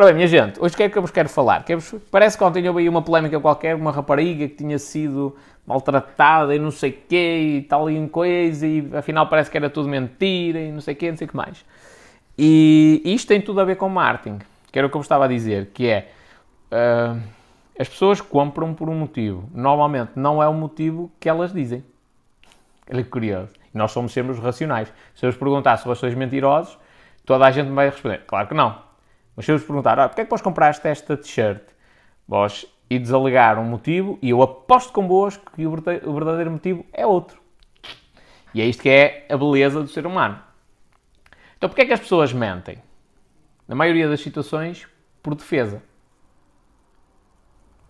Ora bem, minha gente, hoje o que é que eu vos quero falar? Que parece que ontem houve aí uma polémica qualquer, uma rapariga que tinha sido maltratada e não sei quê e tal e coisa e afinal parece que era tudo mentira e não sei quê, não sei o que mais. E isto tem tudo a ver com marketing, que era o que eu vos estava a dizer, que é... Uh, as pessoas compram por um motivo. Normalmente não é o motivo que elas dizem. Que curioso. Nós somos sempre os racionais. Se eu vos perguntar se vocês mentirosos, toda a gente me vai responder. Claro que não. Mas se eu vos perguntar, ah, porquê é que vós compraste esta t-shirt? Vós e desalegar um motivo e eu aposto convosco que o verdadeiro motivo é outro. E é isto que é a beleza do ser humano. Então porquê é que as pessoas mentem? Na maioria das situações, por defesa.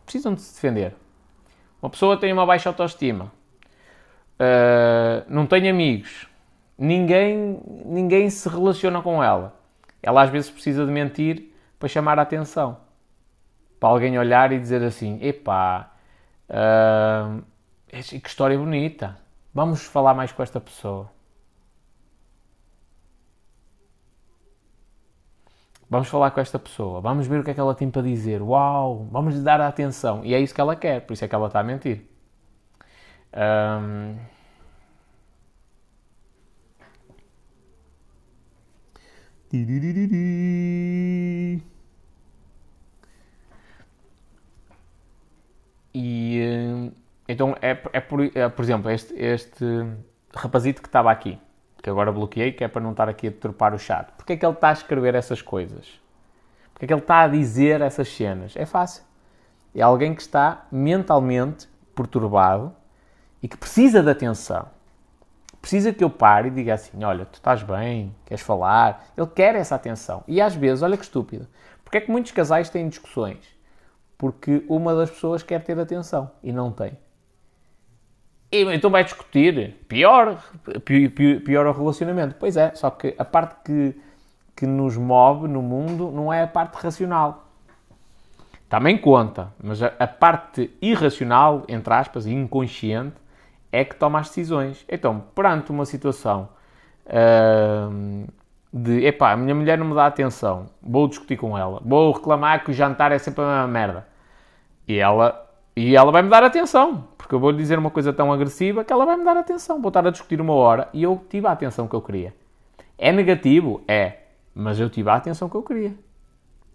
Precisam de se defender. Uma pessoa tem uma baixa autoestima, uh, não tem amigos, ninguém, ninguém se relaciona com ela ela às vezes precisa de mentir para chamar a atenção. Para alguém olhar e dizer assim: epá, uh, que história bonita, vamos falar mais com esta pessoa. Vamos falar com esta pessoa, vamos ver o que é que ela tem para dizer. Uau, vamos lhe dar a atenção. E é isso que ela quer, por isso é que ela está a mentir. Um, E eh, então é, é, por, é por exemplo, este, este rapazito que estava aqui, que agora bloqueei, que é para não estar aqui a deturpar o chat. Porquê é que ele está a escrever essas coisas? Porquê é que ele está a dizer essas cenas? É fácil. É alguém que está mentalmente perturbado e que precisa de atenção precisa que eu pare e diga assim: olha, tu estás bem, queres falar. Ele quer essa atenção. E às vezes, olha que estúpido, porque é que muitos casais têm discussões? Porque uma das pessoas quer ter atenção e não tem. E, então vai discutir. Pior, pior, pior o relacionamento. Pois é, só que a parte que, que nos move no mundo não é a parte racional. Também conta, mas a, a parte irracional, entre aspas, inconsciente, é que toma as decisões. Então, perante uma situação uh, de epá, a minha mulher não me dá atenção, vou discutir com ela, vou reclamar que o jantar é sempre a mesma merda. E ela, e ela vai me dar atenção, porque eu vou lhe dizer uma coisa tão agressiva que ela vai me dar atenção. Vou estar a discutir uma hora e eu tive a atenção que eu queria. É negativo? É. Mas eu tive a atenção que eu queria.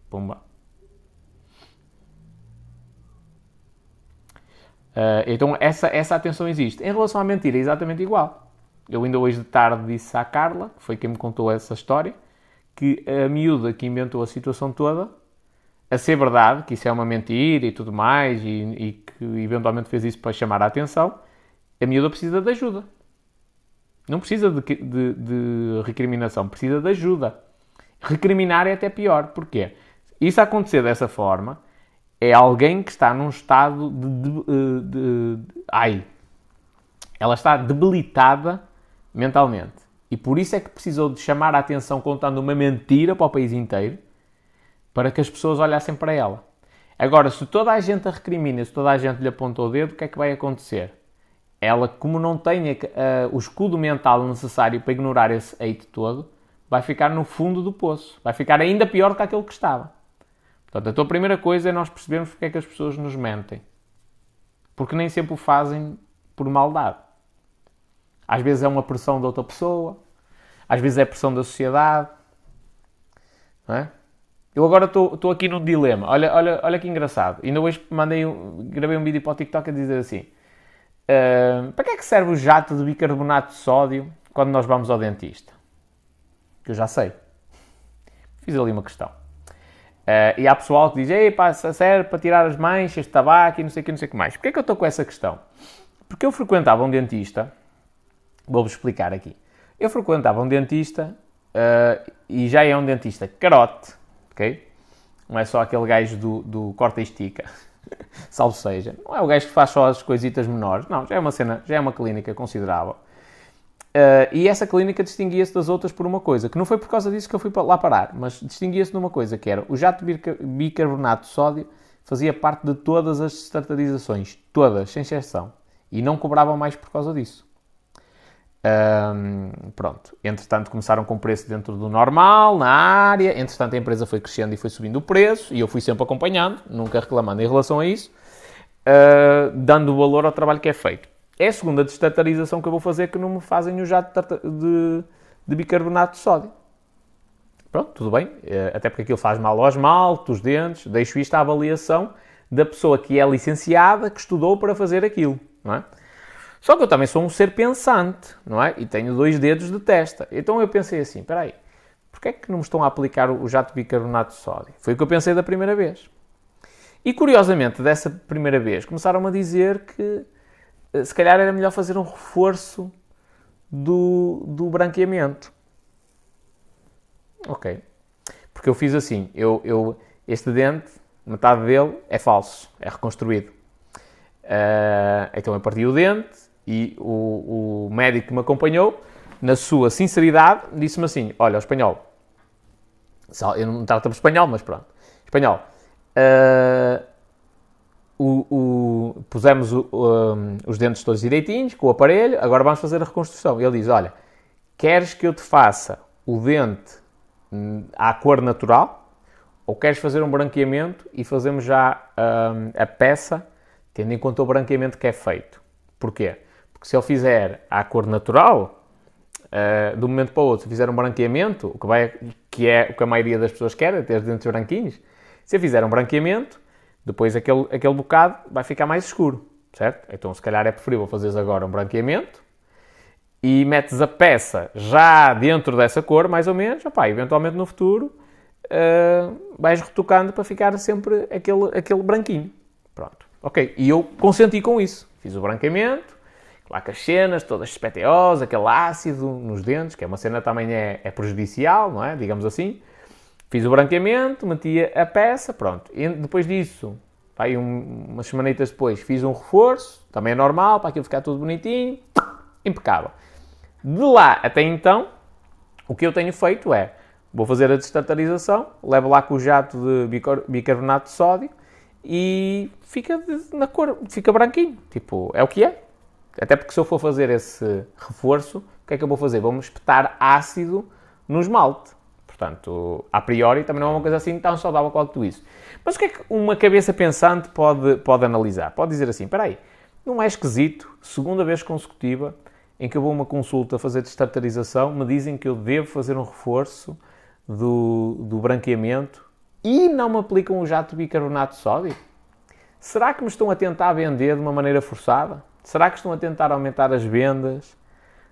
Pumba. Uh, então essa, essa atenção existe. Em relação à mentira, é exatamente igual. Eu ainda hoje de tarde disse à Carla, que foi quem me contou essa história, que a miúda que inventou a situação toda, a ser verdade, que isso é uma mentira e tudo mais, e, e que eventualmente fez isso para chamar a atenção, a miúda precisa de ajuda. Não precisa de, de, de recriminação, precisa de ajuda. Recriminar é até pior. Porquê? Isso acontecer dessa forma, é alguém que está num estado de, de, de, de, ai, ela está debilitada mentalmente. E por isso é que precisou de chamar a atenção contando uma mentira para o país inteiro, para que as pessoas olhassem para ela. Agora, se toda a gente a recrimina, se toda a gente lhe apontou o dedo, o que é que vai acontecer? Ela, como não tem uh, o escudo mental necessário para ignorar esse hate todo, vai ficar no fundo do poço. Vai ficar ainda pior do que aquele que estava. Portanto, a tua primeira coisa é nós percebermos porque é que as pessoas nos mentem. Porque nem sempre o fazem por maldade. Às vezes é uma pressão da outra pessoa, às vezes é pressão da sociedade. É? Eu agora estou aqui num dilema. Olha, olha, olha que engraçado. Ainda hoje mandei, gravei um vídeo para o TikTok a dizer assim: uh, para que é que serve o jato de bicarbonato de sódio quando nós vamos ao dentista? Que eu já sei. Fiz ali uma questão. Uh, e há pessoal que diz, ei pá, serve para tirar as manchas de tabaco e não sei o que, não sei o que mais. Porquê é que eu estou com essa questão? Porque eu frequentava um dentista, vou-vos explicar aqui. Eu frequentava um dentista uh, e já é um dentista carote, ok? Não é só aquele gajo do, do corta e estica, salvo seja. Não é o gajo que faz só as coisitas menores, não, já é uma cena, já é uma clínica considerável. Uh, e essa clínica distinguia-se das outras por uma coisa, que não foi por causa disso que eu fui lá parar, mas distinguia-se numa coisa, que era o jato bicarbonato de sódio fazia parte de todas as estatarizações, todas, sem exceção, e não cobravam mais por causa disso. Um, pronto. Entretanto, começaram com preço dentro do normal, na área. Entretanto, a empresa foi crescendo e foi subindo o preço. E eu fui sempre acompanhando, nunca reclamando em relação a isso, uh, dando valor ao trabalho que é feito. É a segunda destartarização que eu vou fazer que não me fazem o jato de, de bicarbonato de sódio. Pronto, tudo bem. Uh, até porque aquilo faz mal aos maltos, os dentes. Deixo isto à avaliação da pessoa que é licenciada, que estudou para fazer aquilo. Não é? Só que eu também sou um ser pensante, não é? E tenho dois dedos de testa. Então eu pensei assim, espera aí, porquê é que não me estão a aplicar o jato de bicarbonato de sódio? Foi o que eu pensei da primeira vez. E curiosamente, dessa primeira vez, começaram-me a dizer que se calhar era melhor fazer um reforço do, do branqueamento. Ok. Porque eu fiz assim, eu, eu, este dente, metade dele é falso, é reconstruído. Uh, então eu parti o dente, e o, o médico que me acompanhou, na sua sinceridade, disse-me assim: Olha, o espanhol, eu não trato por espanhol, mas pronto, espanhol. Uh, o, o, pusemos o, os dentes todos direitinhos, com o aparelho, agora vamos fazer a reconstrução. Ele diz: Olha, queres que eu te faça o dente hum, à cor natural? Ou queres fazer um branqueamento e fazemos já um, a peça, tendo em conta o branqueamento que é feito? Porquê? Porque se ele fizer à cor natural, uh, de um momento para o outro, se fizer um branqueamento, o que, vai, que é o que a maioria das pessoas quer, é ter os dentes branquinhos, se eu fizer um branqueamento, depois aquele, aquele bocado vai ficar mais escuro, certo? Então se calhar é preferível fazeres agora um branqueamento e metes a peça já dentro dessa cor, mais ou menos, opá, eventualmente no futuro uh, vais retocando para ficar sempre aquele, aquele branquinho. Pronto, ok. E eu consenti com isso. Fiz o branqueamento, lá com as cenas, todas espeteosas, aquele ácido nos dentes, que é uma cena também é, é prejudicial, não é? Digamos assim. Fiz o branqueamento, metia a peça, pronto. E depois disso, aí um, umas semanitas depois, fiz um reforço, também é normal, para aquilo ficar tudo bonitinho, impecável. De lá até então, o que eu tenho feito é, vou fazer a destartarização, levo lá com o jato de bicarbonato de sódio e fica na cor, fica branquinho. Tipo, é o que é. Até porque se eu for fazer esse reforço, o que é que eu vou fazer? Vou-me espetar ácido no esmalte. Portanto, a priori também não é uma coisa assim tão saudável quanto isso. Mas o que é que uma cabeça pensante pode, pode analisar? Pode dizer assim, espera aí, não é esquisito, segunda vez consecutiva, em que eu vou a uma consulta fazer destartarização, me dizem que eu devo fazer um reforço do, do branqueamento e não me aplicam o jato de bicarbonato de sódio? Será que me estão a tentar vender de uma maneira forçada? Será que estão a tentar aumentar as vendas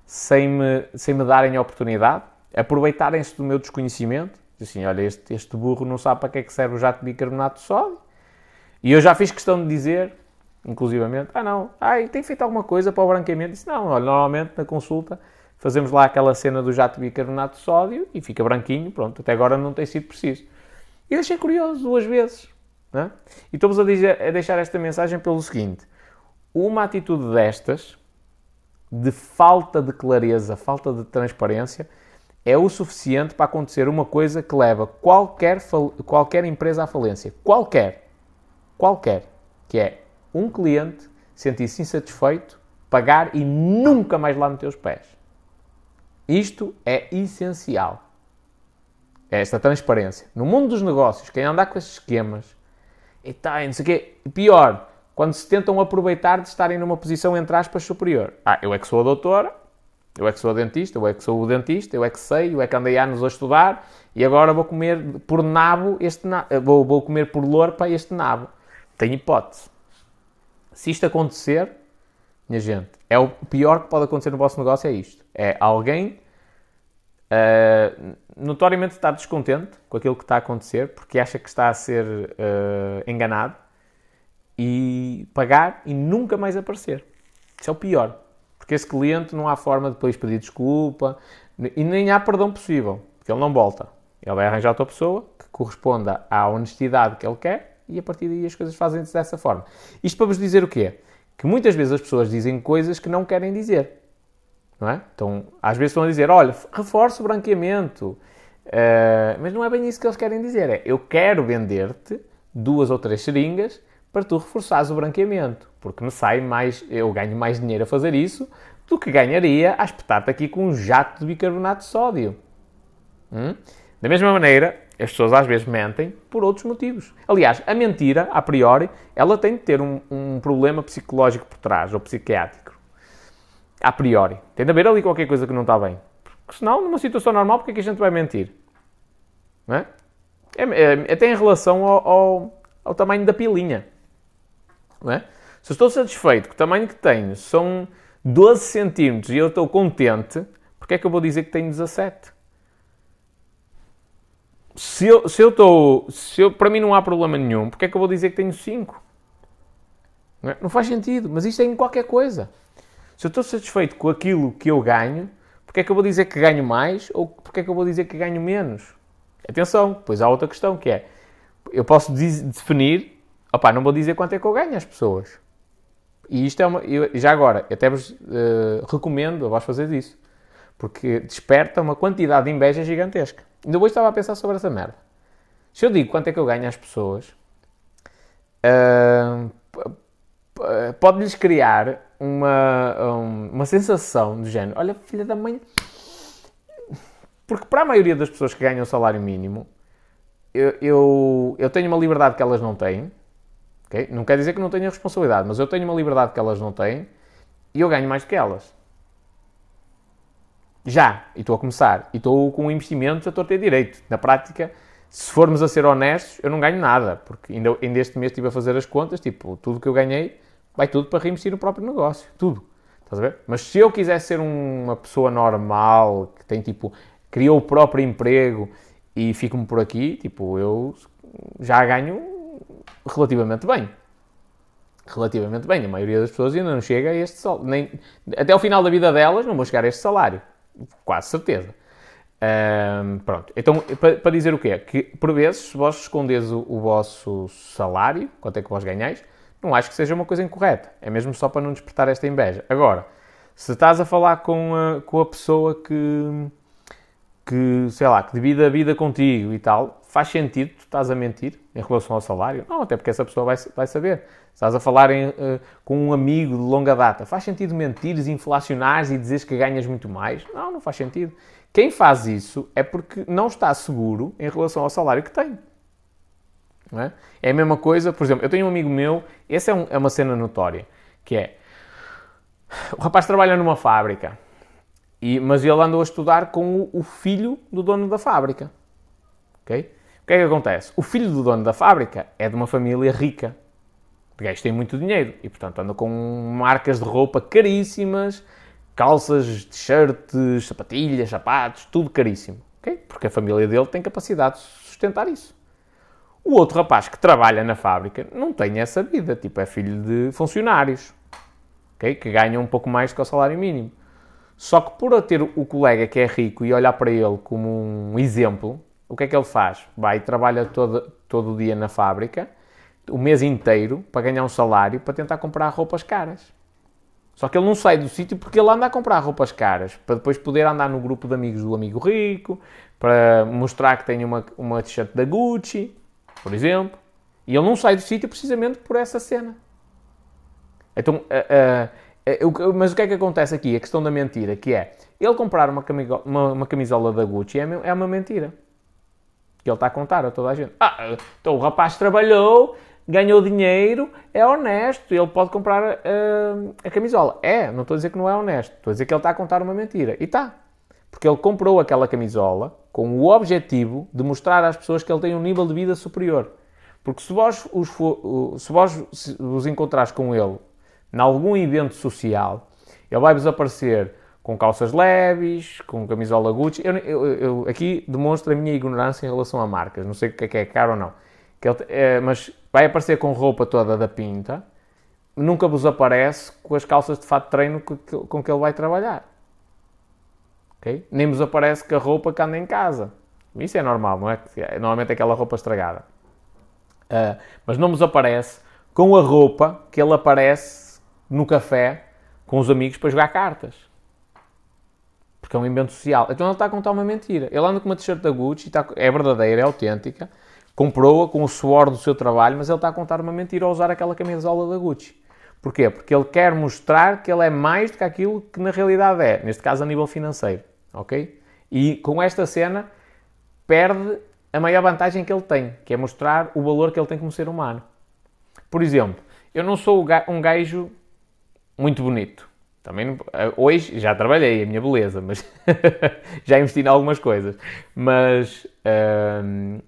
sem me, sem me darem a oportunidade? Aproveitarem-se do meu desconhecimento? Assim, olha, este, este burro não sabe para que é que serve o jato de bicarbonato de sódio. E eu já fiz questão de dizer, inclusivamente, ah não, ai, tem feito alguma coisa para o branqueamento? Disse, não, olha, normalmente na consulta fazemos lá aquela cena do jato de bicarbonato de sódio e fica branquinho, pronto, até agora não tem sido preciso. E deixei curioso duas vezes. É? E estou-vos a, a deixar esta mensagem pelo seguinte: uma atitude destas, de falta de clareza, falta de transparência, é o suficiente para acontecer uma coisa que leva qualquer, qualquer empresa à falência. Qualquer. Qualquer. Que é um cliente sentir-se insatisfeito, pagar e nunca mais lá meter os pés. Isto é essencial. É esta transparência. No mundo dos negócios, quem andar com esses esquemas, e tá, não sei o quê, pior, quando se tentam aproveitar de estarem numa posição, entre aspas, superior. Ah, eu é que sou a doutora, eu é que sou a dentista, eu é que sou o dentista, eu é que sei, eu é que andei anos a estudar e agora vou comer por nabo este nabo, vou, vou comer por lorpa este nabo. Tem hipótese. Se isto acontecer, minha gente, é o pior que pode acontecer no vosso negócio é isto. É alguém uh, notoriamente estar descontente com aquilo que está a acontecer porque acha que está a ser uh, enganado e pagar e nunca mais aparecer. Isso é o pior. Porque esse cliente não há forma de depois pedir desculpa e nem há perdão possível, porque ele não volta. Ele vai arranjar outra pessoa que corresponda à honestidade que ele quer e a partir daí as coisas fazem-se dessa forma. Isto para vos dizer o quê? Que muitas vezes as pessoas dizem coisas que não querem dizer. Não é? Então, às vezes estão a dizer, olha, reforça o branqueamento. Uh, mas não é bem isso que eles querem dizer. É, eu quero vender-te duas ou três seringas para tu reforçares o branqueamento. Porque me sai mais, eu ganho mais dinheiro a fazer isso do que ganharia a espetar-te aqui com um jato de bicarbonato de sódio. Hum? Da mesma maneira, as pessoas às vezes mentem por outros motivos. Aliás, a mentira, a priori, ela tem de ter um, um problema psicológico por trás, ou psiquiátrico. A priori. Tem de haver ali qualquer coisa que não está bem. Porque senão, numa situação normal, porque é que a gente vai mentir? Não é? É, é, até em relação ao, ao, ao, tamanho da pilinha. Não é? Se estou satisfeito com o tamanho que tenho são 12 centímetros e eu estou contente, porque é que eu vou dizer que tenho 17? Se eu, se eu estou. Se eu, para mim não há problema nenhum, porque é que eu vou dizer que tenho 5? Não, é? não faz sentido, mas isto é em qualquer coisa. Se eu estou satisfeito com aquilo que eu ganho, porque é que eu vou dizer que ganho mais ou porque é que eu vou dizer que ganho menos? Atenção, pois há outra questão que é: eu posso definir, opá, não vou dizer quanto é que eu ganho às pessoas. E isto é uma. Eu, já agora, até vos uh, recomendo a vós fazer isso. Porque desperta uma quantidade de inveja gigantesca. Ainda hoje estava a pensar sobre essa merda. Se eu digo quanto é que eu ganho às pessoas, uh, pode-lhes criar uma, uma sensação de género: olha, filha da mãe. Porque para a maioria das pessoas que ganham salário mínimo, eu, eu, eu tenho uma liberdade que elas não têm. Okay? Não quer dizer que não tenha responsabilidade, mas eu tenho uma liberdade que elas não têm e eu ganho mais do que elas. Já, e estou a começar. E estou com investimentos a ter direito. Na prática, se formos a ser honestos, eu não ganho nada, porque ainda, ainda este mês estive a fazer as contas, tipo, tudo que eu ganhei vai tudo para reinvestir no próprio negócio. Tudo. Estás a ver? Mas se eu quisesse ser uma pessoa normal, que tem tipo, criou o próprio emprego e fico-me por aqui, tipo, eu já ganho relativamente bem. Relativamente bem. A maioria das pessoas ainda não chega a este salário. Nem, até o final da vida delas não vou chegar a este salário. Quase certeza. Um, pronto, então para, para, dizer o quê? Que por vezes, se vós escondes o, o, vosso salário, quanto é que vós ganhais, não acho que seja uma coisa incorreta. É mesmo só para não despertar esta inveja. Agora, se estás a falar com a, com a pessoa que, que, sei lá, que divide a vida contigo e tal, faz sentido, tu estás a mentir em relação ao salário? Não, até porque essa pessoa vai, vai saber. Estás a falar em, uh, com um amigo de longa data, faz sentido mentires, inflacionares e dizeres que ganhas muito mais? Não, não faz sentido. Quem faz isso é porque não está seguro em relação ao salário que tem. É? é? a mesma coisa, por exemplo, eu tenho um amigo meu, essa é, um, é uma cena notória, que é, o rapaz trabalha numa fábrica, e, mas ele andou a estudar com o, o filho do dono da fábrica. ok? O que é que acontece? O filho do dono da fábrica é de uma família rica. O gajo tem muito dinheiro e, portanto, anda com marcas de roupa caríssimas, calças, t-shirts, sapatilhas, sapatos, tudo caríssimo. Okay? Porque a família dele tem capacidade de sustentar isso. O outro rapaz que trabalha na fábrica não tem essa vida, tipo, é filho de funcionários, okay? que ganham um pouco mais do que o salário mínimo. Só que por ter o colega que é rico e olhar para ele como um exemplo, o que é que ele faz? Vai e trabalha todo, todo o dia na fábrica, o mês inteiro, para ganhar um salário, para tentar comprar roupas caras. Só que ele não sai do sítio porque ele anda a comprar roupas caras, para depois poder andar no grupo de amigos do amigo rico, para mostrar que tem uma, uma t-shirt da Gucci, por exemplo. E ele não sai do sítio precisamente por essa cena. Então, uh, uh, mas o que é que acontece aqui? A questão da mentira, que é, ele comprar uma, camisola, uma, uma camisola da Gucci é, é uma mentira. Que ele está a contar a toda a gente. Ah, então o rapaz trabalhou, ganhou dinheiro, é honesto, ele pode comprar uh, a camisola. É, não estou a dizer que não é honesto, estou a dizer que ele está a contar uma mentira. E está. Porque ele comprou aquela camisola com o objetivo de mostrar às pessoas que ele tem um nível de vida superior. Porque se vós os, se vós os encontrares com ele em algum evento social, ele vai-vos aparecer com calças leves, com camisola Gucci. Eu, eu, eu, aqui demonstro a minha ignorância em relação a marcas. Não sei o que é, que é caro ou não. Ele, é, mas vai aparecer com roupa toda da pinta. Nunca vos aparece com as calças de fato de treino com, com que ele vai trabalhar. Okay? Nem vos aparece com a roupa que anda em casa. Isso é normal, não é? é normalmente é aquela roupa estragada. Uh, mas não vos aparece com a roupa que ele aparece no café com os amigos para jogar cartas porque é um invento social. Então ele está a contar uma mentira. Ele anda com uma t-shirt da Gucci, está, é verdadeira, é autêntica, comprou-a com o suor do seu trabalho, mas ele está a contar uma mentira ao usar aquela camisola da Gucci. Porquê? Porque ele quer mostrar que ele é mais do que aquilo que na realidade é, neste caso a nível financeiro, ok? E com esta cena perde a maior vantagem que ele tem, que é mostrar o valor que ele tem como ser humano. Por exemplo, eu não sou um gajo muito bonito. Também eh, hoje já trabalhei a minha beleza, mas já investi em algumas coisas. Mas ehm,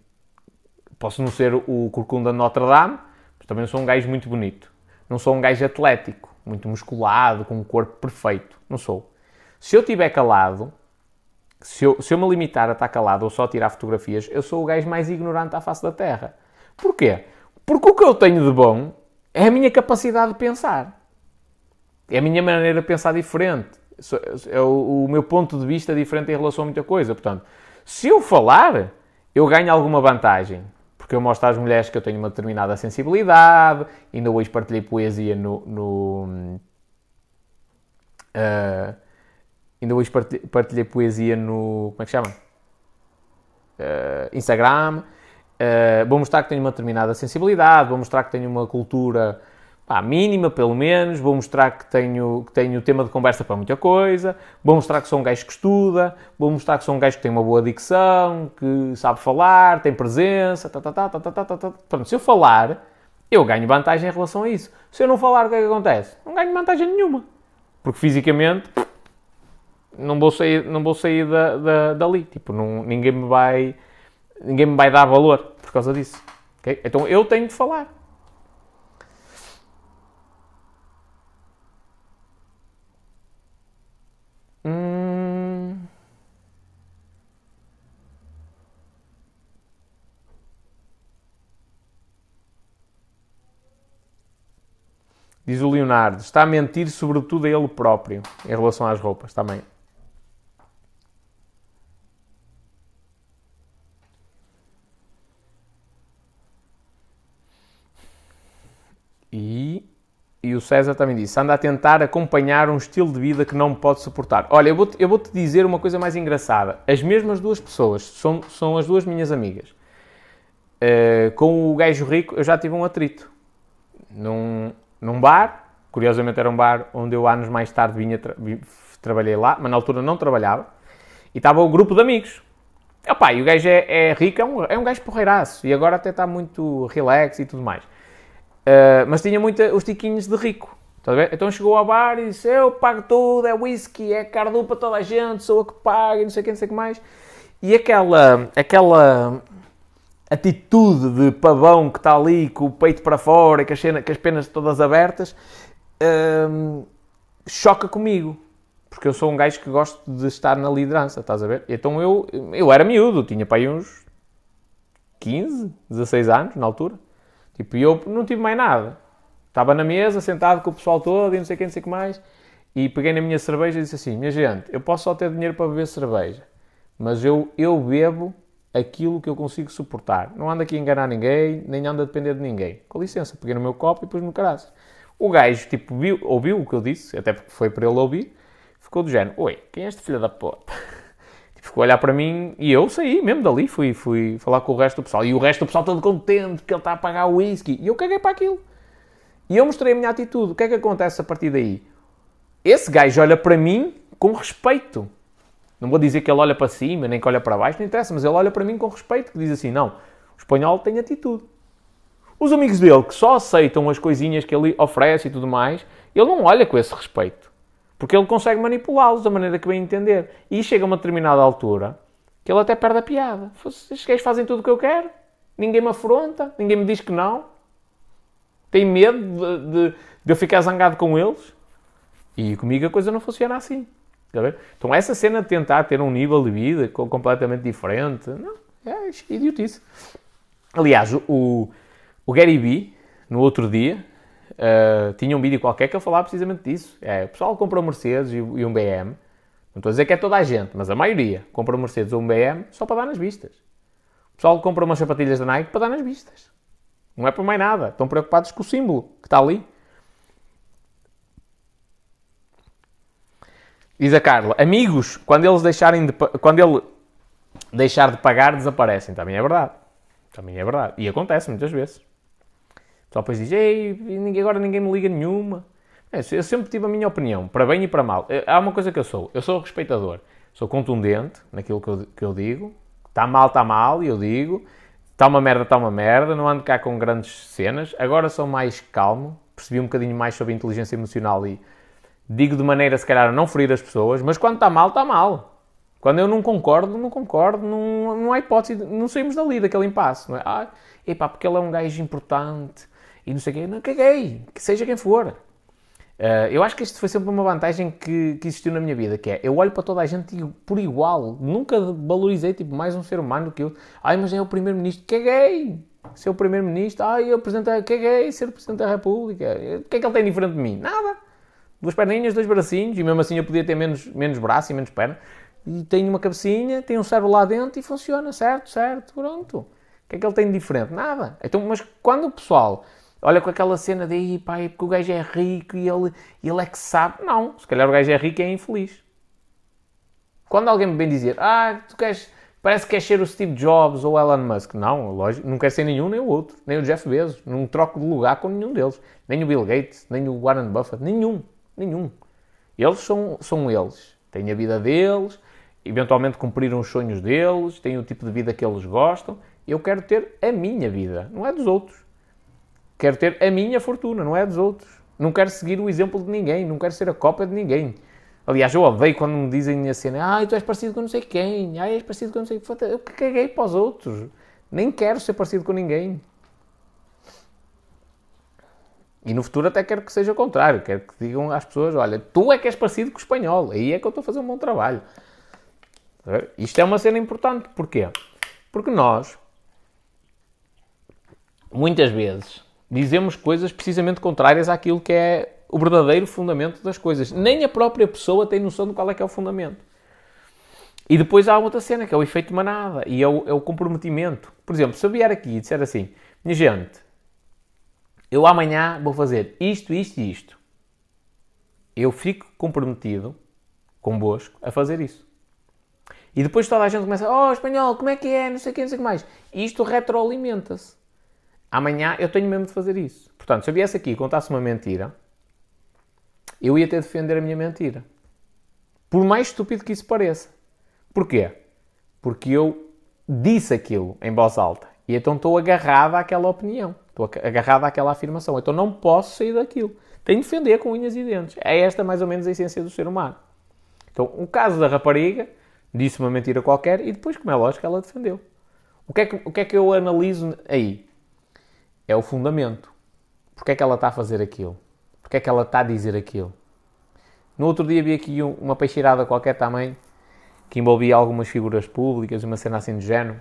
posso não ser o corcunda de Notre Dame, mas também sou um gajo muito bonito. Não sou um gajo atlético, muito musculado, com um corpo perfeito. Não sou. Se eu estiver calado, se eu, se eu me limitar a estar calado ou só tirar fotografias, eu sou o gajo mais ignorante à face da Terra. Porquê? Porque o que eu tenho de bom é a minha capacidade de pensar. É a minha maneira de pensar diferente. É o, meu ponto de vista diferente em relação a muita coisa. Portanto, se eu falar, eu ganho alguma vantagem porque eu mostro às mulheres que eu tenho uma determinada sensibilidade. Ainda hoje partilhei poesia no. no uh, ainda hoje partilhei, partilhei, poesia no. Como é que chama? Uh, Instagram. Uh, vou mostrar que tenho uma determinada sensibilidade, vou mostrar que tenho uma cultura pá, mínima, pelo menos, vou mostrar que tenho, que tenho tema de conversa para muita coisa, vou mostrar que sou um gajo que estuda, vou mostrar que sou um gajo que tem uma boa dicção, que sabe falar, tem presença, tá, tá, tá, tá, tá, tá, tá. tá. Pronto, se eu falar, eu ganho vantagem em relação a isso. Se eu não falar, o que é que acontece? Não ganho vantagem nenhuma. Porque fisicamente não vou sair, não vou sair da, da, dali. Tipo, não, ninguém, me vai, ninguém me vai dar valor por causa disso. Okay? Então eu tenho de falar. Diz o Leonardo, está a mentir sobretudo a ele próprio, em relação às roupas também. E, e o César também disse, anda a tentar acompanhar um estilo de vida que não pode suportar. Olha, eu vou-te vou dizer uma coisa mais engraçada. As mesmas duas pessoas, são, são as duas minhas amigas. Uh, com o gajo rico eu já tive um atrito. Num, num bar, curiosamente era um bar onde eu anos mais tarde vinha, tra trabalhei lá, mas na altura não trabalhava, e estava o grupo de amigos. Epá, e o gajo é, é rico, é um, é um gajo porreiraço, e agora até está muito relax e tudo mais. Uh, mas tinha muito os tiquinhos de rico. Então chegou ao bar e disse: Eu pago tudo, é whisky, é cardu para toda a gente, sou a que paga e não sei o que, não sei o que mais. E aquela, aquela atitude de pavão que está ali com o peito para fora e com as, penas todas abertas, hum, choca comigo. Porque eu sou um gajo que gosto de estar na liderança, estás a ver? Então eu, eu era miúdo, tinha para aí uns 15, 16 anos na altura. Tipo, e eu não tive mais nada. Estava na mesa, sentado com o pessoal todo e não sei o que, não sei o que mais. E peguei na minha cerveja e disse assim: Minha gente, eu posso só ter dinheiro para beber cerveja, mas eu, eu bebo aquilo que eu consigo suportar. Não ando aqui a enganar ninguém, nem ando a depender de ninguém. Com licença, peguei no meu copo e pus no caraças. O gajo, tipo, viu, ouviu o que eu disse, até porque foi para ele ouvir, ficou do género, oi, quem é este filho da puta? Tipo, ficou a olhar para mim e eu saí mesmo dali, fui, fui falar com o resto do pessoal. E o resto do pessoal todo contente que ele está a pagar o whisky. E eu caguei para aquilo. E eu mostrei a minha atitude. O que é que acontece a partir daí? Esse gajo olha para mim com respeito. Não vou dizer que ele olha para cima, nem que olha para baixo, não interessa, mas ele olha para mim com respeito, que diz assim, não, o espanhol tem atitude. Os amigos dele, que só aceitam as coisinhas que ele oferece e tudo mais, ele não olha com esse respeito. Porque ele consegue manipulá-los da maneira que bem entender. E chega a uma determinada altura que ele até perde a piada. Estes gajos fazem tudo o que eu quero, ninguém me afronta, ninguém me diz que não. Tem medo de, de, de eu ficar zangado com eles. E comigo a coisa não funciona assim. Então essa cena de tentar ter um nível de vida completamente diferente, não, é idiotice. Aliás, o, o Gary Vee, no outro dia, uh, tinha um vídeo qualquer que ele falava precisamente disso. É, o pessoal compra um Mercedes e, e um BM, não estou a dizer que é toda a gente, mas a maioria compra Mercedes ou um BM só para dar nas vistas. O pessoal compra umas sapatilhas da Nike para dar nas vistas. Não é por mais nada. Estão preocupados com o símbolo que está ali. Diz a Carla, amigos, quando eles deixarem de, quando ele deixar de pagar, desaparecem. Também é verdade. Também é verdade. E acontece muitas vezes. Só depois diz, ei, agora ninguém me liga nenhuma. É, eu sempre tive a minha opinião, para bem e para mal. Eh, há uma coisa que eu sou, eu sou respeitador. Sou contundente naquilo que eu, que eu digo. Está mal, está mal, e eu digo. Está uma merda, está uma merda. Não ando cá com grandes cenas. Agora sou mais calmo. Percebi um bocadinho mais sobre inteligência emocional e digo de maneira, se calhar, a não ferir as pessoas. Mas quando está mal, está mal. Quando eu não concordo, não concordo. Não, não há hipótese. Não saímos dali, daquele impasse. Não é? Ah, epá, porque ele é um gajo importante e não sei o quê. Não caguei. Que seja quem for. Uh, eu acho que isto foi sempre uma vantagem que, que, existiu na minha vida, que é, eu olho para toda a gente por igual, nunca valorizei, tipo, mais um ser humano do que eu. Ai, mas é o Primeiro-Ministro, caguei! Ser o Primeiro-Ministro, ai, eu Presidente, caguei, ser Presidente da República. O que é que ele tem diferente de mim? Nada! Duas perninhas, dois bracinhos, e mesmo assim eu podia ter menos, menos braço e menos perna. E tenho uma cabecinha, tenho um cérebro lá dentro e funciona, certo, certo, pronto. O que é que ele tem de diferente? Nada. Então, mas quando o pessoal olha com aquela cena de pai, porque o gajo é rico e ele, ele é que sabe. Não, se calhar o gajo é rico e é infeliz. Quando alguém me vem dizer, ah, tu queres, parece que queres ser o Steve Jobs ou o Elon Musk. Não, lógico, não quero ser nenhum nem o outro, nem o Jeff Bezos. Não troco de lugar com nenhum deles. Nem o Bill Gates, nem o Warren Buffett, nenhum, nenhum. Eles são, são eles. Têm a vida deles, eventualmente cumpriram os sonhos deles, têm o tipo de vida que eles gostam. Eu quero ter a minha vida, não é dos outros. Quero ter a minha fortuna, não é dos outros. Não quero seguir o exemplo de ninguém, não quero ser a cópia de ninguém. Aliás, eu odeio quando me dizem assim, ah, tu és parecido com não sei quem, ah, és parecido com não sei quem. Eu caguei para os outros. Nem quero ser parecido com ninguém. E no futuro até quero que seja o contrário. Quero que digam às pessoas, olha, tu é que és parecido com o espanhol. Aí é que eu estou a fazer um bom trabalho. Isto é uma cena importante. Porquê? Porque nós, muitas vezes, dizemos coisas precisamente contrárias àquilo que é o verdadeiro fundamento das coisas. Nem a própria pessoa tem noção de qual é que é o fundamento. E depois há outra cena, que é o efeito manada, e é o, é o comprometimento. Por exemplo, se eu vier aqui e disser assim, minha gente, eu amanhã vou fazer isto, isto e isto. Eu fico comprometido convosco a fazer isso. E depois toda a gente começa, oh, espanhol, como é que é, não sei o que, não sei o que mais. E isto retroalimenta-se. Amanhã eu tenho mesmo de fazer isso. Portanto, se eu viesse aqui e contasse uma mentira, eu ia ter de defender a minha mentira. Por mais estúpido que isso pareça. Porquê? Porque eu disse aquilo em voz alta. E então estou agarrado àquela opinião. Estou agarrado àquela afirmação. Então não posso sair daquilo. Tenho de defender com unhas e dentes. É esta mais ou menos a essência do ser humano. Então, o caso da rapariga, disse uma mentira qualquer e depois, como é lógico, ela defendeu. O que é que, o que, é que eu analiso aí? é o fundamento. Porquê é que ela está a fazer aquilo? Porquê é que ela está a dizer aquilo? No outro dia vi aqui uma peixeirada qualquer tamanho que envolvia algumas figuras públicas, uma cena assim de género,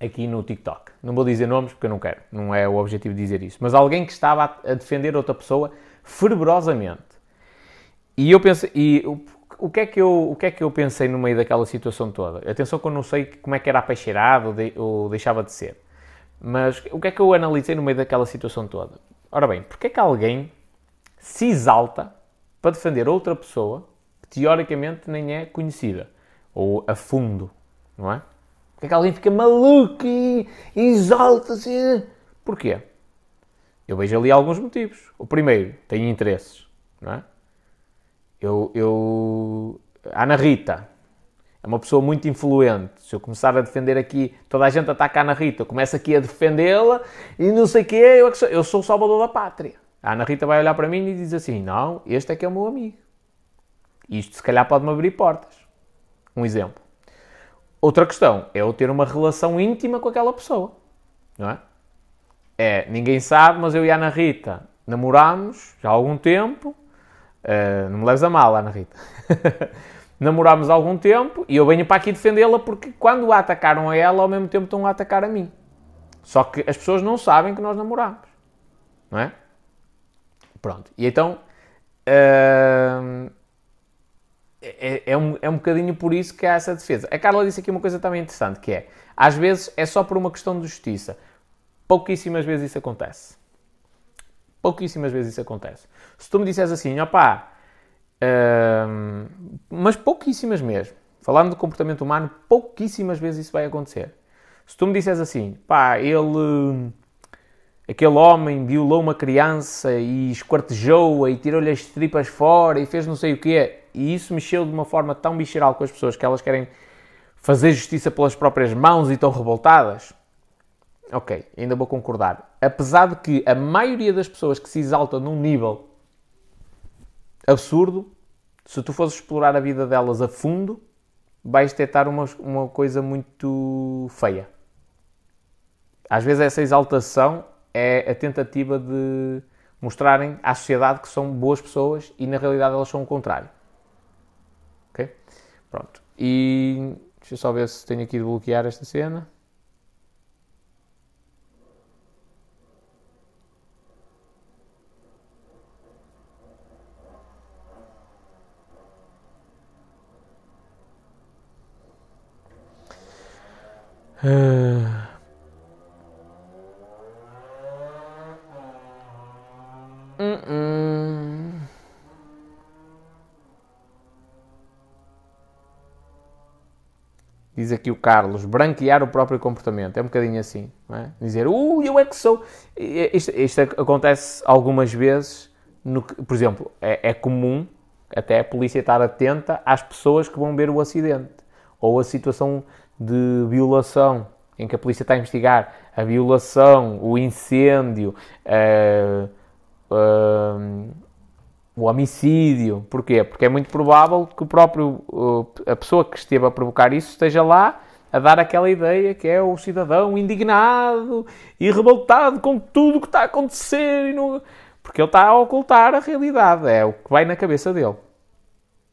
aqui no TikTok. Não vou dizer nomes porque eu não quero, não é o objetivo dizer isso. Mas alguém que estava a defender outra pessoa fervorosamente. E eu pensei, e o, o, que é que eu, o que é que eu pensei no meio daquela situação toda? Atenção que eu não sei como é que era a peixeirada ou, de, ou deixava de ser. Mas o que é que eu analisei no meio daquela situação toda? Ora bem, porque é que alguém se exalta para defender outra pessoa que teoricamente nem é conhecida ou a fundo, não é? Porque é que alguém fica maluco e exalta-se? Porquê? Eu vejo ali alguns motivos. O primeiro, tem interesses, não é? Eu, eu... Ana Rita, é uma pessoa muito influente. Se eu começar a defender aqui, toda a gente ataca a Ana Rita, eu começo aqui a defendê-la e não sei o quê, eu, é sou, eu sou o salvador da pátria. A Ana Rita vai olhar para mim e diz assim: Não, este é que é o meu amigo. Isto se calhar pode-me abrir portas. Um exemplo. Outra questão é eu ter uma relação íntima com aquela pessoa. Não é? É, ninguém sabe, mas eu e a Ana Rita namorámos já há algum tempo. Uh, não me leves a mal, Ana Rita. namorámos há algum tempo e eu venho para aqui defendê-la porque quando a atacaram a ela, ao mesmo tempo estão a atacar a mim. Só que as pessoas não sabem que nós namorámos. Não é? Pronto. E então. Uh, é, é, um, é um bocadinho por isso que há essa defesa. A Carla disse aqui uma coisa também interessante, que é, às vezes é só por uma questão de justiça. Pouquíssimas vezes isso acontece. Pouquíssimas vezes isso acontece. Se tu me disseres assim, opá, Uh, mas pouquíssimas mesmo. Falando de comportamento humano, pouquíssimas vezes isso vai acontecer. Se tu me disseres assim, pá, ele, aquele homem violou uma criança e esquartejou-a e tirou-lhe as tripas fora e fez não sei o quê. E isso mexeu de uma forma tão visceral com as pessoas que elas querem fazer justiça pelas próprias mãos e estão revoltadas. Ok, ainda vou concordar. Apesar de que a maioria das pessoas que se exaltam num nível absurdo, se tu fores explorar a vida delas a fundo, vais detectar uma, uma coisa muito feia. Às vezes essa exaltação é a tentativa de mostrarem à sociedade que são boas pessoas e na realidade elas são o contrário. Pronto. E deixa eu só ver se tenho aqui de bloquear esta cena. Uh... Diz aqui o Carlos, branquear o próprio comportamento. É um bocadinho assim, não é? Dizer, uh, eu é que sou. Isto, isto acontece algumas vezes, no, por exemplo, é, é, comum até a polícia estar atenta às pessoas que vão ver o acidente ou a situação de violação em que a polícia está a investigar a violação, o incêndio, uh, uh, o homicídio. Porquê? Porque é muito provável que o próprio, a pessoa que esteve a provocar isso esteja lá a dar aquela ideia que é o cidadão indignado e revoltado com tudo o que está a acontecer. No... Porque ele está a ocultar a realidade, é o que vai na cabeça dele.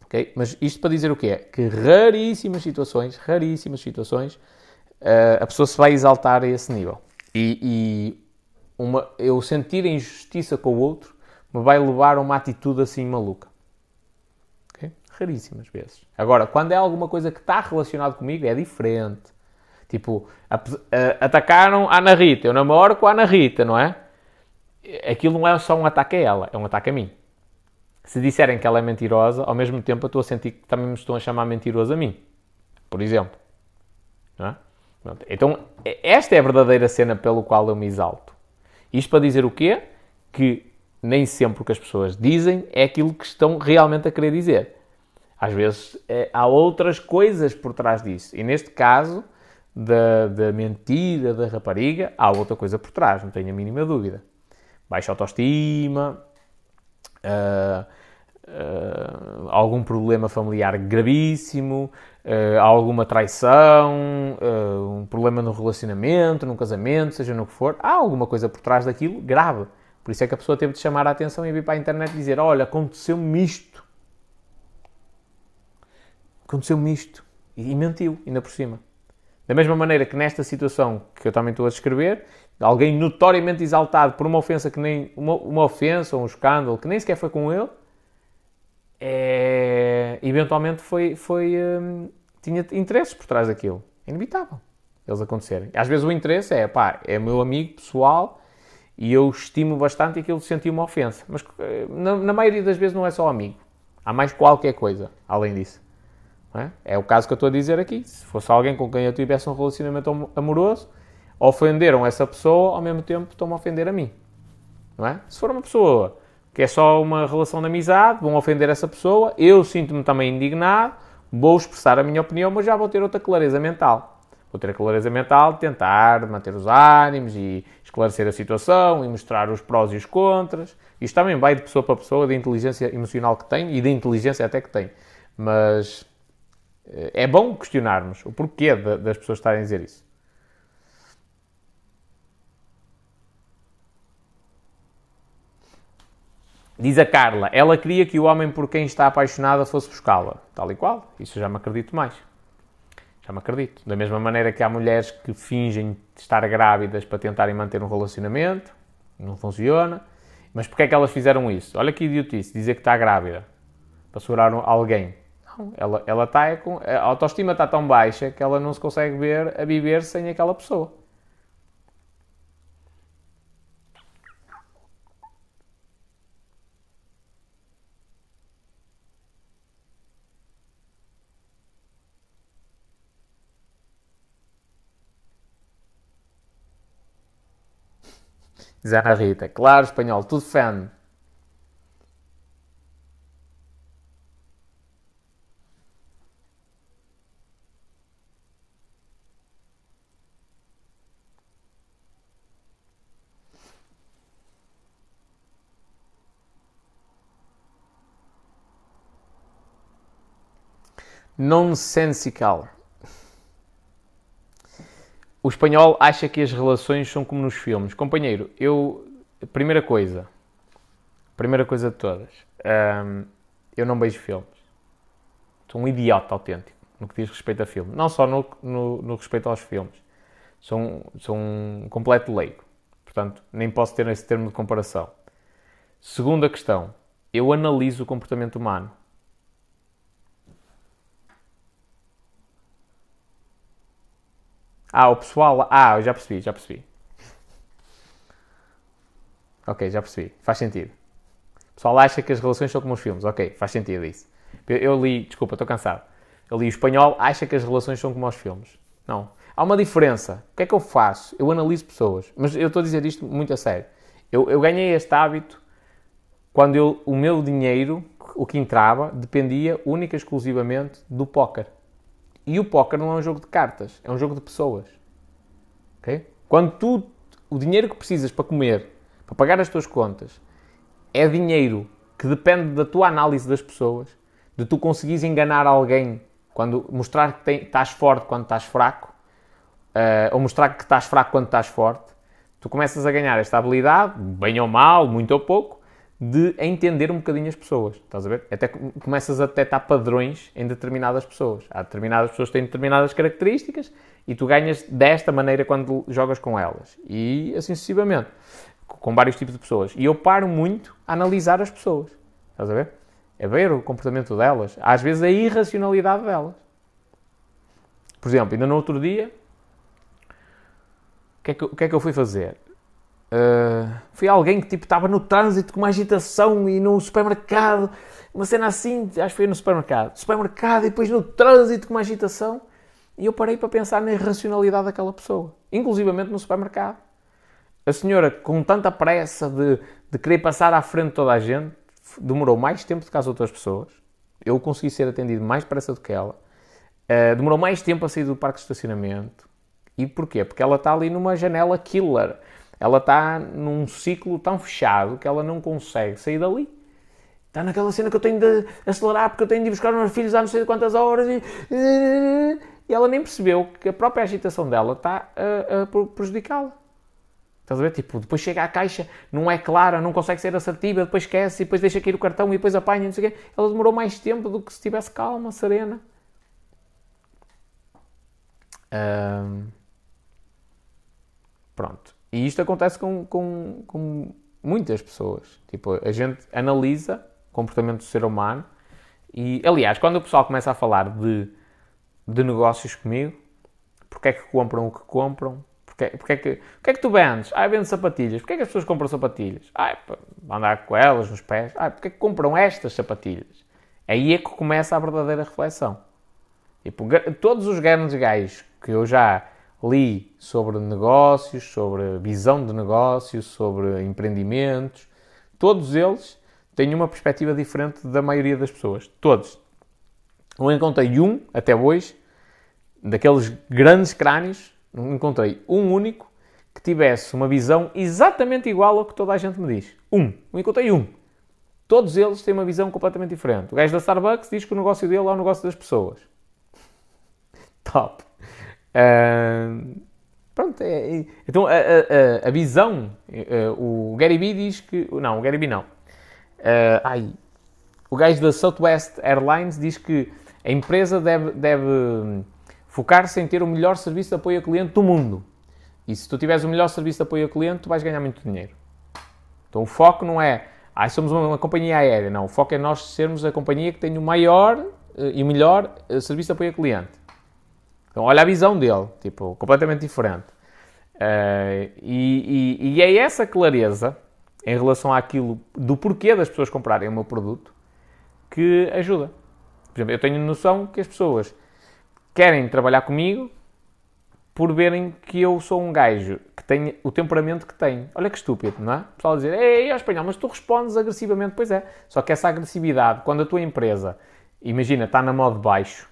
Okay? Mas isto para dizer o quê? Que raríssimas situações, raríssimas situações, eh, a pessoa se vai exaltar a esse nível. E, e uma, eu sentir a injustiça com o outro me vai levar a uma atitude assim maluca. Okay? Raríssimas vezes. Agora, quando é alguma coisa que está relacionado comigo, é diferente. Tipo, atacaram a Ana Rita, eu namoro com a Ana Rita, não é? Aquilo não é só um ataque a ela, é um ataque a mim. Se disserem que ela é mentirosa, ao mesmo tempo eu estou a sentir que também me estão a chamar mentiroso a mim. Por exemplo. É? Então, esta é a verdadeira cena pelo qual eu me exalto. Isto para dizer o quê? Que nem sempre o que as pessoas dizem é aquilo que estão realmente a querer dizer. Às vezes é, há outras coisas por trás disso. E neste caso, da, da mentira da rapariga, há outra coisa por trás, não tenho a mínima dúvida. Baixa autoestima, uh, uh, algum problema familiar gravíssimo, uh, alguma traição, um problema no relacionamento, no casamento, seja no que for. Há alguma coisa por trás daquilo grave por isso é que a pessoa teve de chamar a atenção e vir para a internet e dizer: Olha, aconteceu-me isto. Aconteceu-me isto. E mentiu, ainda por cima. Da mesma maneira que nesta situação que eu também estou a descrever, alguém notoriamente exaltado por uma ofensa que nem. uma, uma ofensa ou um escândalo que nem sequer foi com ele, é, eventualmente foi. foi hum, tinha interesses por trás daquilo. É inevitável eles acontecerem. Às vezes o interesse é, pá, é meu amigo pessoal e eu estimo bastante aquilo que senti uma ofensa. Mas eh, na, na, maioria das vezes não é só amigo. Há mais qualquer coisa além disso. É? é? o caso que eu estou a dizer aqui. Se fosse alguém com quem eu tivesse um relacionamento amoroso, ofenderam essa pessoa, ao mesmo tempo estão-me a ofender a mim. Não é? Se for uma pessoa que é só uma relação de amizade, vão ofender essa pessoa, eu sinto-me também indignado, vou expressar a minha opinião, mas já vou ter outra clareza mental vou ter a clareza mental de tentar manter os ânimos e esclarecer a situação e mostrar os prós e os contras. Isto também vai de pessoa para pessoa, da inteligência emocional que tem e da inteligência até que tem. Mas eh, é bom questionarmos o porquê das pessoas estarem a dizer isso. Diz a Carla, ela queria que o homem por quem está apaixonada fosse buscá-la. Tal e qual. Isso já me acredito mais. Já me acredito. Da mesma maneira que há mulheres que fingem estar grávidas para tentarem manter um relacionamento, não funciona. Mas porquê é que elas fizeram isso? Olha que idiotice, dizer que está grávida para segurar alguém. Não, ela, ela está é com, a autoestima está tão baixa que ela não se consegue ver a viver sem aquela pessoa. Diz Ana Rita. Claro, espanhol, tudo fan. Nonsensical. O espanhol acha que as relações são como nos filmes. Companheiro, eu. Primeira coisa. Primeira coisa de todas. eu não beijo filmes. Sou um idiota autêntico no que diz respeito a filmes. Não só no, no, no respeito aos filmes. Sou um, sou um completo leigo. Portanto, nem posso ter esse termo de comparação. Segunda questão. Eu analiso o comportamento humano. Ah, o pessoal. Ah, eu já percebi, já percebi. Ok, já percebi. Faz sentido. O pessoal acha que as relações são como os filmes. Ok, faz sentido isso. Eu, li, desculpa, estou cansado. Eu li o espanhol, acha que as relações são como os filmes. Não. Há uma diferença. O que é que eu faço? Eu analiso pessoas. Mas eu estou a dizer isto muito a sério. Eu, eu ganhei este hábito quando eu, o meu dinheiro, o que entrava, dependia única e exclusivamente do póquer. E o póquer não é um jogo de cartas, é um jogo de pessoas. Ok? Quando tu, o dinheiro que precisas para comer, para pagar as tuas contas, é dinheiro que depende da tua análise das pessoas, de tu conseguires enganar alguém quando mostrar que tem- estás forte quando estás fraco, eh, ou mostrar que estás fraco quando estás forte, tu começas a ganhar esta habilidade, bem ou mal, muito ou pouco, de entender um bocadinho as pessoas. Estás a ver? Até com- começas a detectar padrões em determinadas pessoas. Há determinadas pessoas que têm determinadas características e tu ganhas desta maneira quando jogas com elas. E assim sucessivamente. Com vários tipos de pessoas. E eu paro muito a analisar as pessoas. Estás a ver? É ver o comportamento delas. Às vezes a irracionalidade delas. Por exemplo, ainda no outro dia, o que é que, o que, é que eu fui fazer? Uh, fui alguém que tipo estava no trânsito com uma agitação e no supermercado, uma cena assim, acho que foi no supermercado, supermercado e depois no trânsito com uma agitação, e eu parei para pensar na irracionalidade daquela pessoa, inclusivamente no supermercado. A senhora, com tanta pressa de, de querer passar à frente de toda a gente, demorou mais tempo do que as outras pessoas. Eu consegui ser atendido mais depressa do que ela. Uh, demorou mais tempo a sair do parque de estacionamento. E porquê? Porque ela está ali numa janela killer. Ela está num ciclo tão fechado que ela não consegue sair dali. Está naquela cena que eu tenho de acelerar porque eu tenho de buscar os meus filhos há não sei quantas horas e, e ela nem percebeu que a própria agitação dela está a, a pre- prejudicá-la. Estás a ver? Tipo, depois chega à caixa, não é clara, não consegue ser assertiva, depois esquece depois deixa cair o cartão e depois apanha, não sei o quê. Ela demorou mais tempo do que se estivesse calma, serena. Pronto. E isto acontece com, com, com muitas pessoas. Tipo, a gente analisa o comportamento do ser humano e, aliás, quando o pessoal começa a falar de, de negócios comigo, porque é que compram o que compram, porque, porque é que, porque é que tu vendes? Ah, vendo sapatilhas. Porque é que as pessoas compram sapatilhas? Ah, para andar com elas nos pés. Ah, porque é que compram estas sapatilhas? Aí é que começa a verdadeira reflexão. Tipo, todos os grandes gajos que eu já li sobre negócios, sobre visão de negócios, sobre empreendimentos, todos eles têm uma perspectiva diferente da maioria das pessoas. Todos. Não encontrei um, até hoje, daqueles grandes crânios, não encontrei um único que tivesse uma visão exatamente igual ao que toda a gente me diz. Um. Não encontrei um. Todos eles têm uma visão completamente diferente. O gajo da Starbucks diz que o negócio dele é o negócio das pessoas. Top. Ahm, pronto, é- é- então a, a- a- a visão, eh, o Gary Vee diz que. Não, o Gary Vee não. Ah, ai, o gajo da Southwest Airlines diz que a empresa deve, deve focar-se em ter o melhor serviço de apoio ao cliente do mundo. E se tu tiveres o melhor serviço de apoio ao cliente, tu vais ganhar muito dinheiro. Então o foco não é, ah, somos uma, uma companhia aérea. Não, o foco é nós sermos a companhia que tem o maior eh, e o melhor eh, serviço de apoio ao cliente. Então olha a visão dele, tipo, completamente diferente. Eh, e, e- e é essa clareza em relação àquilo do porquê das pessoas comprarem o meu produto que ajuda. Por exemplo, eu tenho noção que as pessoas querem trabalhar comigo por verem que eu sou um gajo que tem o temperamento que tem. Olha que estúpido, não é? O pessoal dizer, ei, é espanhol, mas tu respondes agressivamente. Pois é. Só que essa agressividade, quando a tua empresa, imagina, está na modo baixo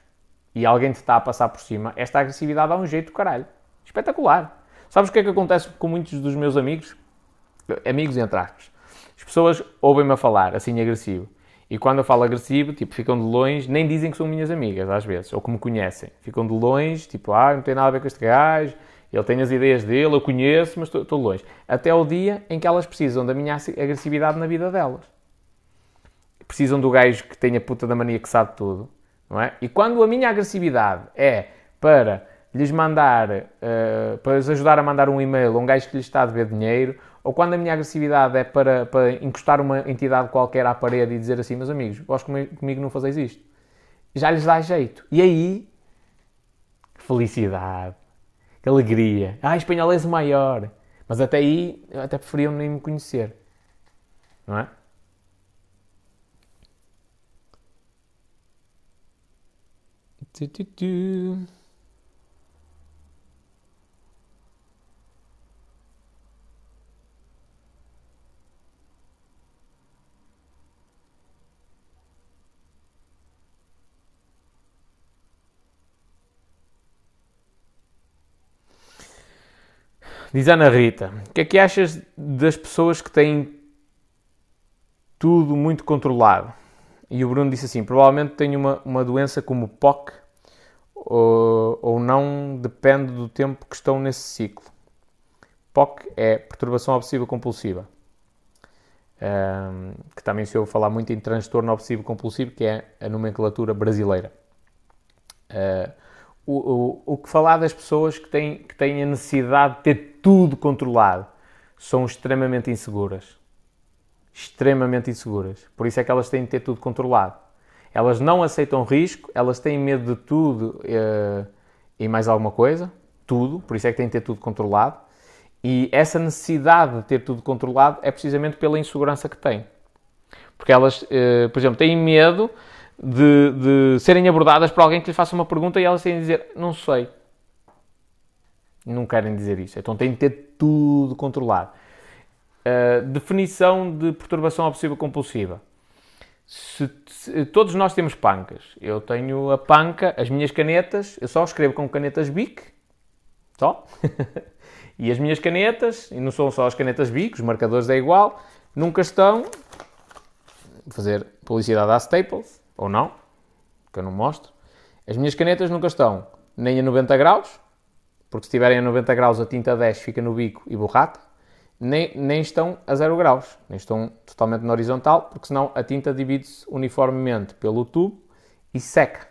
e alguém te está a passar por cima, esta agressividade dá um jeito caralho. Espetacular. Sabes o que é que acontece com muitos dos meus amigos? Amigos, entre aspas. As pessoas ouvem-me a falar assim agressivo. E quando eu falo agressivo, tipo, ficam de longe, nem dizem que são minhas amigas, às vezes, ou que me conhecem. Ficam de longe, tipo, ah, não tem nada a ver com este gajo, ele tem as ideias dele, eu conheço, mas estou longe. Até o dia em que elas precisam da minha agressividade na vida delas. Precisam do gajo que tem a puta da mania que sabe tudo, não é? E quando a minha agressividade é para lhes mandar, uh, para os ajudar a mandar um e-mail a um gajo que lhes está a dever dinheiro, ou quando a minha agressividade é para, para encostar uma entidade qualquer à parede e dizer assim, meus amigos, vós comigo não fazeis isto. Já lhes dá jeito. E aí, felicidade, alegria. Ah, espanhol és o maior. Mas até aí, até preferiam nem me conhecer. Não é? Tu, tu, tu. Diz Ana Rita, o que é que achas das pessoas que têm tudo muito controlado? E o Bruno disse assim, provavelmente tem uma, uma doença como POC ou, ou não, depende do tempo que estão nesse ciclo. POC é perturbação obsessiva compulsiva, um, que também se ouve falar muito em transtorno obsessivo compulsivo, que é a nomenclatura brasileira. Uh, o, o, o que falar das pessoas que têm, que têm a necessidade de ter tudo controlado são extremamente inseguras. Extremamente inseguras. Por isso é que elas têm de ter tudo controlado. Elas não aceitam risco, elas têm medo de tudo uh, e mais alguma coisa. Tudo. Por isso é que têm de ter tudo controlado. E essa necessidade de ter tudo controlado é precisamente pela insegurança que têm. Porque elas, uh, por exemplo, têm medo de, de serem abordadas por alguém que lhe faça uma pergunta e elas têm de dizer: Não sei. Não querem dizer isso. Então têm de ter tudo controlado. Uh, definição de perturbação obsessiva compulsiva. Se, se, todos nós temos pancas. Eu tenho a panca, as minhas canetas, eu só escrevo com canetas BIC, só. e as minhas canetas, e não são só as canetas BIC, os marcadores é igual, nunca estão. Vou fazer publicidade à Staples ou não, que eu não mostro. As minhas canetas nunca estão nem a 90 graus, porque se estiverem a 90 graus a tinta 10 fica no bico e borrata, nem, nem estão a 0 graus, nem estão totalmente na horizontal, porque senão a tinta divide-se uniformemente pelo tubo e seca,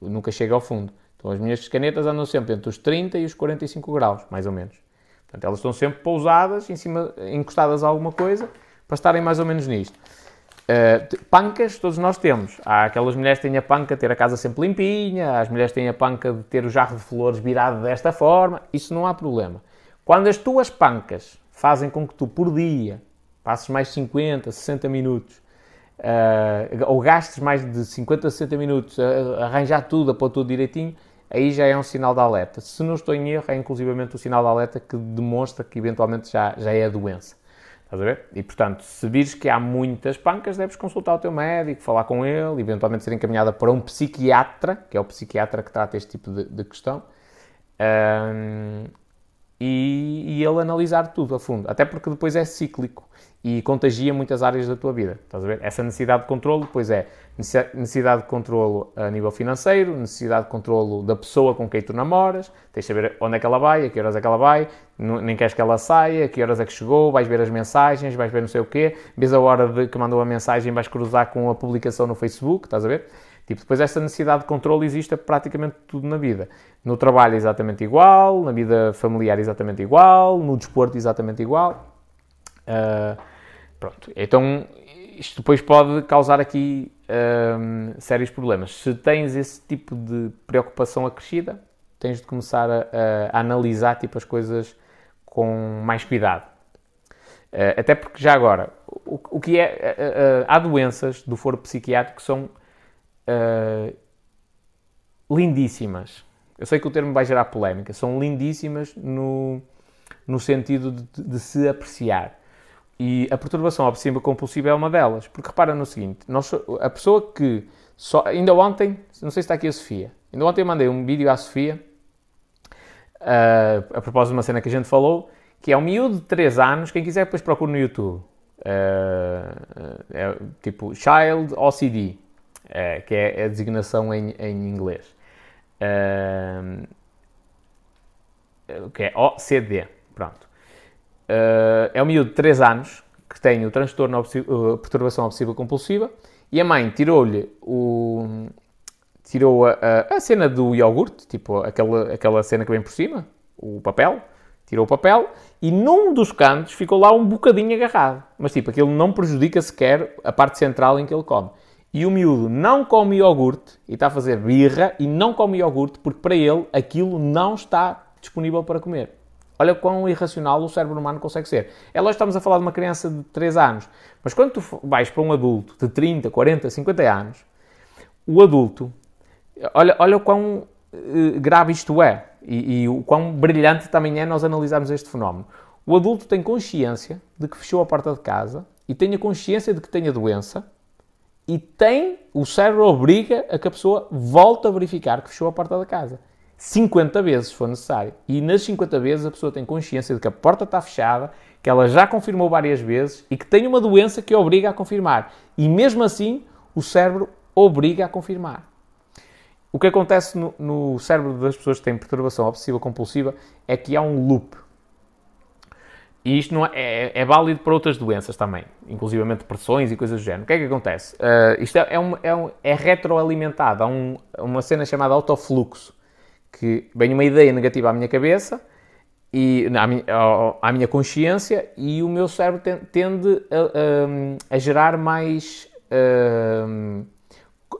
nunca chega ao fundo. Então as minhas canetas andam sempre entre os 30 e os 45 graus, mais ou menos. Portanto, elas estão sempre pousadas, em cima, encostadas a alguma coisa, para estarem mais ou menos nisto. Uh, pancas todos nós temos. Há aquelas mulheres que têm a panca de ter a casa sempre limpinha, as mulheres têm a panca de ter o jarro de flores virado desta forma. Isso não há problema. Quando as tuas pancas fazem com que tu, por dia, passes mais 50, 60 minutos, uh, ou gastes mais de 50, 60 minutos a arranjar tudo, a pôr tudo direitinho, aí já é um sinal de alerta. Se não estou em erro, é inclusivamente o sinal de alerta que demonstra que eventualmente já, já é a doença. Estás a ver? E portanto, se vires que há muitas pancas, deves consultar o teu médico, falar com ele, eventualmente ser encaminhada para um psiquiatra, que é o psiquiatra que trata este tipo de, de questão, um, e, e, ele analisar tudo a fundo. Até porque depois é cíclico e contagia muitas áreas da tua vida. Estás a ver? Essa necessidade de controle depois é necessidade de controle a nível financeiro, necessidade de controle da pessoa com quem tu namoras, tens de saber onde é que ela vai, a que horas é que ela vai, nem queres que ela saia, a que horas é que chegou, vais ver as mensagens, vais ver não sei o quê, vês a hora de que mandou a mensagem, vais cruzar com a publicação no Facebook, estás a ver? Tipo, depois essa necessidade de controle existe a praticamente tudo na vida. No trabalho exatamente igual, na vida familiar exatamente igual, no desporto exatamente igual. Uh, Pronto, então isto depois pode causar aqui um, sérios problemas. Se tens esse tipo de preocupação acrescida, tens de começar a, a, analisar tipo, as coisas com mais cuidado. Uh, até porque já agora, o, o que é. Uh, há doenças do foro psiquiátrico que são lindíssimas, Eu sei que o termo vai gerar polémica, são lindíssimas no, no sentido de, de se apreciar. E a perturbação obsessiva compulsiva é uma delas. Porque repara no seguinte: nós, a pessoa que. Só, ainda ontem, não sei se está aqui a Sofia, ainda ontem eu mandei um vídeo à Sofia, uh, a propósito de uma cena que a gente falou, que é um miúdo de 3 anos, quem quiser depois procura no YouTube. Uh, é, tipo Child OCD, uh, que é a designação em, em inglês. Uh, que é OCD, pronto. é um miúdo de 3 anos que tem o transtorno obsessivo, perturbação obsessiva compulsiva e a mãe tirou-lhe o tirou a, a, a, cena do iogurte, tipo aquela, aquela cena que vem por cima, o papel, tirou o papel e num dos cantos ficou lá um bocadinho agarrado. Mas tipo, aquilo não prejudica sequer a parte central em que ele come. E o miúdo não come iogurte e está a fazer birra e não come iogurte porque para ele aquilo não está disponível para comer. Olha quão irracional o cérebro humano consegue ser. É lógico estamos a falar de uma criança de 3 anos, mas quando tu vais para um adulto de 30, 40, 50 anos, o adulto, olha, olha o quão uh, grave isto é e, e o quão brilhante também é nós analisarmos este fenómeno. O adulto tem consciência de que fechou a porta de casa e tem a consciência de que tem a doença e tem, o cérebro obriga a que a pessoa volte a verificar que fechou a porta da casa. 50 vezes, se for necessário. E nas 50 vezes a pessoa tem consciência de que a porta está fechada, que ela já confirmou várias vezes e que tem uma doença que obriga a confirmar. E mesmo assim, o cérebro obriga a confirmar. O que acontece no, no cérebro das pessoas que têm perturbação obsessiva compulsiva é que há um loop. E isto não é, é, é, válido para outras doenças também, inclusive depressões e coisas do género. O que é que acontece? Uh, isto é, é, um, é, um, é retroalimentado. Há um, uma cena chamada autofluxo, que vem uma ideia negativa à minha cabeça, e à minha, à minha consciência, e o meu cérebro tende a, a, a gerar mais... Uh,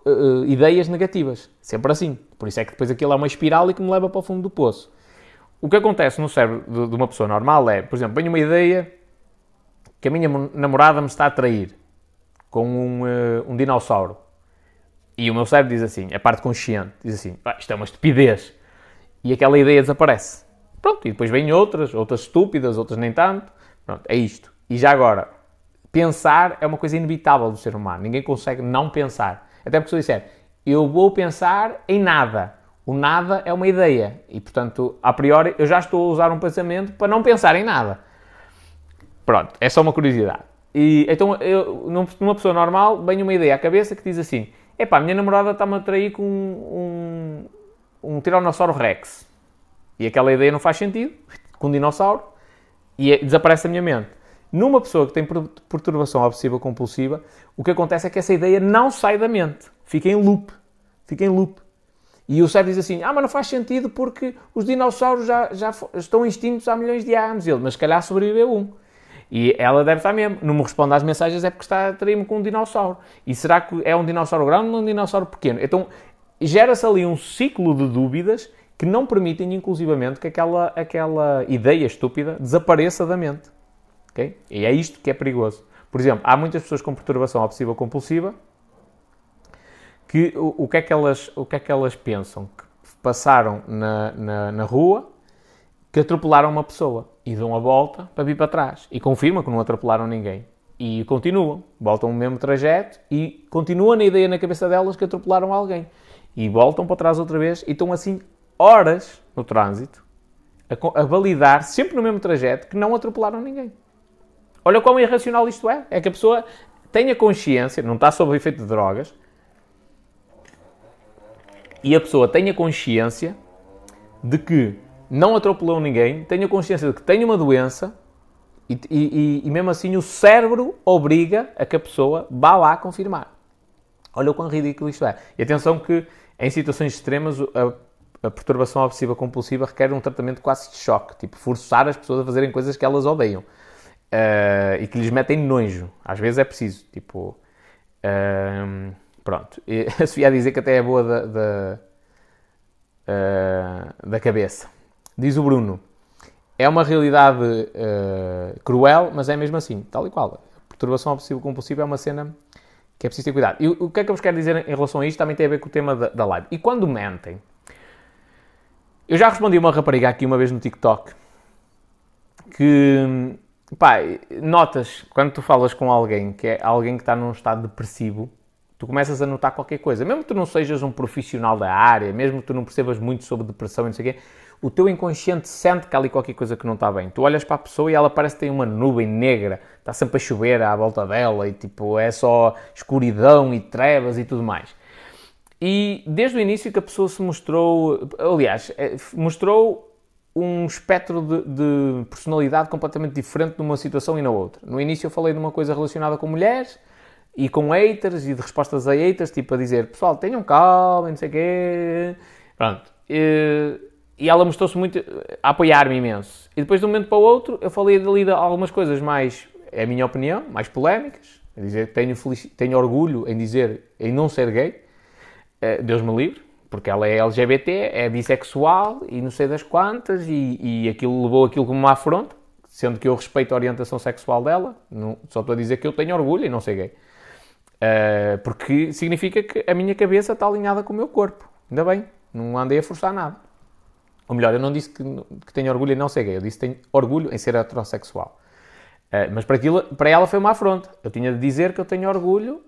uh, ideias negativas. Sempre assim. Por isso é que depois aquilo é uma espiral e que me leva para o fundo do poço. O que acontece no cérebro de, uma pessoa normal é, por exemplo, venho uma ideia que a minha namorada me está a trair com um, uh, um dinossauro. E o meu cérebro diz assim, a parte consciente, diz assim, ah, isto é uma estupidez. E aquela ideia desaparece. Pronto, e depois vêm outras, outras estúpidas, outras nem tanto. Pronto, é isto. E já agora, pensar é uma coisa inevitável do ser humano. Ninguém consegue não pensar. Até porque se eu disser, eu vou pensar em nada. O nada é uma ideia. E, portanto, a priori, eu já estou a usar um pensamento para não pensar em nada. Pronto, é só uma curiosidade. E, então, eu, numa pessoa normal, vem uma ideia à cabeça que diz assim, epá, a minha namorada está-me a trair com um, um, um Tiranossauro Rex. E aquela ideia não faz sentido, com um dinossauro, e é, desaparece da minha mente. Numa pessoa que tem perturbação obsessiva compulsiva, o que acontece é que essa ideia não sai da mente, fica em loop. Fica em loop. E o cérebro diz assim: Ah, mas não faz sentido porque os dinossauros já, já estão extintos há milhões de anos. Ele, mas se calhar sobreviveu um. E ela deve estar mesmo. Não me responde às mensagens é porque está a trair-me com um dinossauro. E será que é um dinossauro grande ou um dinossauro pequeno? Então gera-se ali um ciclo de dúvidas que não permitem, inclusivamente, que aquela, aquela ideia estúpida desapareça da mente. Okay? E é isto que é perigoso. Por exemplo, há muitas pessoas com perturbação obsessiva compulsiva que o, o, que, é que elas, o que é que elas pensam? Que passaram na, na, na rua, que atropelaram uma pessoa e dão a volta para vir para trás e confirmam que não atropelaram ninguém. E continuam, voltam o mesmo trajeto e continuam na ideia na cabeça delas que atropelaram alguém. E voltam para trás outra vez e estão assim horas no trânsito a, a validar, sempre no mesmo trajeto, que não atropelaram ninguém. Olha quão irracional isto é. É que a pessoa tenha consciência, não está sob o efeito de drogas, e a pessoa tenha consciência de que não atropelou ninguém, tenha consciência de que tem uma doença e, e, e, mesmo assim o cérebro obriga a que a pessoa vá lá confirmar. Olha o quão ridículo isto é. E atenção que em situações extremas a, a perturbação obsessiva compulsiva requer um tratamento quase de choque, tipo forçar as pessoas a fazerem coisas que elas odeiam uh, e que lhes metem nojo. Às vezes é preciso, tipo. Uh, pronto. E a Sofia a dizer que até é boa da, da, uh, da cabeça. Diz o Bruno. É uma realidade cruel, mas é mesmo assim, tal e qual. A perturbação obsessiva compulsiva é uma cena que é preciso ter cuidado. E o que é que eu vos quero dizer em relação a isto também tem a ver com o tema da, da live. E quando mentem, Eu já respondi uma rapariga aqui uma vez no TikTok que, pá, notas quando tu falas com alguém que é alguém que está num estado depressivo, tu começas a notar qualquer coisa. Mesmo que tu não sejas um profissional da área, mesmo que tu não percebas muito sobre depressão e não sei o quê, o teu inconsciente sente que há ali qualquer coisa que não está bem. Tu olhas para a pessoa e ela parece que tem uma nuvem negra, está sempre a chover à volta dela e tipo, é só escuridão e trevas e tudo mais. E desde o início que a pessoa se mostrou, aliás, é, mostrou um espectro de, de, personalidade completamente diferente numa situação e na outra. No início eu falei de uma coisa relacionada com mulheres e com haters e de respostas a haters, tipo a dizer, pessoal, tenham calma, não sei o quê. Pronto. E, e ela mostrou-se muito a apoiar-me imenso. E depois de um momento para o outro eu falei ali de algumas coisas mais, é a minha opinião, mais polémicas. A dizer, tenho, tenho orgulho em dizer, em não ser gay eh, Deus me livre, porque ela é LGBT, é bissexual e não sei das quantas, e, e aquilo levou aquilo como uma afronta, sendo que eu respeito a orientação sexual dela, não, só estou a dizer que eu tenho orgulho e não sei gay. Uh, porque significa que a minha cabeça está alinhada com o meu corpo. Ainda bem, não andei a forçar nada. Ou melhor, eu não disse que, que tenho orgulho em não ser gay, eu disse que tenho orgulho em ser heterossexual. Uh, mas para, aquilo, para ela foi uma afronta. Eu tinha de dizer que eu tenho orgulho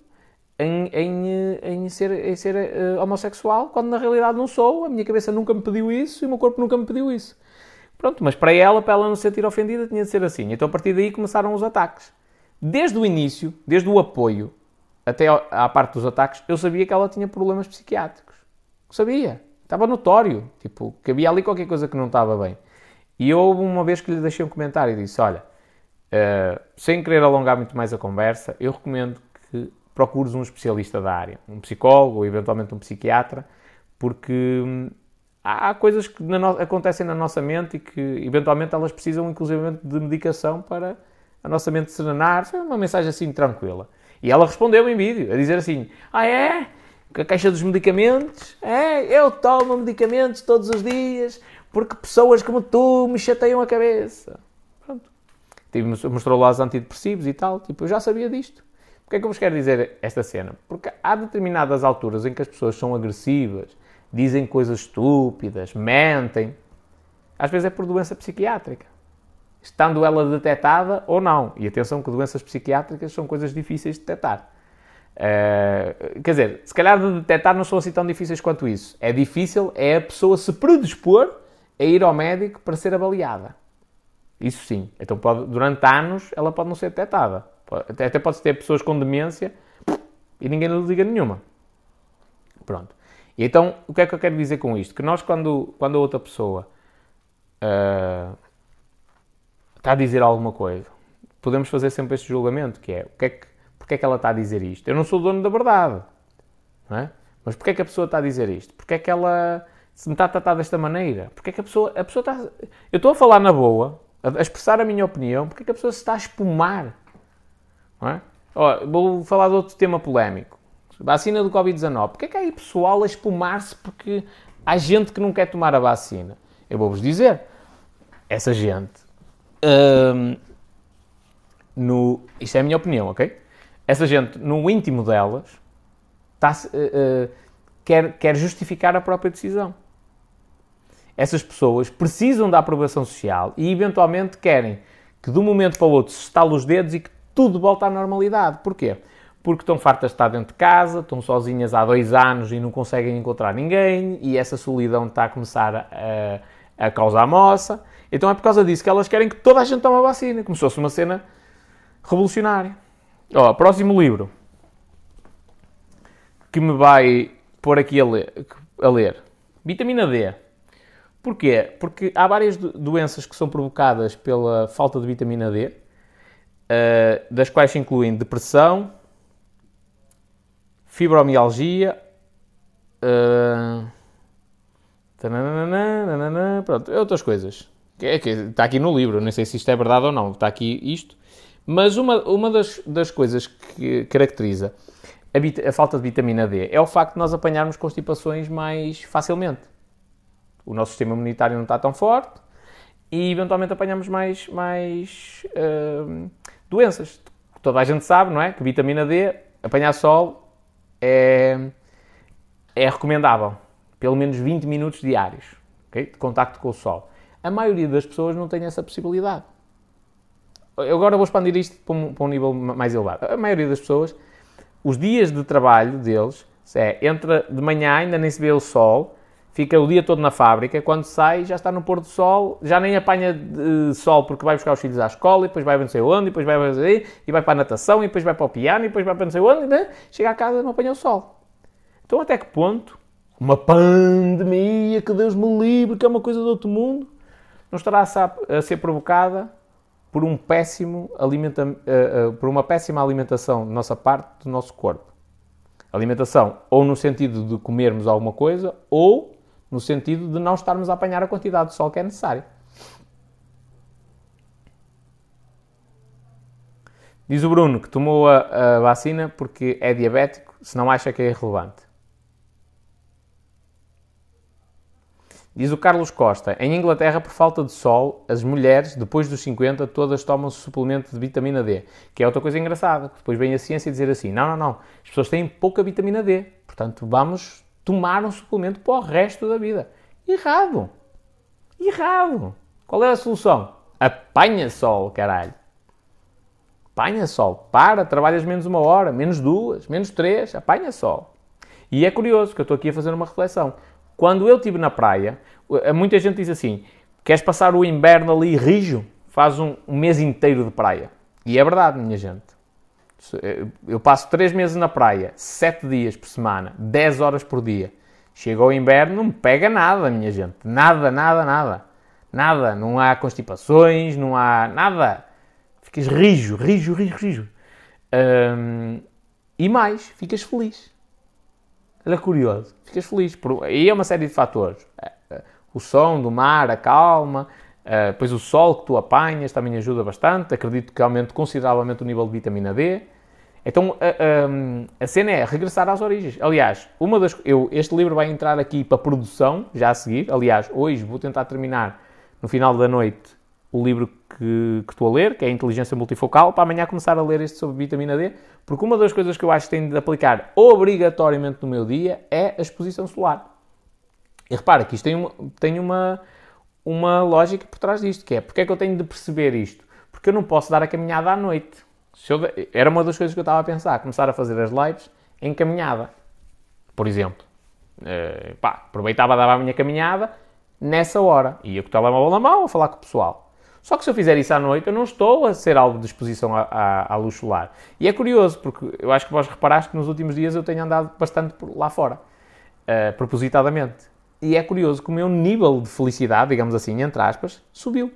em, em, em ser, em ser uh, homossexual, quando na realidade não sou, a minha cabeça nunca me pediu isso e o meu corpo nunca me pediu isso. Pronto, mas para ela, para ela não se sentir ofendida, tinha de ser assim. Então a partir daí começaram os ataques. Desde o início, desde o apoio até à parte dos ataques, eu sabia que ela tinha problemas psiquiátricos. Sabia. Estava notório. Tipo, que havia ali qualquer coisa que não estava bem. E eu, uma vez que lhe deixei um comentário e disse: Olha, uh, sem querer alongar muito mais a conversa, eu recomendo que procures um especialista da área, um psicólogo ou eventualmente um psiquiatra, porque hum, há coisas que na no... acontecem na nossa mente e que eventualmente elas precisam inclusivamente de medicação para a nossa mente serenar. Foi uma mensagem assim tranquila. E ela respondeu em vídeo, a dizer assim: Ah, é? A caixa dos medicamentos? É, eu tomo medicamentos todos os dias porque pessoas como tu me chateiam a cabeça. Pronto. Mostrou lá os antidepressivos e tal. Tipo, eu já sabia disto. Porquê é que eu vos quero dizer esta cena? Porque há determinadas alturas em que as pessoas são agressivas, dizem coisas estúpidas, mentem. Às vezes é por doença psiquiátrica. Estando ela detectada ou não. E atenção que doenças psiquiátricas são coisas difíceis de detectar. Uh, quer dizer, se calhar de detectar não são assim tão difíceis quanto isso. É difícil é a pessoa se predispor a ir ao médico para ser avaliada. Isso sim. Então, pode, durante anos, ela pode não ser detectada. Até, até pode ter pessoas com demência e ninguém lhe liga nenhuma. Pronto. E então, o que é que eu quero dizer com isto? Que nós, quando, quando a outra pessoa uh, está a dizer alguma coisa, podemos fazer sempre este julgamento, que é, o que é que, porque é que ela está a dizer isto? Eu não sou dono da verdade, não é? Mas porquê é que a pessoa está a dizer isto? Porquê é que ela se me está a tratar desta maneira? Porquê é que a pessoa, a pessoa está... Eu estou a falar na boa, a, expressar a minha opinião, porquê é que a pessoa se está a espumar? É? Oh, vou falar de outro tema polémico. Vacina do Covid-19. Porquê é que há aí pessoal a espumar-se porque há gente que não quer tomar a vacina? Eu vou-vos dizer. Essa gente... Hum, no, isto é a minha opinião, ok? Essa gente, no íntimo delas, tá, uh, uh, quer, quer justificar a própria decisão. Essas pessoas precisam da aprovação social e, eventualmente, querem que de um momento para o outro se estale os dedos e que tudo volta à normalidade. Porquê? Porque estão fartas de estar dentro de casa, estão sozinhas há dois anos e não conseguem encontrar ninguém, e essa solidão está a começar a, a causar moça. Então é por causa disso que elas querem que toda a gente tome a vacina, como se fosse uma cena revolucionária. Ó, próximo livro que me vai pôr aqui a ler, a ler. Vitamina D. Porquê? Porque há várias doenças que são provocadas pela falta de vitamina D uh, das quais se incluem depressão, fibromialgia, uh, tananana, pronto, outras coisas. É que está aqui no livro, não sei se isto é verdade ou não, está aqui isto. Mas uma, uma das, das coisas que caracteriza a, a, falta de vitamina D é o facto de nós apanharmos constipações mais facilmente. O nosso sistema imunitário não está tão forte e eventualmente apanhamos mais, mais uh, doenças. Toda a gente sabe, não é? Que vitamina D, apanhar sol, é, é recomendável. Pelo menos 20 minutos diários. okay? de contacto com o sol. A maioria das pessoas não tem essa possibilidade. Eu agora vou expandir isto para um, para um nível mais elevado. A maioria das pessoas, os dias de trabalho deles, é, entra de manhã, ainda nem se vê o sol, fica o dia todo na fábrica, quando sai já está no pôr do sol, já nem apanha de sol porque vai buscar os filhos à escola, e depois vai para não sei onde, e depois vai para e vai para a natação, e depois vai para o piano, e depois vai para não sei onde, né? chega a casa e não apanha o sol. Então até que ponto uma pandemia, que Deus me livre, que é uma coisa do outro mundo, não estará a ser provocada por, um péssimo alimenta, uh, uh, por uma péssima alimentação de nossa parte do nosso corpo. Alimentação ou no sentido de comermos alguma coisa ou no sentido de não estarmos a apanhar a quantidade de sol que é necessária. Diz o Bruno que tomou a, a vacina porque é diabético, se não acha que é irrelevante. Diz o Carlos Costa, em Inglaterra, por falta de sol, as mulheres, depois dos 50, todas tomam suplemento de vitamina D. Que é outra coisa engraçada. Depois vem a ciência dizer assim: não, não, não, as pessoas têm pouca vitamina D, portanto vamos tomar um suplemento para o resto da vida. Errado! Errado! Qual é a solução? Apanha sol, caralho! Apanha sol. Para, trabalhas menos uma hora, menos duas, menos três, apanha sol. E é curioso que eu estou aqui a fazer uma reflexão. Quando eu estive na praia, eh, muita gente diz assim: queres passar o inverno ali rijo? Faz um, um mês inteiro de praia. E é verdade, minha gente. Eh, eu passo 3 meses na praia, 7 dias por semana, 10 horas por dia. Chega o inverno, não me pega nada, minha gente. Nada, nada, nada. Nada. Não há constipações, não há nada. Ficas rijo, rijo, rijo, rijo. E mais, ficas feliz. Olha curioso, ficas feliz. Por, aí é uma série de fatores. É, é, o som do mar, a calma, é, depois o sol que tu apanhas também ajuda bastante. Acredito que aumente consideravelmente o nível de vitamina D. Então a, a, a, cena é regressar às origens. Aliás, uma das, eu, este livro vai entrar aqui para produção, já a seguir. Aliás, hoje vou tentar terminar no final da noite o livro que, que estou a ler, que é a Inteligência Multifocal, para amanhã começar a ler este sobre vitamina D, porque uma das coisas que eu acho que tenho de aplicar obrigatoriamente no meu dia é a exposição solar. E repara que isto tem uma, tem uma, uma lógica por trás disto, que é, porque é que eu tenho de perceber isto? Porque eu não posso dar a caminhada à noite. Eu, era uma das coisas que eu estava a pensar, começar a fazer as lives em caminhada, por exemplo. Uh, pá, aproveitava, dava a minha caminhada nessa hora. Ia com o telemóvel na mão a falar com o pessoal. Só que se eu fizer isso à noite, eu não estou a ser alvo de exposição à, à, à luz solar. E é curioso, porque eu acho que vós reparaste que nos últimos dias eu tenho andado bastante lá fora, uh, propositadamente. E é curioso que o meu nível de felicidade, digamos assim, entre aspas, subiu.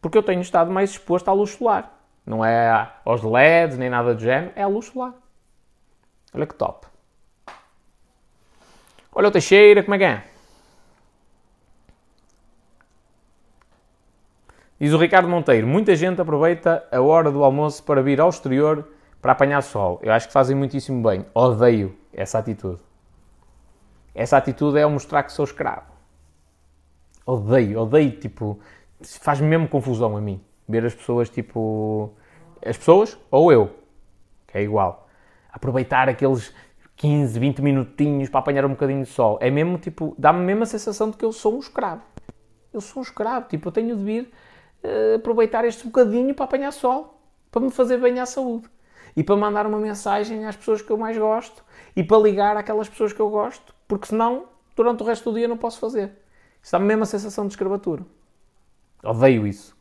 Porque eu tenho estado mais exposto à luz solar. Não é aos LEDs nem nada do género, é à luz solar. Olha que top. Olha o Teixeira, como é que é? Diz o Ricardo Monteiro: muita gente aproveita a hora do almoço para vir ao exterior para apanhar sol. Eu acho que fazem muitíssimo bem. Odeio essa atitude. Essa atitude é mostrar que sou escravo. Odeio, odeio, tipo, faz-me mesmo confusão a mim. Ver as pessoas, tipo, as pessoas ou eu, que é igual. Aproveitar aqueles 15, 20 minutinhos para apanhar um bocadinho de sol. É mesmo, tipo, dá-me mesmo a sensação de que eu sou um escravo. Eu sou um escravo, tipo, eu tenho de vir uh, aproveitar este bocadinho para apanhar sol, para me fazer bem à saúde e para mandar uma mensagem às pessoas que eu mais gosto e para ligar àquelas pessoas que eu gosto, porque senão, durante o resto do dia, não posso fazer. Isso dá-me mesmo a sensação de escravatura. Odeio isso.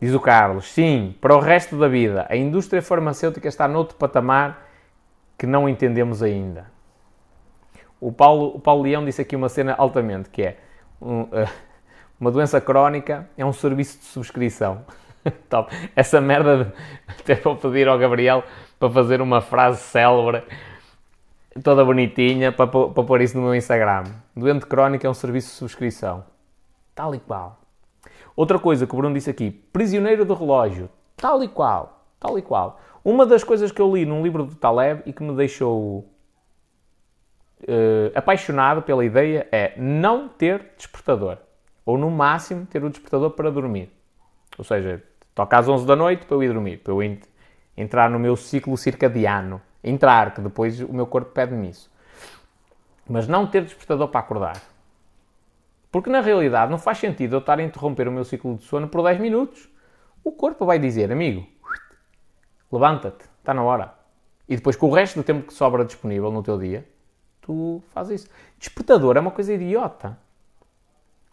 Diz o Carlos, sim, para o resto da vida, a indústria farmacêutica está noutro patamar que não entendemos ainda. O Paulo, o Paulo Leão disse aqui uma cena altamente, que é um, uh, uma doença crónica é um serviço de subscrição. Top. Essa merda, de, até vou pedir ao Gabriel para fazer uma frase célebre, toda bonitinha, para, para pôr isso no meu Instagram. Doente crónica é um serviço de subscrição. Tal e qual. Outra coisa que o Bruno disse aqui, prisioneiro do relógio. Tal e qual. Tal e qual. Uma das coisas que eu li num livro do Taleb e que me deixou uh, apaixonado pela ideia é não ter despertador. Ou no máximo ter o despertador para dormir. Ou seja, toca às 11 da noite para eu ir dormir, para eu entrar no meu ciclo circadiano. entrar, que depois o meu corpo pede-me isso. Mas não ter despertador para acordar. Porque na realidade não faz sentido eu estar a interromper o meu ciclo de sono por 10 minutos. O corpo vai dizer, amigo, levanta-te, está na hora. E depois com o resto do tempo que sobra disponível no teu dia, tu fazes isso. Despertador é uma coisa idiota.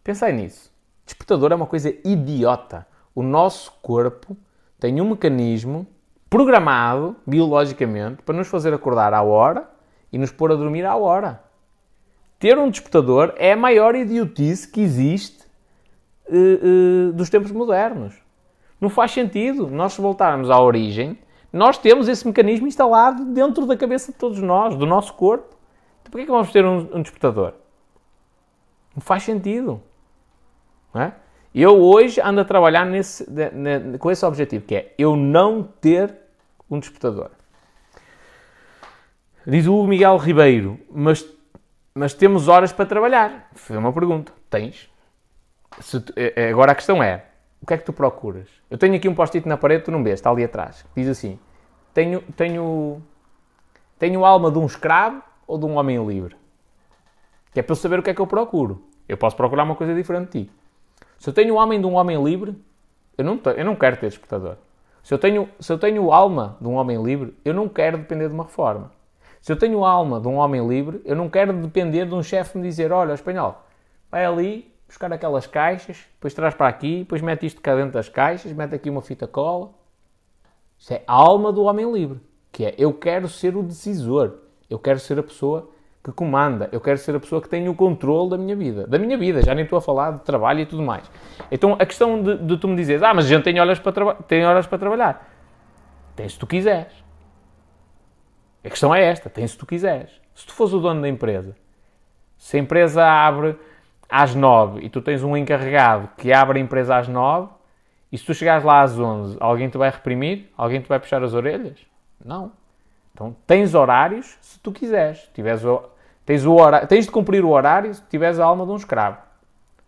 Pensai nisso. Despertador é uma coisa idiota. O nosso corpo tem um mecanismo programado biologicamente para nos fazer acordar à hora e nos pôr a dormir à hora. Ter um despertador é a maior idiotice que existe uh, uh, dos tempos modernos. Não faz sentido. Nós, voltarmos à origem, nós temos esse mecanismo instalado dentro da cabeça de todos nós, do nosso corpo. Porquê é que vamos ter um, um despertador? Não faz sentido. Não é? Eu hoje ando a trabalhar nesse, com esse objetivo, que é eu não ter um despertador. Diz o Miguel Ribeiro, mas, mas temos horas para trabalhar. Foi uma pergunta. Tens? Se, é, é, agora a questão é, o que é que tu procuras? Eu tenho aqui um post-it na parede, tu não vês, está ali atrás. Diz assim, tenho, tenho, tenho alma de um escravo ou de um homem livre? Que é para eu saber o que é que eu procuro. Eu posso procurar uma coisa diferente de ti. Se eu tenho o homem de um homem livre, eu não, eu não quero ter despertador. Se eu, tenho, se eu tenho alma de um homem livre, eu não quero depender de uma reforma. Se eu tenho alma de um homem livre, eu não quero depender de um chefe me dizer: olha, espanhol, vai ali buscar aquelas caixas, depois traz para aqui, depois mete isto cá dentro das caixas, mete aqui uma fita cola. Isso é a alma do homem livre, que é eu quero ser o decisor, eu quero ser a pessoa que comanda. Eu quero ser a pessoa que tem o controle da minha vida. Da minha vida, já nem estou a falar de trabalho e tudo mais. Então a questão de, de tu me dizeres, ah, mas a gente tem horas para, tem horas para trabalhar. Tens se tu quiseres. A questão é esta, tens se tu quiseres. Se tu fores o dono da empresa, se a empresa abre às nove e tu tens um encarregado que abre a empresa às nove, e se tu chegares lá às onze, alguém te vai reprimir? Alguém te vai puxar as orelhas? Não. Então tens horários se tu quiseres. Tiveres Tens, o horário, tens de cumprir o horário se tiveres a alma de um escravo.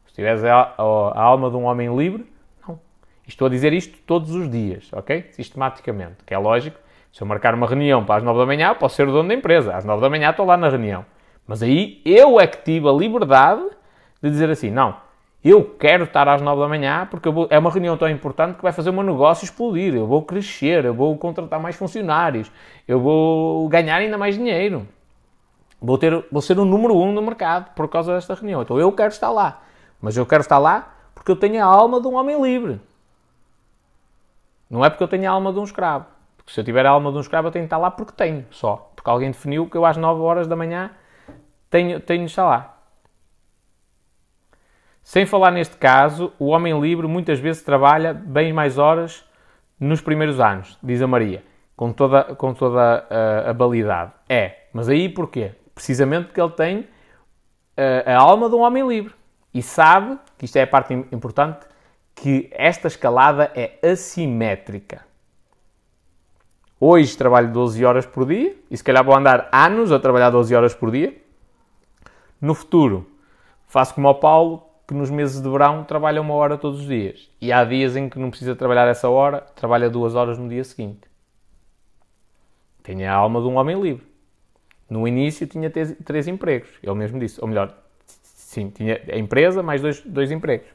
Se tiveres a, a, a alma de um homem livre, não. estou a dizer isto todos os dias, ok? Sistematicamente, que é lógico. Se eu marcar uma reunião para as 9 da manhã, posso ser o dono da empresa. Às 9 da manhã estou lá na reunião. Mas aí eu é que tive a liberdade de dizer assim: não, eu quero estar às 9 da manhã porque vou, é uma reunião tão importante que vai fazer o meu negócio explodir. Eu vou crescer, eu vou contratar mais funcionários, eu vou ganhar ainda mais dinheiro. Vou, ter, vou ser o número um no mercado por causa desta reunião. Então eu quero estar lá. Mas eu quero estar lá porque eu tenho a alma de um homem livre. Não é porque eu tenho a alma de um escravo. Porque se eu tiver a alma de um escravo, eu tenho que estar lá porque tenho, só. Porque alguém definiu que eu às 9 horas da manhã tenho, tenho de estar lá. Sem falar neste caso, o homem livre muitas vezes trabalha bem mais horas nos primeiros anos, diz a Maria, com toda, com toda a, a validade. É, mas aí porquê? Precisamente porque ele tem a, eh, a alma de um homem livre e sabe, que isto é a parte importante, que esta escalada é assimétrica. Hoje trabalho 12 horas por dia e se calhar vou andar anos a trabalhar 12 horas por dia. No futuro, faço como o Paulo, que nos meses de verão trabalha uma hora todos os dias. E há dias em que não precisa trabalhar essa hora, trabalha duas horas no dia seguinte. Tenho a alma de um homem livre. No início tinha três empregos, ele mesmo disse. Ou melhor, sim, tinha a empresa mais dois, dois empregos.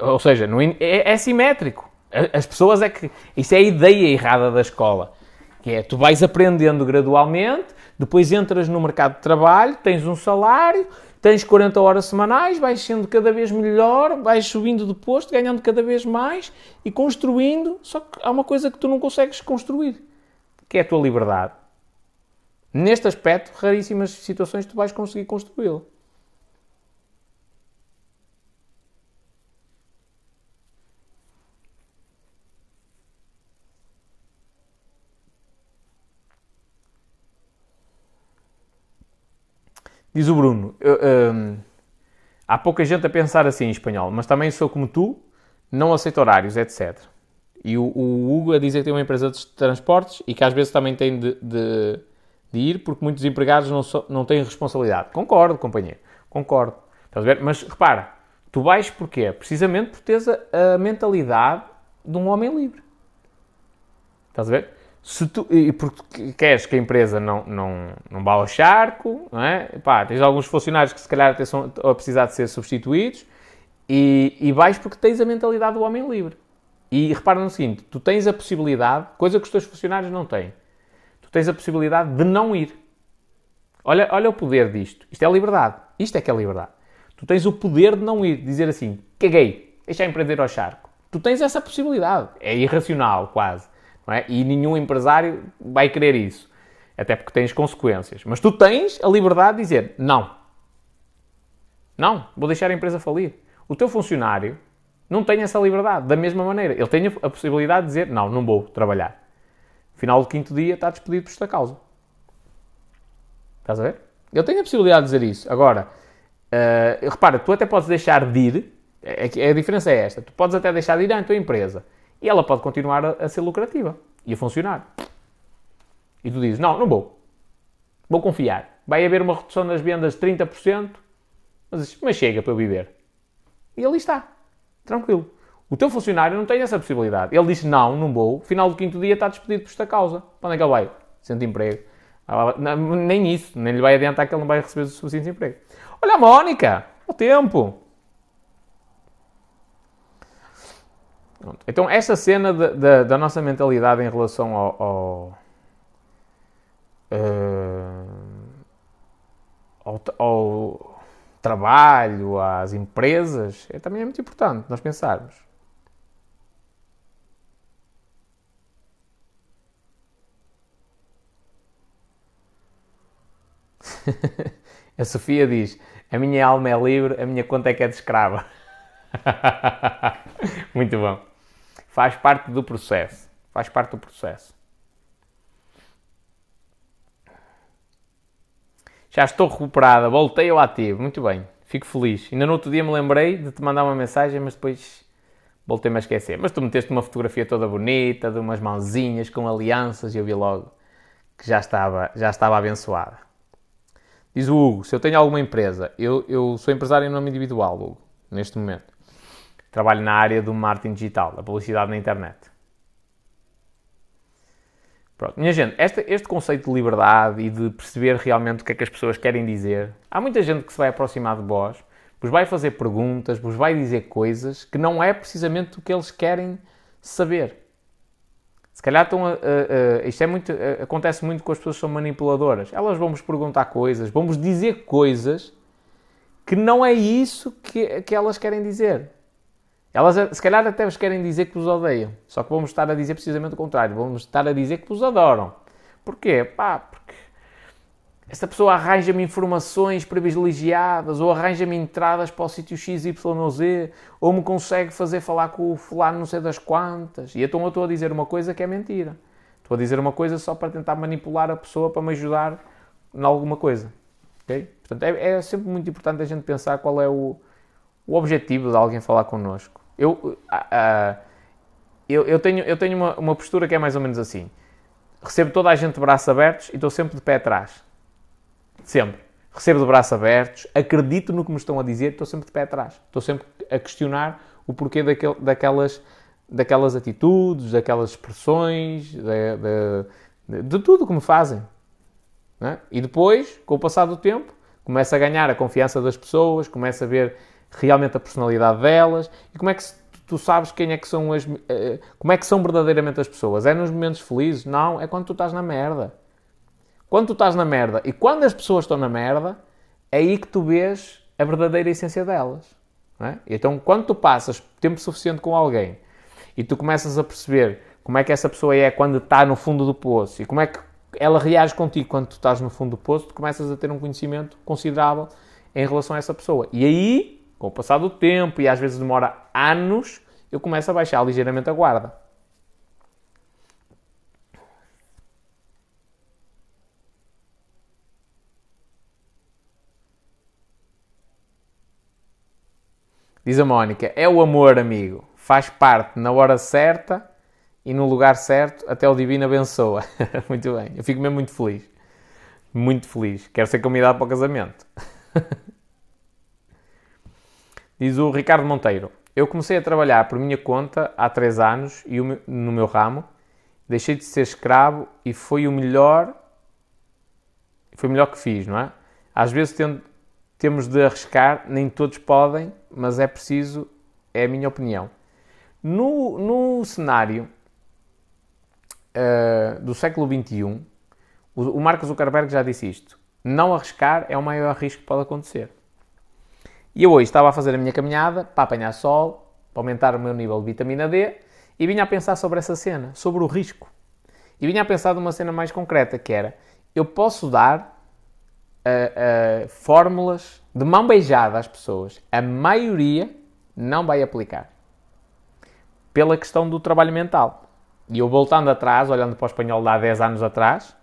Ou seja, no, é, é simétrico. As pessoas é que. Isso é a ideia errada da escola. Que é, tu vais aprendendo gradualmente, depois entras no mercado de trabalho, tens um salário, tens 40 horas semanais, vais sendo cada vez melhor, vais subindo de posto, ganhando cada vez mais e construindo. Só que há uma coisa que tu não consegues construir, que é a tua liberdade. Neste aspecto, raríssimas situações tu vais conseguir construí-lo. Diz o Bruno, hum, há pouca gente a pensar assim em espanhol, mas também sou como tu, não aceito horários, etc. E o, o Hugo a dizer que tem uma empresa de transportes e que às vezes também tem de, de de ir porque muitos empregados não, so, não têm responsabilidade. Concordo, companheiro, concordo. Mas repara, tu vais porquê? Precisamente por teres a, a mentalidade de um homem livre. Estás a ver? Se tu, e porque queres que a empresa não, não, não vá ao charco, não é? Pá, tens alguns funcionários que se calhar até são a precisar de ser substituídos e, e vais porque tens a mentalidade do homem livre. E repara no seguinte, tu tens a possibilidade, coisa que os teus funcionários não têm, tu tens a possibilidade de não ir. Olha, olha o poder disto. Isto é liberdade. Isto é que é liberdade. Tu tens o poder de não ir, dizer assim, caguei, deixa a empresa ir ao charco. Tu tens essa possibilidade. É irracional, quase. É? E nenhum empresário vai querer isso. Até porque tens consequências. Mas tu tens a liberdade de dizer não. Não, vou deixar a empresa falir. O teu funcionário não tem essa liberdade. Da mesma maneira, ele tem a possibilidade de dizer não, não vou trabalhar. Final do quinto dia está despedido por esta causa. Estás a ver? Ele tem a possibilidade de dizer isso. Agora, uh, repara, tu até podes deixar de ir. É, a diferença é esta. Tu podes até deixar de ir à tua empresa e ela pode continuar a, ser lucrativa e a funcionar. E tu dizes: Não, não vou. Vou confiar. Vai haver uma redução das vendas de 30%, mas, mas chega para eu viver. E ali está. Tranquilo. O teu funcionário não tem essa possibilidade. Ele diz: Não, não vou. Final do quinto dia está despedido por esta causa. Para onde é que ele vai? Sente emprego. Ah, nem isso. Nem lhe vai adiantar que ele não vai receber o suficiente emprego. Olha a Mónica! O tempo! Pronto. Então, esta cena de, de, da nossa mentalidade em relação ao, ao, uh, ao, ao, trabalho, às empresas, é, também é muito importante nós pensarmos. a Sofia diz: A minha alma é livre, a minha conta é que é de escrava. muito bom. Faz parte do processo. Faz parte do processo. Já estou recuperada, voltei ao ativo. Muito bem, fico feliz. Ainda no outro dia me lembrei de te mandar uma mensagem, mas depois voltei-me a esquecer. Mas tu meteste uma fotografia toda bonita, de umas mãozinhas com alianças, e eu vi logo que já estava, já estava abençoada. Diz o Hugo: se eu tenho alguma empresa, eu, eu sou empresário em nome individual, Hugo, neste momento. Trabalho na área do marketing digital, da publicidade na internet. Pronto. Minha gente, este, este conceito de liberdade e de perceber realmente o que é que as pessoas querem dizer, há muita gente que se vai aproximar de vós, vos vai fazer perguntas, vos vai dizer coisas que não é precisamente o que eles querem saber. Se calhar estão a, a, a, isto é muito, acontece muito com as pessoas que são manipuladoras. Elas vão-vos perguntar coisas, vão-vos dizer coisas que não é isso que, que elas querem dizer. Elas, se calhar, até vos querem dizer que vos odeiam. Só que vamos estar a dizer precisamente o contrário. Vamos estar a dizer que vos adoram. Porquê? Pá, porque esta pessoa arranja-me informações privilegiadas ou arranja-me entradas para o sítio X, Y ou Z ou me consegue fazer falar com o fulano não sei das quantas. E então eu estou a dizer uma coisa que é mentira. Estou a dizer uma coisa só para tentar manipular a pessoa para me ajudar em alguma coisa. Okay? Portanto, é, é sempre muito importante a gente pensar qual é o, o objetivo de alguém falar connosco. Eu, uh, eu, eu, tenho, eu tenho uma, uma postura que é mais ou menos assim. Recebo toda a gente de braços abertos e estou sempre de pé atrás. Sempre. Recebo de braços abertos, acredito no que me estão a dizer, estou sempre de pé atrás. Estou sempre a questionar o porquê daquel, daquelas, daquelas atitudes, daquelas expressões, de, de, de tudo que me fazem. É? E depois, com o passar do tempo, começa a ganhar a confiança das pessoas, começa a ver realmente a personalidade delas e como é que tu sabes quem é que são as. Eh, como é que são verdadeiramente as pessoas? É nos momentos felizes? Não, é quando tu estás na merda. Quando tu estás na merda e quando as pessoas estão na merda, é aí que tu vês a verdadeira essência delas. É? Então, quando tu passas tempo suficiente com alguém e tu começas a perceber como é que essa pessoa é quando está no fundo do poço e como é que ela reage contigo quando tu estás no fundo do poço, tu começas a ter um conhecimento considerável em relação a essa pessoa. E aí com o passar do tempo, e às vezes demora anos, eu começo a baixar ligeiramente a guarda. Diz a Mónica: é o amor, amigo. Faz parte na hora certa e no lugar certo, até o Divino abençoa. muito bem. Eu fico mesmo muito feliz. Muito feliz. Quero ser convidado para o casamento. Diz o Ricardo Monteiro. Eu comecei a trabalhar por minha conta há 3 anos e no meu ramo deixei de ser escravo e foi o melhor, foi o melhor que fiz, não é? Às vezes tem, temos de arriscar, nem todos podem, mas é preciso, é a minha opinião. No, no cenário uh, do século XXI, o, o Marcos Zuckerberg já disse isto: não arriscar é o maior risco que pode acontecer. E eu hoje estava a fazer a minha caminhada para apanhar sol, para aumentar o meu nível de vitamina D, e vinha a pensar sobre essa cena, sobre o risco. E vinha a pensar de uma cena mais concreta, que era, eu posso dar uh, uh, fórmulas de mão beijada às pessoas. A maioria não vai aplicar. Pela questão do trabalho mental. E eu voltando atrás, olhando para o espanhol de há 10 anos atrás,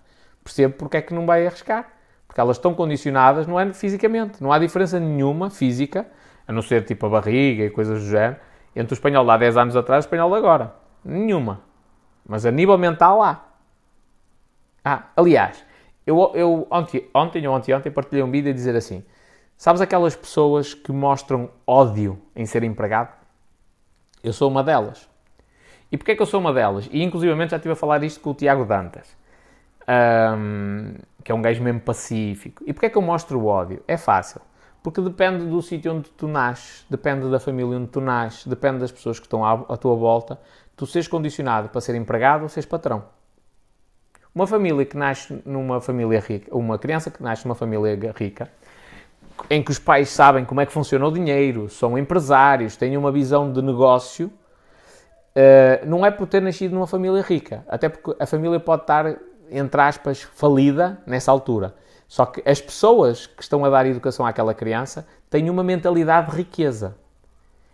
percebo porque é que não vai arriscar. Porque elas estão condicionadas, não é fisicamente. Não há diferença nenhuma física, a não ser tipo a barriga e coisas do género, entre o espanhol de há 10 anos atrás e o espanhol de agora. Nenhuma. Mas a nível mental há. Ah, aliás, eu, eu ontem, ontem ou ontem, partilhei um vídeo a dizer assim: Sabes aquelas pessoas que mostram ódio em ser empregado? Eu sou uma delas. E porquê é que eu sou uma delas? E inclusivamente já estive a falar isto com o Tiago Dantas, um, que é um gajo mesmo pacífico. E porquê é que eu mostro o ódio? É fácil. Porque depende do sítio onde tu nasces, depende da família onde tu nasces, depende das pessoas que estão à, à tua volta, tu seres condicionado para ser empregado ou seres patrão. Uma família que nasce numa família rica, uma criança que nasce numa família rica, em que os pais sabem como é que funciona o dinheiro, são empresários, têm uma visão de negócio, uh, não é por ter nascido numa família rica. Até porque a família pode estar, entre aspas, falida nessa altura. Só que as pessoas que estão a dar educação àquela criança têm uma mentalidade de riqueza.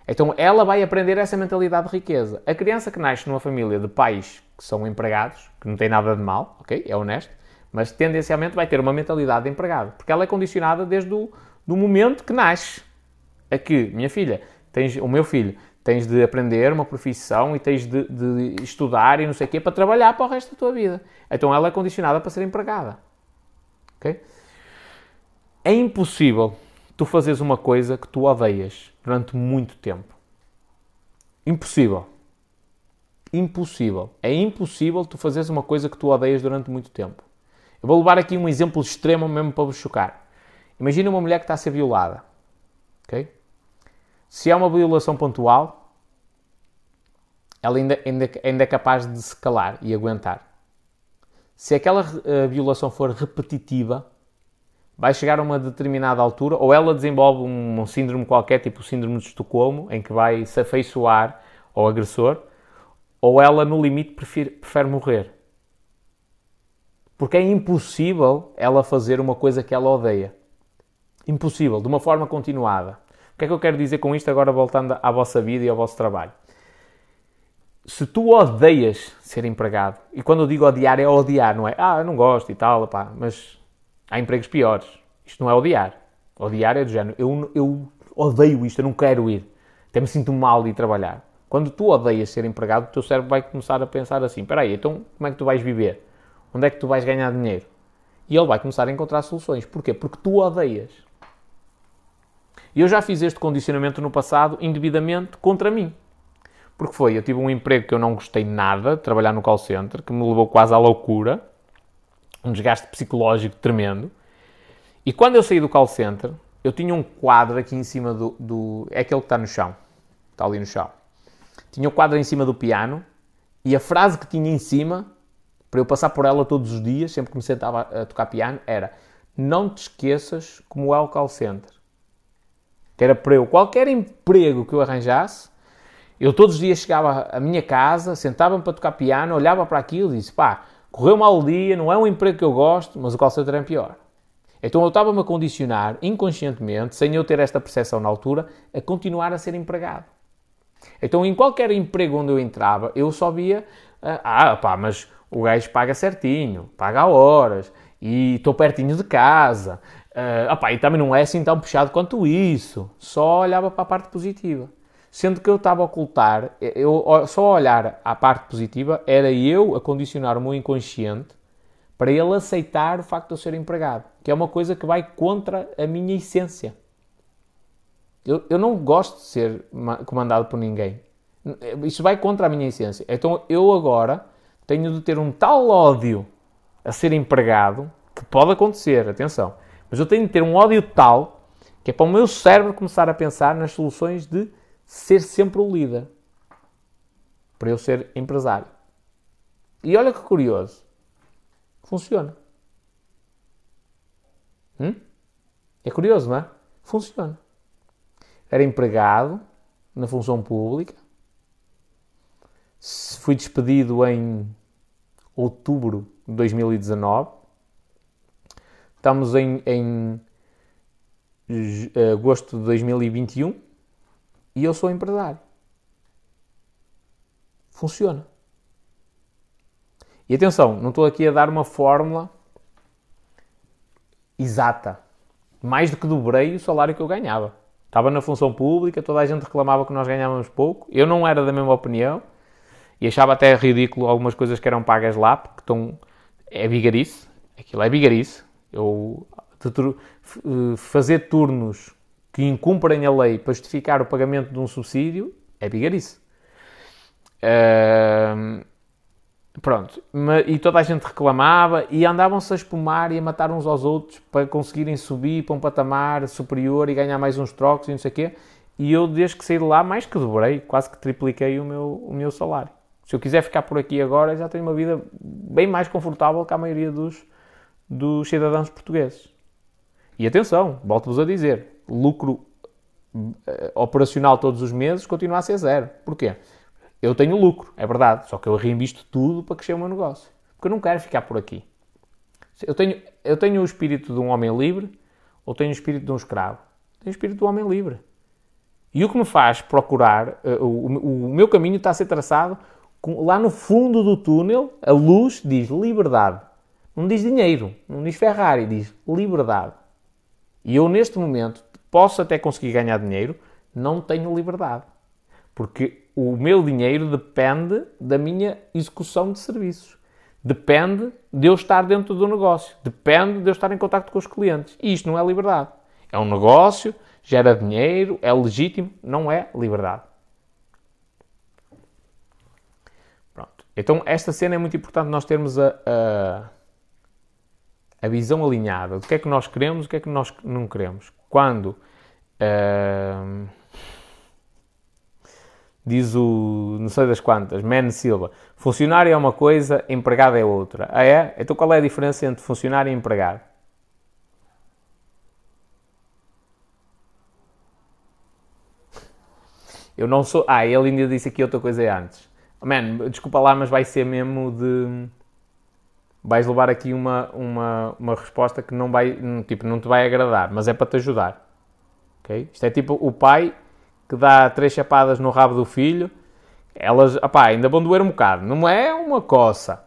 Então ela vai aprender essa mentalidade de riqueza. A criança que nasce numa família de pais que são empregados, que não tem nada de mal, ok? É honesto, mas tendencialmente vai ter uma mentalidade de empregado, porque ela é condicionada desde o do momento que nasce. Aqui, minha filha, tens, o meu filho, tens de aprender uma profissão e tens de, de, estudar e não sei o quê para trabalhar para o resto da tua vida. Então ela é condicionada para ser empregada. Ok? É impossível tu fazeres uma coisa que tu odeias durante muito tempo. Impossível. Impossível. É impossível tu fazeres uma coisa que tu odeias durante muito tempo. Eu vou levar aqui um exemplo extremo mesmo para vos chocar. Imagina uma mulher que está a ser violada. Okay? Se é uma violação pontual, ela ainda, ainda, ainda é capaz de se calar e aguentar. Se aquela uh, violação for repetitiva, vai chegar a uma determinada altura, ou ela desenvolve um, um síndrome qualquer, tipo o síndrome de Estocolmo, em que vai se afeiçoar ao agressor, ou ela, no limite, prefere, prefere morrer. Porque é impossível ela fazer uma coisa que ela odeia. Impossível, de uma forma continuada. O que é que eu quero dizer com isto agora voltando à vossa vida e ao vosso trabalho? Se tu odeias ser empregado, e quando eu digo odiar é odiar, não é? Ah, eu não gosto e tal, pá, mas há empregos piores. Isto não é odiar. Odiar é do género, eu, eu odeio isto, eu não quero ir. Até me sinto mal de ir trabalhar. Quando tu odeias ser empregado, o teu cérebro vai começar a pensar assim: espera aí, então como é que tu vais viver? Onde é que tu vais ganhar dinheiro? E ele vai começar a encontrar soluções. Porquê? Porque tu odeias. E eu já fiz este condicionamento no passado indevidamente contra mim. Porque foi, eu tive um emprego que eu não gostei nada, trabalhar no call center, que me levou quase à loucura, um desgaste psicológico tremendo. E quando eu saí do call center, eu tinha um quadro aqui em cima do. do é aquele que está no chão. Está ali no chão. Tinha o um quadro em cima do piano e a frase que tinha em cima, para eu passar por ela todos os dias, sempre que me sentava a tocar piano, era: Não te esqueças como é o call center que era para eu, qualquer emprego que eu arranjasse, eu todos os dias chegava à minha casa, sentava-me para tocar piano, olhava para aquilo e disse, pá, correu mal o dia, não é um emprego que eu gosto, mas o call center é pior. Então eu estava-me a condicionar, inconscientemente, sem eu ter esta percepção na altura, a continuar a ser empregado. Então em qualquer emprego onde eu entrava, eu só via, ah, ah pá, mas o gajo paga certinho, paga horas, e estou pertinho de casa, Uh, opa, e também não é assim tão puxado quanto isso. Só olhava para a parte positiva. Sendo que eu estava a ocultar, eu, só olhar à parte positiva era eu a condicionar o meu inconsciente para ele aceitar o facto de eu ser empregado, que é uma coisa que vai contra a minha essência. Eu, eu não gosto de ser comandado por ninguém. Isso vai contra a minha essência. Então eu agora tenho de ter um tal ódio a ser empregado, que pode acontecer, atenção, mas eu tenho de ter um ódio tal que é para o meu cérebro começar a pensar nas soluções de ser sempre o líder. Para eu ser empresário. E olha que curioso. Funciona. Hum? É curioso, não é? Funciona. Era empregado na função pública. Fui despedido em outubro de 2019. Estamos em, em agosto de 2021 e eu sou empresário. Funciona. E atenção, não estou aqui a dar uma fórmula exata. Mais do que dobrei o salário que eu ganhava. Estava na função pública, toda a gente reclamava que nós ganhávamos pouco. Eu não era da mesma opinião e achava até ridículo algumas coisas que eram pagas lá, porque estão. É vigarice. Aquilo é vigarice. Eu eh, fazer turnos que incumprem a lei para justificar o pagamento de um subsídio é vigarice. Uh, pronto, e toda a gente reclamava e andavam-se a espumar e a matar uns aos outros para conseguirem subir para um patamar superior e ganhar mais uns trocos e não sei o quê. E eu, desde que saí de lá, mais que dobrei, quase que tripliquei o meu, o meu salário. Se eu quiser ficar por aqui agora, já tenho uma vida bem mais confortável que a maioria dos, dos cidadãos portugueses. E atenção, volto-vos a dizer, lucro uh, operacional todos os meses continua a ser zero. Porquê? Eu tenho lucro, é verdade, só que eu reinvisto tudo para crescer o meu negócio. Porque eu não quero ficar por aqui. Eu tenho, eu tenho o espírito de um homem livre ou tenho o espírito de um escravo? Tenho o espírito do homem livre. E o que me faz procurar, uh, o, o, meu caminho está a ser traçado com, lá no fundo do túnel, a luz diz liberdade. Não diz dinheiro, não diz Ferrari, diz liberdade. E eu, neste momento, posso até conseguir ganhar dinheiro, não tenho liberdade. Porque o meu dinheiro depende da minha execução de serviços. Depende de eu estar dentro do negócio. Depende de eu estar em contato com os clientes. E isto não é liberdade. É um negócio, gera dinheiro, é legítimo, não é liberdade. Pronto. Então, esta cena é muito importante nós termos a, a a visão alinhada do que é que nós queremos, o que é que nós não queremos. Quando uh, diz o não sei das quantas, Man Silva, funcionário é uma coisa, empregado é outra. Ah é? Então qual é a diferença entre funcionário e empregado? Eu não sou. Ah, ele ainda disse aqui outra coisa antes. Man, desculpa lá, mas vai ser mesmo de vais levar aqui uma, uma, uma resposta que não, vai, tipo, não te vai agradar, mas é para te ajudar. Okay? Isto é tipo o pai que dá três chapadas no rabo do filho, elas opá, ainda vão doer um bocado. Não é uma coça.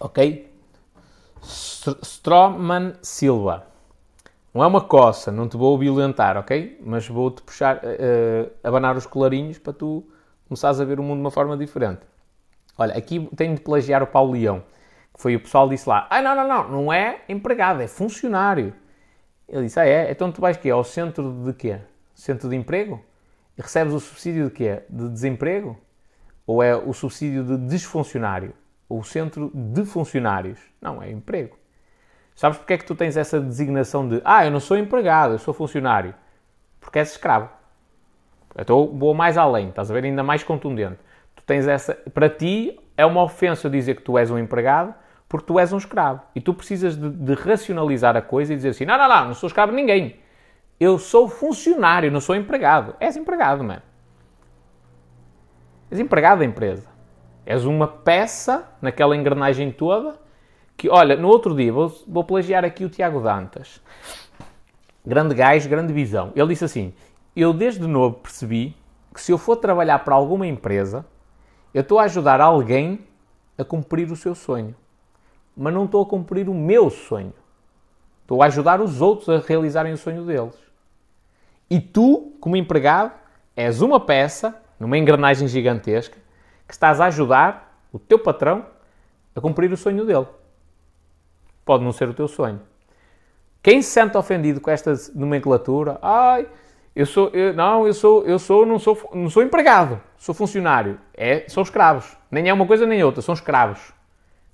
Ok? Stroman Silva. Não é uma coça, não te vou violentar, ok? Mas vou-te puxar, uh, abanar os colarinhos para tu começares a ver o mundo de uma forma diferente. Olha, aqui tenho de plagiar o Paulo Leão, que foi o pessoal disse lá: Ah, não, não, não, não é empregado, é funcionário. Ele disse: Ah, é? Então tu vais quê? Ao centro de quê? Centro de emprego? E recebes o subsídio de quê? De desemprego? Ou é o subsídio de desfuncionário? Ou o centro de funcionários? Não, é emprego. Sabes porque é que tu tens essa designação de Ah, eu não sou empregado, eu sou funcionário? Porque és escravo. Então vou mais além, estás a ver? Ainda mais contundente tens essa. Para ti é uma ofensa dizer que tu és um empregado porque tu és um escravo. E tu precisas de, de racionalizar a coisa e dizer assim: não, não, não, não sou escravo de ninguém. Eu sou funcionário, não sou empregado. És empregado, mano. És empregado da empresa. És uma peça naquela engrenagem toda que, olha, no outro dia, vou, vou plagiar aqui o Tiago Dantas. Grande gajo, grande visão. Ele disse assim: Eu desde novo percebi que se eu for trabalhar para alguma empresa, eu estou a ajudar alguém a cumprir o seu sonho, mas não estou a cumprir o meu sonho. Estou a ajudar os outros a realizarem o sonho deles. E tu, como empregado, és uma peça numa engrenagem gigantesca que estás a ajudar o teu patrão a cumprir o sonho dele. Pode não ser o teu sonho. Quem se sente ofendido com esta nomenclatura, ai, Eu sou, eu, não, eu sou, eu sou, não sou, não sou empregado, sou funcionário. É, são escravos. Nem é uma coisa nem outra, são escravos.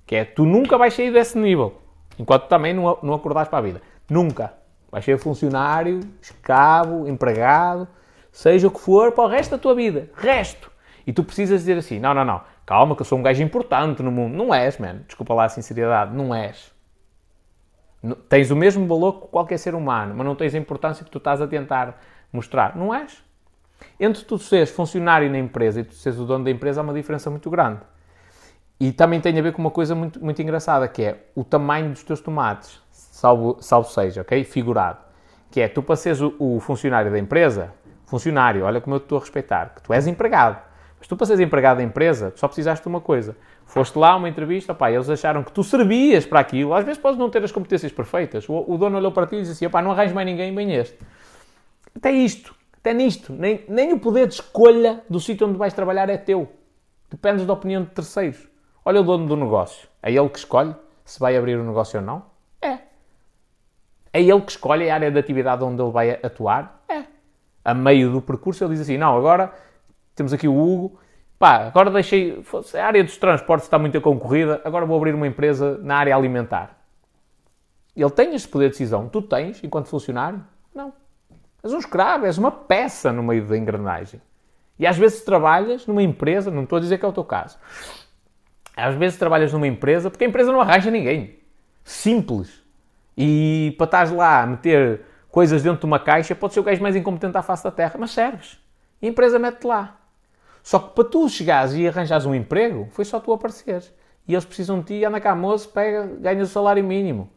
Que é, tu nunca vais sair desse nível, enquanto também não, não acordares para a vida. Nunca. Vais ser funcionário, escravo, empregado, seja o que for, para o resto da tua vida. Resto. E tu precisas dizer assim, não, não, não, calma que eu sou um gajo importante no mundo. Não és, man. Desculpa lá a sinceridade, não és. Tens o mesmo valor que qualquer ser humano, mas não tens a importância que tu estás a tentar mostrar. Não és. Entre tu seres funcionário na empresa e tu seres o dono da empresa há uma diferença muito grande. E também tem a ver com uma coisa muito, muito engraçada, que é o tamanho dos teus tomates, salvo, salvo seja, ok? Figurado. Que é, tu para seres o, o funcionário da empresa, funcionário, olha como eu te estou a respeitar, que tu és empregado. Mas tu para seres empregado da empresa, só precisaste de uma coisa. Foste lá uma entrevista, pá, eles acharam que tu servias para aquilo. Às vezes podes não ter as competências perfeitas. O, o dono olhou para ti e disse assim, pá, não arranjes mais ninguém, bem este. Até isto, até nisto. Nem, nem o poder de escolha do sítio onde vais trabalhar é teu. Dependes da opinião de terceiros. Olha o dono do negócio. É ele que escolhe se vai abrir o negócio ou não? É. É ele que escolhe a área de atividade onde ele vai atuar? É. A meio do percurso ele diz assim, não, agora temos aqui o Hugo, pá, agora deixei, a área dos transportes está muito concorrida, agora vou abrir uma empresa na área alimentar. Ele tem este poder de decisão. Tu tens, enquanto funcionário? Não. És um escravo, és uma peça no meio da engrenagem. E às vezes trabalhas numa empresa, não estou a dizer que é o teu caso, às vezes trabalhas numa empresa porque a empresa não arranja ninguém. Simples. E para estás lá a meter coisas dentro de uma caixa, pode ser o gajo mais incompetente à face da terra, mas serves. E a empresa mete-te lá. Só que para tu chegares e arranjares um emprego, foi só tu apareceres. E eles precisam de ti, anda cá moço, pega, ganhas o salário mínimo.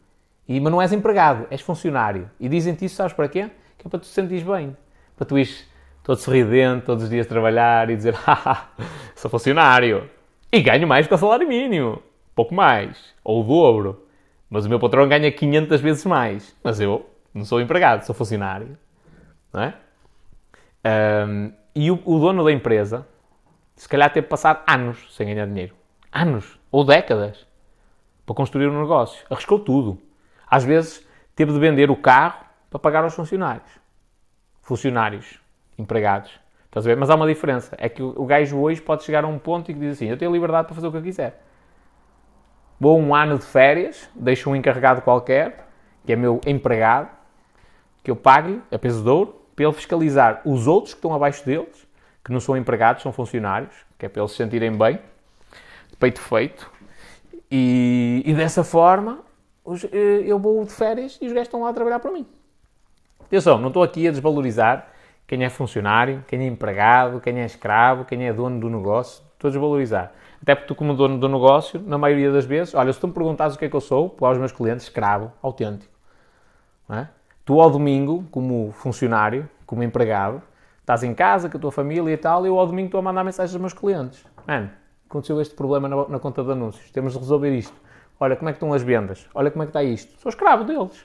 E, mas não és empregado, és funcionário. E dizem-te isso, sabes para quê? Para tu te sentires bem. Para tu ires todo sorridente, todos os dias trabalhar e dizer, haha, sou funcionário. E ganho mais que o salário mínimo. Pouco mais. Ou o dobro. Mas o meu patrão ganha 500 vezes mais. Mas eu não sou empregado, sou funcionário. Não é? Um, e o, o, dono da empresa, se calhar teve passar anos sem ganhar dinheiro. Anos. Ou décadas. Para construir um negócio. Arriscou tudo. Às vezes teve de vender o carro para pagar aos funcionários. Funcionários. Empregados. Estás a ver? Mas há uma diferença. É que o gajo hoje pode chegar a um ponto e que diz assim: Eu tenho liberdade para fazer o que eu quiser. Vou um ano de férias, deixo um encarregado qualquer, que é meu empregado, que eu pague-lhe a peso de ouro, para ele fiscalizar os outros que estão abaixo deles, que não são empregados, são funcionários, que é para eles se sentirem bem, de peito feito. E, e dessa forma, eh, eu vou de férias e os gajos estão lá a trabalhar para mim. Atenção, não estou aqui a desvalorizar quem é funcionário, quem é empregado, quem é escravo, quem é dono do negócio, estou a desvalorizar. Até porque tu, como dono do negócio, na maioria das vezes, olha, se tu me perguntares o que é que eu sou, para os meus clientes, escravo, autêntico. É? Tu, ao domingo, como funcionário, como empregado, estás em casa com a tua família e tal, e eu, ao domingo, estou a mandar mensagens aos meus clientes. Mano, aconteceu este problema na, na conta de anúncios, temos de resolver isto. Olha como é que estão as vendas, olha como é que está isto. Sou escravo deles.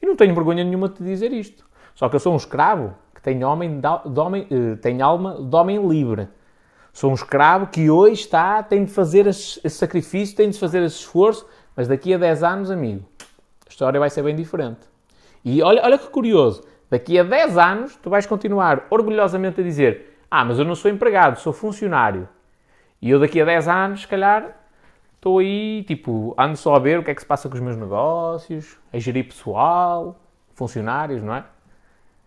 E não tenho vergonha nenhuma de te dizer isto. Só que eu sou um escravo tem, homem, de homem, eh, tem alma de homem livre. Sou um escravo que hoje está, tem de fazer esse, sacrifício, tem de fazer esse esforço, mas daqui a 10 anos, amigo, a história vai ser bem diferente. E olha, olha que curioso, daqui a 10 anos tu vais continuar orgulhosamente a dizer ah, mas eu não sou empregado, sou funcionário. E eu daqui a 10 anos, se calhar, estou aí, tipo, ando só a ver o que é que se passa com os meus negócios, a gerir pessoal, funcionários, não é?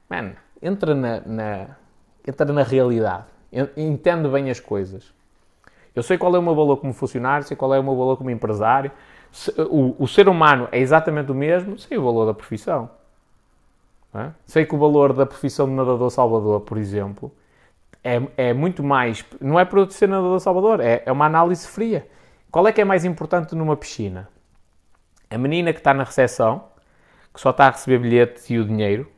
Mano, entra na, na, entra na realidade, entende bem as coisas. Eu sei qual é o meu valor como funcionário, sei qual é o meu valor como empresário. O, o ser humano é exatamente o mesmo, sei o valor da profissão. É? Sei que o valor da profissão de nadador salvador, por exemplo, é, é muito mais. Não é para eu ser nadador salvador, é, é uma análise fria. Qual é que é mais importante numa piscina? A menina que está na recepção, que só está a receber bilhetes e o dinheiro,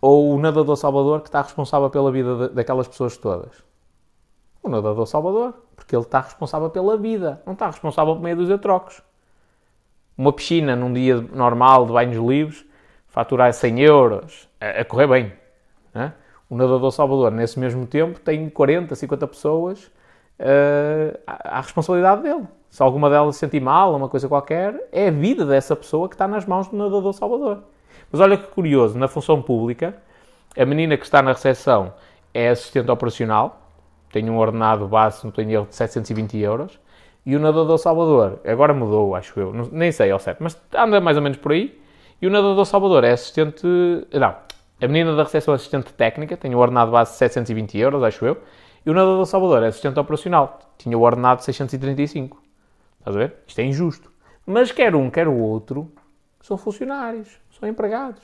ou o nadador Salvador que está responsável pela vida daquelas pessoas todas? O nadador Salvador, porque ele está responsável pela vida, não está responsável por meio dos trocos. Uma piscina num dia normal de banhos livres, faturar 100 euros, a, a correr bem. Né? O nadador Salvador, nesse mesmo tempo, tem 40, 50 pessoas uh, à, responsabilidade dele. Se alguma delas se sentir mal, uma coisa qualquer, é a vida dessa pessoa que está nas mãos do nadador Salvador. Mas olha que curioso, na função pública, A menina que está na recepção é assistente operacional, tem um ordenado base, não tenho erro, de 720 euros. E o nadador Salvador, agora mudou, acho eu, não, nem sei ao certo, mas anda mais ou menos por aí. E o nadador Salvador é assistente. Não, a menina da recepção é assistente técnica, tem o ordenado base de 720 euros, acho eu. E o nadador Salvador é assistente operacional, tinha o ordenado de 635. Estás a ver? Isto é injusto. Mas quer um, quer o outro, são funcionários, são empregados.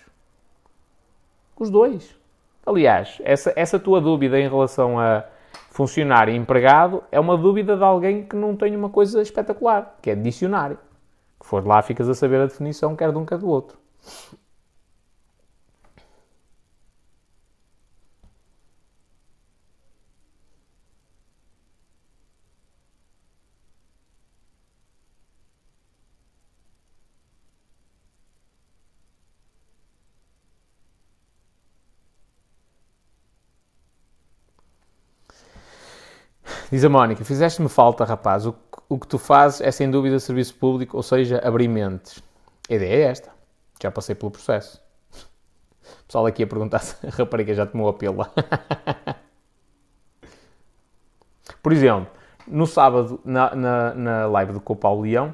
Os dois. Aliás, essa, essa tua dúvida em relação a funcionário e empregado é uma dúvida de alguém que não tem uma coisa espetacular, que é dicionário. Que for lá, ficas a saber a definição quer de um, quer do outro. Diz a Mónica, fizeste-me falta, rapaz. O, o, que tu fazes é sem dúvida serviço público, ou seja, abrir mentes. A ideia é esta. Já passei pelo processo. O pessoal aqui a perguntar se a rapariga já tomou a pílula. Por exemplo, no sábado, na, na, na live do Copa ao Leão,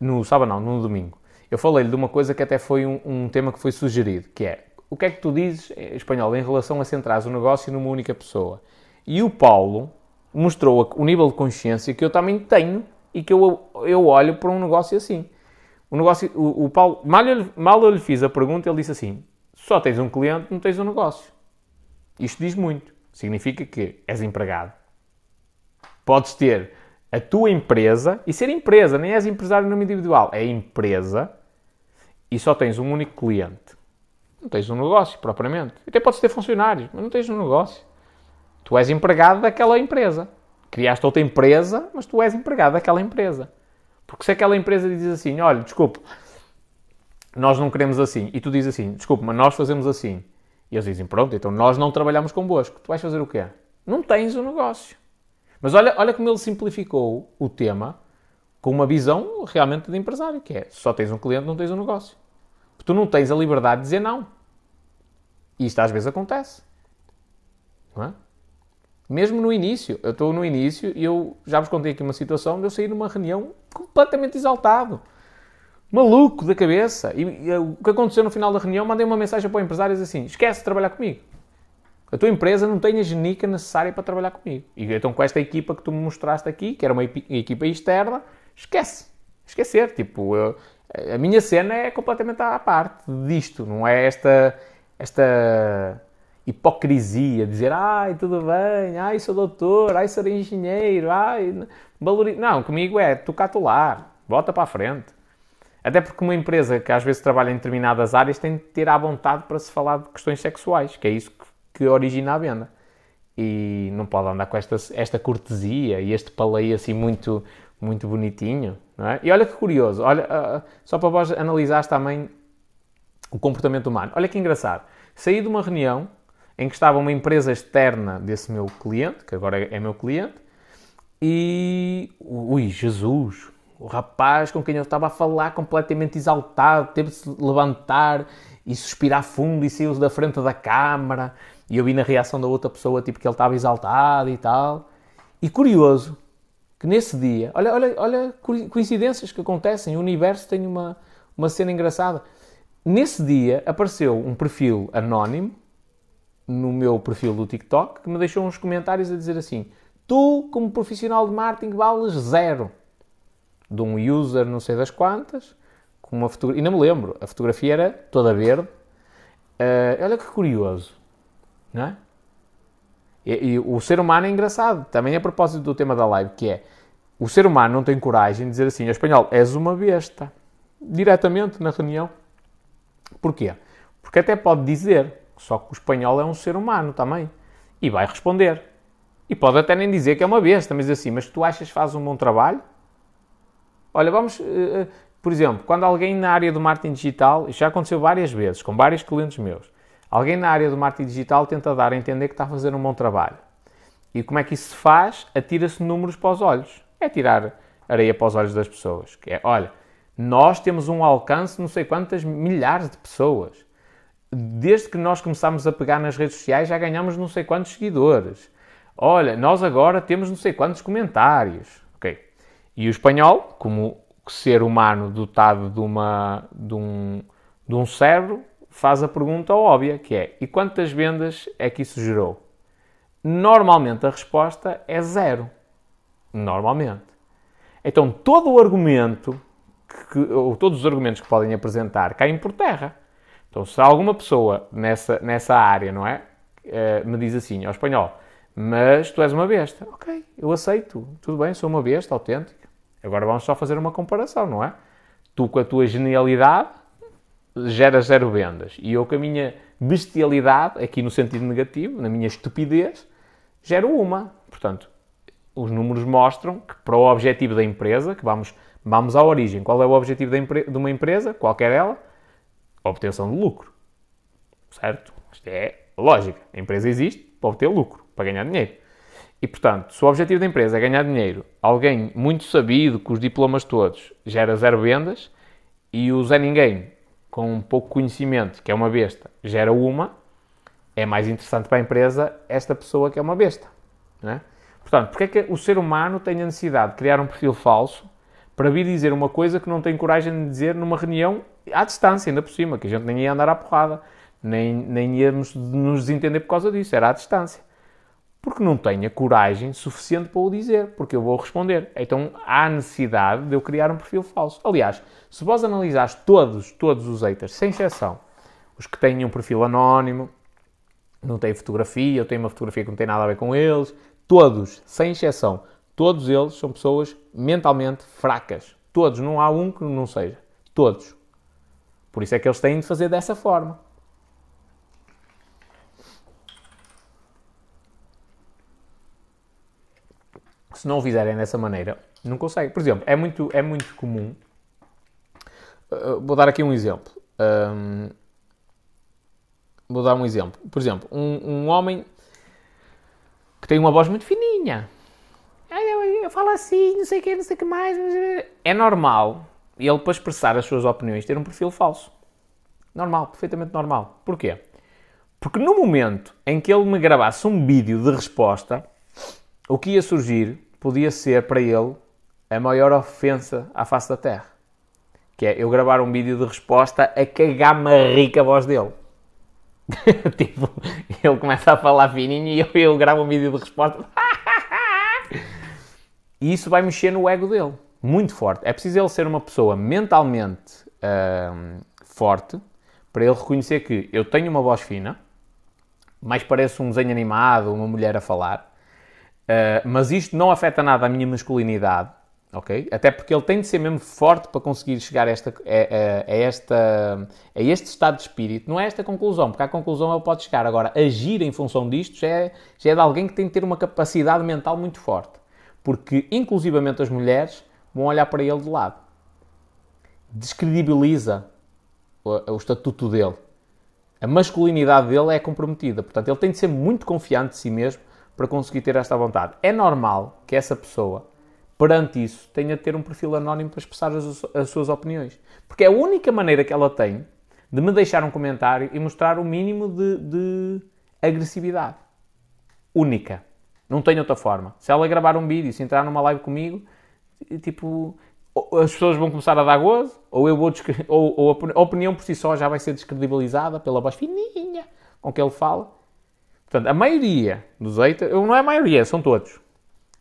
no sábado não, no domingo, eu falei-lhe de uma coisa que até foi um, um, tema que foi sugerido, que é, o que é que tu dizes, em espanhol, em relação a centrar o negócio numa única pessoa? E o Paulo, mostrou o nível de consciência que eu também tenho e que eu, eu olho para um negócio assim. O, negócio, o, o Paulo, mal eu, mal eu lhe fiz a pergunta, ele disse assim: só tens um cliente, não tens um negócio. Isto diz muito. Significa que és empregado. Podes ter a tua empresa e ser empresa, nem és empresário no nome individual, é empresa e só tens um único cliente. Não tens um negócio, propriamente. Até podes ter funcionários, mas não tens um negócio. Tu és empregado daquela empresa. Criaste outra empresa, mas tu és empregado daquela empresa. Porque se aquela empresa diz assim, olha, desculpe, nós não queremos assim, e tu dizes assim, desculpe, mas nós fazemos assim. E eles dizem, pronto, então nós não trabalhamos convosco. Tu vais fazer o quê? Não tens o um negócio. Mas olha, olha como ele simplificou o tema com uma visão realmente de empresário, que é, só tens um cliente, não tens um negócio. Porque tu não tens a liberdade de dizer não. E isto às vezes acontece. Não é? Mesmo no início, eu estou no início e eu já vos contei aqui uma situação de eu sair numa reunião completamente exaltado, maluco da cabeça. E, e, o que aconteceu no final da reunião, mandei uma mensagem para o empresário assim: esquece de trabalhar comigo. A tua empresa não tem a genica necessária para trabalhar comigo. E então com esta equipa que tu me mostraste aqui, que era uma equipa externa, esquece. Esquecer. Tipo, eu, a minha cena é completamente à parte disto. Não é esta, esta hipocrisia, dizer, ai, tudo bem, ai, sou doutor, ai, sou engenheiro, ai, valorizo. Não, comigo é tu catular, bota para a frente. Até porque uma empresa que às vezes trabalha em determinadas áreas tem de ter à vontade para se falar de questões sexuais, que é isso que origina a venda. E não pode andar com esta, esta cortesia e este paleio assim muito, muito bonitinho. Não é? E olha que curioso, olha, uh, só para vós analisares também o comportamento humano. Olha que engraçado. Saí de uma reunião em que estava uma empresa externa desse meu cliente, que agora é meu cliente, e. Ui, Jesus! O rapaz com quem eu estava a falar, completamente exaltado, teve de se levantar e suspirar fundo e saiu da frente da câmara. E eu vi na reação da outra pessoa, tipo, que ele estava exaltado e tal. E curioso, que nesse dia, olha, olha, olha coincidências que acontecem, o universo tem uma, uma cena engraçada. Nesse dia apareceu um perfil anónimo no meu perfil do TikTok que me deixou uns comentários a dizer assim: Tu, como profissional de marketing, vales zero. De um user não sei das quantas, com uma fotografia. E não me lembro, a fotografia era toda verde. Uh, olha que curioso, não é? E, e, o ser humano é engraçado, também a propósito do tema da live, que é o ser humano não tem coragem de dizer assim, espanhol, és uma besta, diretamente na reunião. Porquê? Porque até pode dizer, só que o espanhol é um ser humano também. E vai responder. E pode até nem dizer que é uma besta, mas assim, mas tu achas que fazes um bom trabalho? Olha, vamos, uh, por exemplo, quando alguém na área do marketing digital, isto já aconteceu várias vezes, com vários clientes meus, alguém na área do marketing digital tenta dar a entender que está a fazer um bom trabalho. E como é que isso se faz? Atira-se números para os olhos. É tirar areia para os olhos das pessoas. Que é, olha, nós temos um alcance de não sei quantas milhares de pessoas desde que nós começámos a pegar nas redes sociais já ganhamos não sei quantos seguidores. Olha, nós agora temos não sei quantos comentários. Ok. E o espanhol, como ser humano dotado de, uma, de, um, de um cérebro, faz a pergunta óbvia, que é, e quantas vendas é que isso gerou? Normalmente a resposta é zero. Normalmente. Então todo o argumento, que, ou todos os argumentos que podem apresentar caem por terra. Então se alguma pessoa nessa, nessa área, não é? Uh, me diz assim, ao espanhol, mas tu és uma besta. Ok, eu aceito. Tudo bem, sou uma besta autêntica. Agora vamos só fazer uma comparação, não é? Tu com a tua genialidade geras zero vendas. E eu com a minha bestialidade, aqui no sentido negativo, na minha estupidez, gero uma. Portanto, os números mostram que para o objetivo da empresa, que vamos, vamos à origem, qual é o objetivo de uma empresa, qualquer ela? Obtenção de lucro. Certo? Isto é lógica. A empresa existe para obter lucro, para ganhar dinheiro. E, portanto, se o objetivo da empresa é ganhar dinheiro, alguém muito sabido, com os diplomas todos, gera zero vendas, e o Zé Ninguém, com pouco conhecimento, que é uma besta, gera uma, é mais interessante para a empresa esta pessoa que é uma besta. Não é? Portanto, porque é que o ser humano tem a necessidade de criar um perfil falso para vir dizer uma coisa que não tem coragem de dizer numa reunião à distância, ainda por cima, que a gente nem ia andar à porrada, nem, nem íamos nos desentender por causa disso, era à distância. Porque não tenho a coragem suficiente para o dizer, porque eu vou responder. Então há necessidade de eu criar um perfil falso. Aliás, se vós analisares todos, todos os haters, sem exceção, os que têm um perfil anónimo, não têm fotografia, ou têm uma fotografia que não tem nada a ver com eles, Todos, sem exceção, todos eles são pessoas mentalmente fracas. Todos, não há um que não seja. Todos. Por isso é que eles têm de fazer dessa forma. Se não o fizerem dessa maneira, não conseguem. Por exemplo, é muito, é muito comum. Uh, vou dar aqui um exemplo. Um, vou dar um exemplo. Por exemplo, um, um homem que tem uma voz muito fininha. Falo assim, não sei o que, não sei o que mais. É normal ele, para expressar as suas opiniões, ter um perfil falso. Normal, perfeitamente normal. Porquê? Porque no momento em que ele me gravasse um vídeo de resposta, o que ia surgir podia ser para ele a maior ofensa à face da Terra. Que é eu gravar um vídeo de resposta a cagar-me a rica voz dele. tipo, ele começa a falar fininho e eu, eu gravo um vídeo de resposta. e isso vai mexer no ego dele. Muito forte. É preciso ele ser uma pessoa mentalmente forte para ele reconhecer que eu tenho uma voz fina, mais parece um desenho animado, uma mulher a falar, uh, mas isto não afeta nada a minha masculinidade ok? Até porque ele tem de ser mesmo forte para conseguir chegar a, esta, a, a, a, esta, a este estado de espírito. Não é esta conclusão, porque à conclusão ele pode chegar. Agora, agir em função disto já é, já é de alguém que tem de ter uma capacidade mental muito forte. Porque, inclusivamente, as mulheres vão olhar para ele de lado. Descredibiliza o, o estatuto dele. A masculinidade dele é comprometida. Portanto, ele tem de ser muito confiante de si mesmo para conseguir ter esta vontade. É normal que essa pessoa perante isso, tenha de ter um perfil anónimo para expressar as, as, suas opiniões. Porque é a única maneira que ela tem de me deixar um comentário e mostrar o mínimo de, de agressividade. Única. Não tem outra forma. Se ela gravar um vídeo, se entrar numa live comigo, tipo, as pessoas vão começar a dar gozo, ou eu vou ou, ou a opinião por si só já vai ser descredibilizada pela voz fininha com que ele fala. Portanto, a maioria dos haters, não é a maioria, são todos.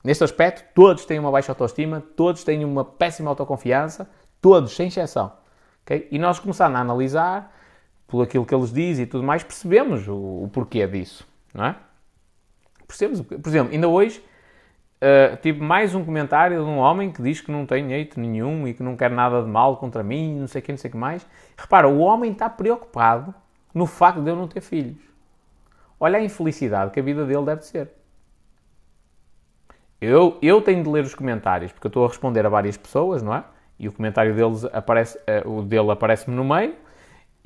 Neste aspecto, todos têm uma baixa autoestima, todos têm uma péssima autoconfiança, todos, sem exceção. Okay? E nós começamos a analisar, por aquilo que eles dizem e tudo mais, percebemos o, o porquê disso, não é? Percebemos, por exemplo, ainda hoje uh, tive mais um comentário de um homem que diz que não tem hate nenhum e que não quer nada de mal contra mim, não sei o que, não sei o que mais. Repara, o homem está preocupado no facto de eu não ter filhos. Olha a infelicidade que a vida dele deve ser. Eu, eu tenho de ler os comentários, porque eu estou a responder a várias pessoas, não é? E o comentário deles aparece, uh, o dele aparece-me no meio,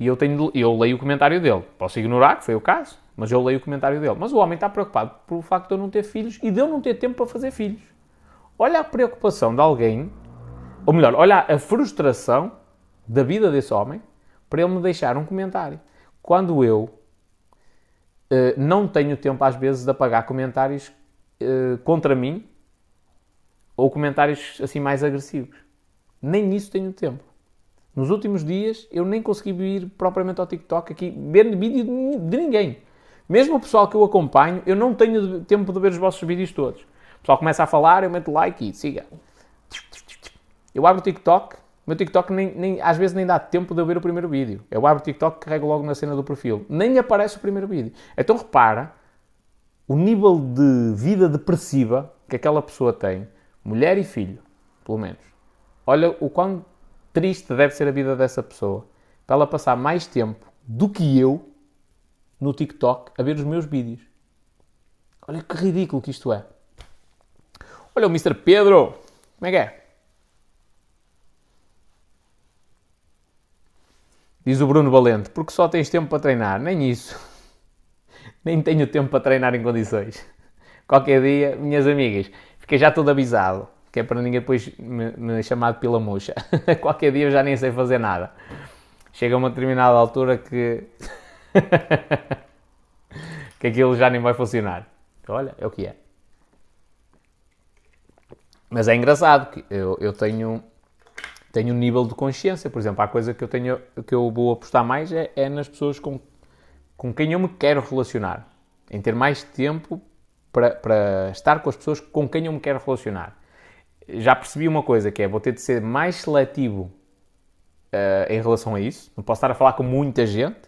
e eu, tenho de, eu leio o comentário dele. Posso ignorar, que foi o caso, mas eu leio o comentário dele. Mas o homem está preocupado pelo facto de eu não ter filhos e de eu não ter tempo para fazer filhos. Olha a preocupação de alguém, ou melhor, olha a frustração da vida desse homem para ele me deixar um comentário. quando eu uh, não tenho tempo, às vezes, de apagar comentários uh, contra mim ou comentários assim mais agressivos. Nem isso tenho tempo. Nos últimos dias eu nem consegui ir propriamente ao TikTok aqui ver vídeo de ninguém. Mesmo o pessoal que eu acompanho, eu não tenho tempo de ver os vossos vídeos todos. O pessoal começa a falar, eu meto like e siga. Eu abro o TikTok, o meu TikTok nem, nem, às vezes nem dá tempo de eu ver o primeiro vídeo. Eu abro o TikTok carrego logo na cena do perfil. Nem aparece o primeiro vídeo. Então repara o nível de vida depressiva que aquela pessoa tem, mulher e filho, pelo menos. Olha o quão triste deve ser a vida dessa pessoa para ela passar mais tempo do que eu no TikTok a ver os meus vídeos. Olha que ridículo que isto é. Olha o Mr. Pedro. Como é que é? Diz o Bruno Valente, porque só tens tempo para treinar. Nem isso. Nem tenho tempo para treinar em condições. Qualquer dia, minhas amigas, fiquei já todo avisado, que é para ninguém depois me, me chamar de pila. Qualquer dia eu já nem sei fazer nada. Chega a uma determinada altura que que aquilo já nem vai funcionar. Olha, é o que é. Mas é engraçado que eu, eu tenho, tenho um nível de consciência. Por exemplo, a coisa que eu, tenho, que eu vou apostar mais é, é nas pessoas com, com quem eu me quero relacionar. Em ter mais tempo para, para estar com as pessoas com quem eu me quero relacionar. Já percebi uma coisa que é, vou ter de ser mais seletivo uh, em relação a isso. Não posso estar a falar com muita gente,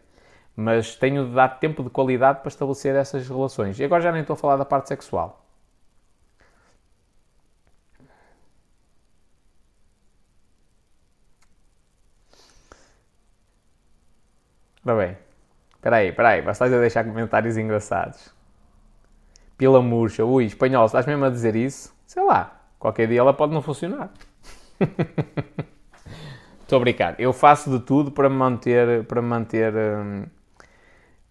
mas tenho de dar tempo de qualidade para estabelecer essas relações. E agora já nem estou a falar da parte sexual. Ora bem, espera aí, espera aí, basta a deixar comentários engraçados. Pila murcha, ui, espanhol, estás mesmo a dizer isso? Sei lá, qualquer dia ela pode não funcionar. Estou a brincar. Eu faço de tudo para manter, para manter hum,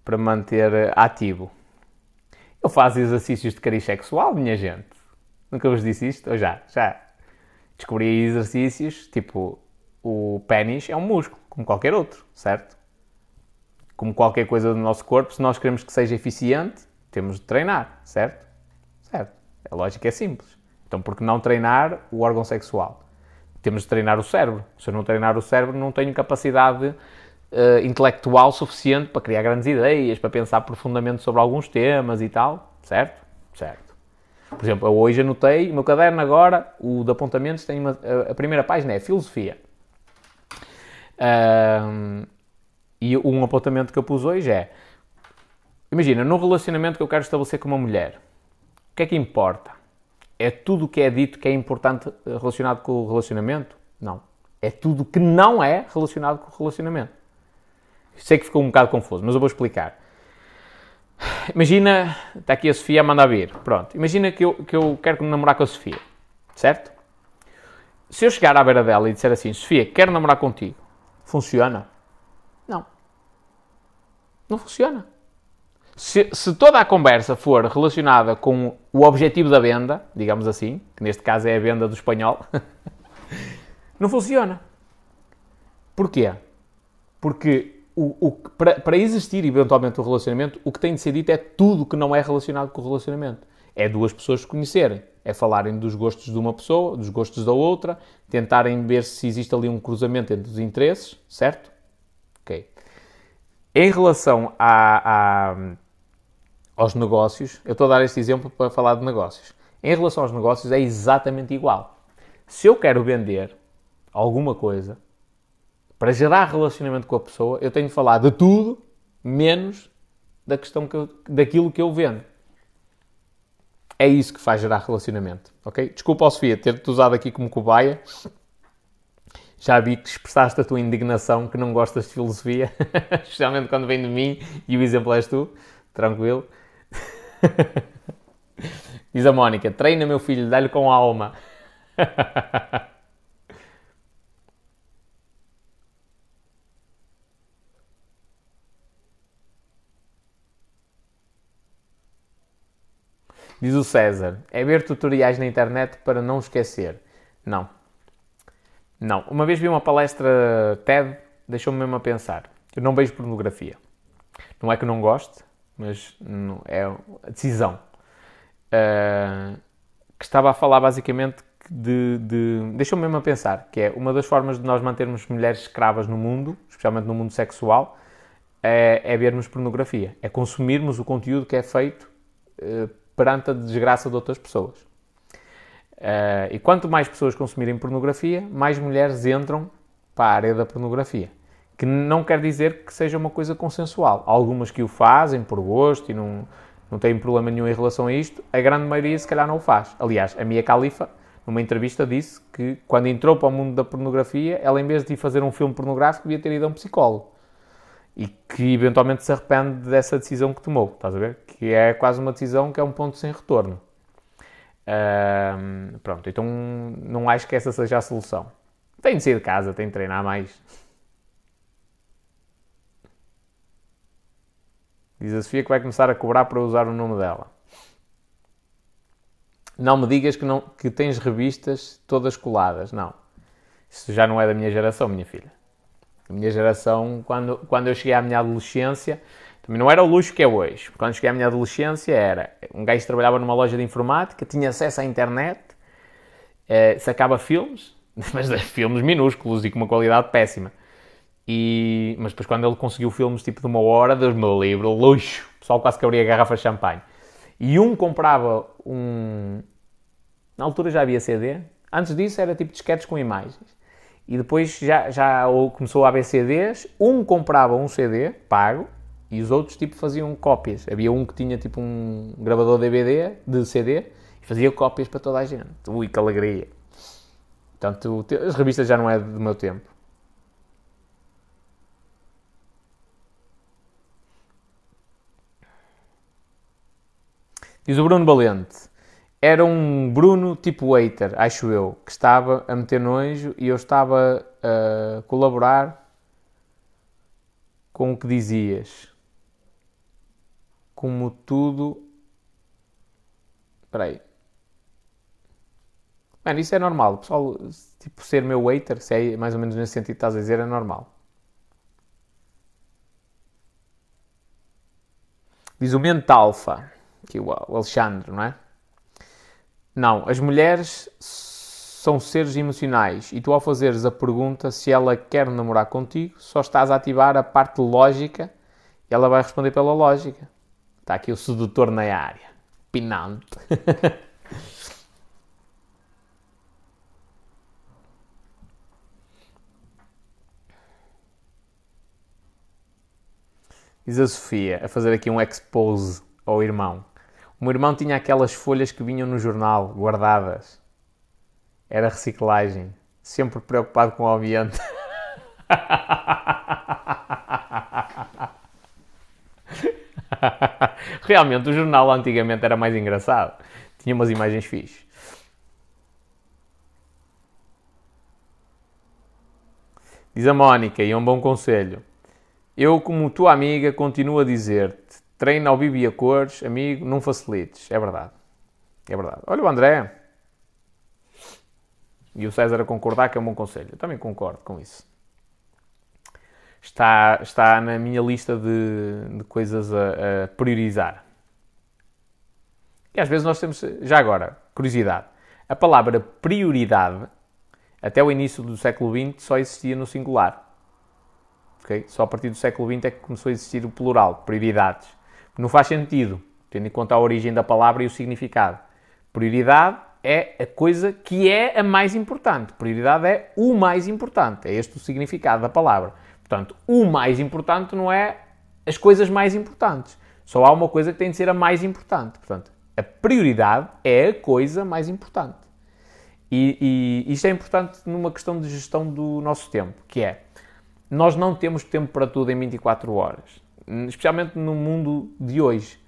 para manter eh, ativo. Eu faço exercícios de cariz sexual, minha gente. Nunca vos disse isto? Ou já? Já. Descobri exercícios, tipo, o pênis é um músculo, como qualquer outro, certo? Como qualquer coisa do nosso corpo, se nós queremos que seja eficiente, temos de treinar, certo? Certo. A lógica é simples. Então, por que não treinar o órgão sexual? Temos de treinar o cérebro. Se eu não treinar o cérebro, não tenho capacidade uh, intelectual suficiente para criar grandes ideias, para pensar profundamente sobre alguns temas e tal, certo? Certo. Por exemplo, eu hoje anotei, o meu caderno agora, o de apontamentos, tem uma, a, primeira página é filosofia. e um apontamento que eu pus hoje é, imagina, no relacionamento que eu quero estabelecer com uma mulher, o que é que importa? É tudo o que é dito que é importante relacionado com o relacionamento? Não. É tudo que não é relacionado com o relacionamento. Sei que ficou um bocado confuso, mas eu vou explicar. Imagina, está aqui a Sofia a mandar vir. Pronto, imagina que eu, que eu quero namorar com a Sofia, certo? Se eu chegar à beira dela e disser assim, Sofia, quero namorar contigo, funciona? Não. Não funciona. Se, se, toda a conversa for relacionada com o objetivo da venda, digamos assim, que neste caso é a venda do espanhol, não funciona. Porquê? Porque o, o, para, para existir eventualmente o relacionamento, o que tem de ser dito é tudo que não é relacionado com o relacionamento. É duas pessoas se conhecerem, é falarem dos gostos de uma pessoa, dos gostos da outra, tentarem ver se existe ali um cruzamento entre os interesses, certo? Ok. Em relação a, a, aos negócios, eu estou a dar este exemplo para falar de negócios. Em relação aos negócios, é exatamente igual. Se eu quero vender alguma coisa, para gerar relacionamento com a pessoa, eu tenho de falar de tudo, menos da questão que eu, daquilo que eu vendo. É isso que faz gerar relacionamento, ok? Desculpa, Sofia, ter-te usado aqui como cobaia. Já vi que expressaste a tua indignação que não gostas de filosofia, especialmente quando vem de mim e o exemplo és tu. Tranquilo. Diz a Mónica: treina meu filho, dá-lhe com alma. Diz o César: é ver tutoriais na internet para não esquecer. Não. Não. Uma vez vi uma palestra TED, deixou-me mesmo a pensar. Eu não vejo pornografia. Não é que não goste, mas não, é a decisão. Uh, que estava a falar basicamente de, de deixou-me mesmo a pensar, que é uma das formas de nós mantermos mulheres escravas no mundo, especialmente no mundo sexual, é, é vermos pornografia, é consumirmos o conteúdo que é feito uh, perante a desgraça de outras pessoas. Uh, e quanto mais pessoas consumirem pornografia, mais mulheres entram para a área da pornografia. Que não quer dizer que seja uma coisa consensual. Algumas que o fazem por gosto e não, não têm problema nenhum em relação a isto. A grande maioria, se calhar, não o faz. Aliás, a Mia Khalifa, numa entrevista, disse que quando entrou para o mundo da pornografia, ela, em vez de ir fazer um filme pornográfico, devia ter ido a um psicólogo. E que eventualmente se arrepende dessa decisão que tomou. Estás a ver? Que é quase uma decisão que é um ponto sem retorno. Uh, pronto, então não acho que essa seja a solução. Tem de sair de casa, tem de treinar mais. Diz a Sofia que vai começar a cobrar para usar o nome dela. Não me digas que, não, que tens revistas todas coladas. Não. Isso já não é da minha geração, minha filha. A minha geração, quando, quando eu cheguei à minha adolescência, também não era o luxo que é hoje. Quando cheguei à minha adolescência, era um gajo que trabalhava numa loja de informática, tinha acesso à internet, eh, sacava filmes, mas filmes minúsculos e com uma qualidade péssima. E, mas depois, quando ele conseguiu filmes tipo de uma hora, Deus meu livro, luxo, o pessoal quase que abria garrafa de champanhe. E um comprava um. Na altura já havia CD, antes disso era tipo disquetes com imagens. E depois já, já começou a haver CDs, um comprava um CD pago e os outros, tipo, faziam cópias. Havia um que tinha, tipo, um gravador DVD, de CD, e fazia cópias para toda a gente. Ui, que alegria. Portanto, as revistas já não é do meu tempo. Diz o Bruno Valente. Era um Bruno tipo waiter, acho eu, que estava a meter nojo e eu estava a colaborar com o que dizias como tudo. Espera aí. Mano, isso é normal. O pessoal, tipo, ser meu waiter, se é mais ou menos nesse sentido que estás a dizer, é normal. Diz o Mentalfa, que é o Alexandre, não é? Não, as mulheres são seres emocionais e tu, ao fazeres a pergunta se ela quer namorar contigo, só estás a ativar a parte lógica e ela vai responder pela lógica. Está aqui o sedutor na área. Pinante. Diz a Sofia, a fazer aqui um expose ao irmão. O meu irmão tinha aquelas folhas que vinham no jornal, guardadas. Era reciclagem. Sempre preocupado com o ambiente. Realmente, o jornal antigamente era mais engraçado. Tinha umas imagens fixes. Diz a Mónica, e é um bom conselho. Eu, como tua amiga, continuo a dizer-te: treina ao vivo e a cores, amigo, não facilites. É verdade. É verdade. Olha o André. E o César a concordar que é um bom conselho. Eu também concordo com isso está, está na minha lista de, de coisas a, a, priorizar. E às vezes nós temos, já agora, curiosidade. A palavra prioridade, até o início do século XX, só existia no singular. Okay? Só a partir do século XX é que começou a existir o plural, prioridades. Não faz sentido, tendo em conta a origem da palavra e o significado. Prioridade é a coisa que é a mais importante. Prioridade é o mais importante. É este o significado da palavra. Portanto, o mais importante não é as coisas mais importantes. Só há uma coisa que tem de ser a mais importante. Portanto, a prioridade é a coisa mais importante. E, e isto é importante numa questão de gestão do nosso tempo, que é nós não temos tempo para tudo em 24 horas, especialmente no mundo de hoje,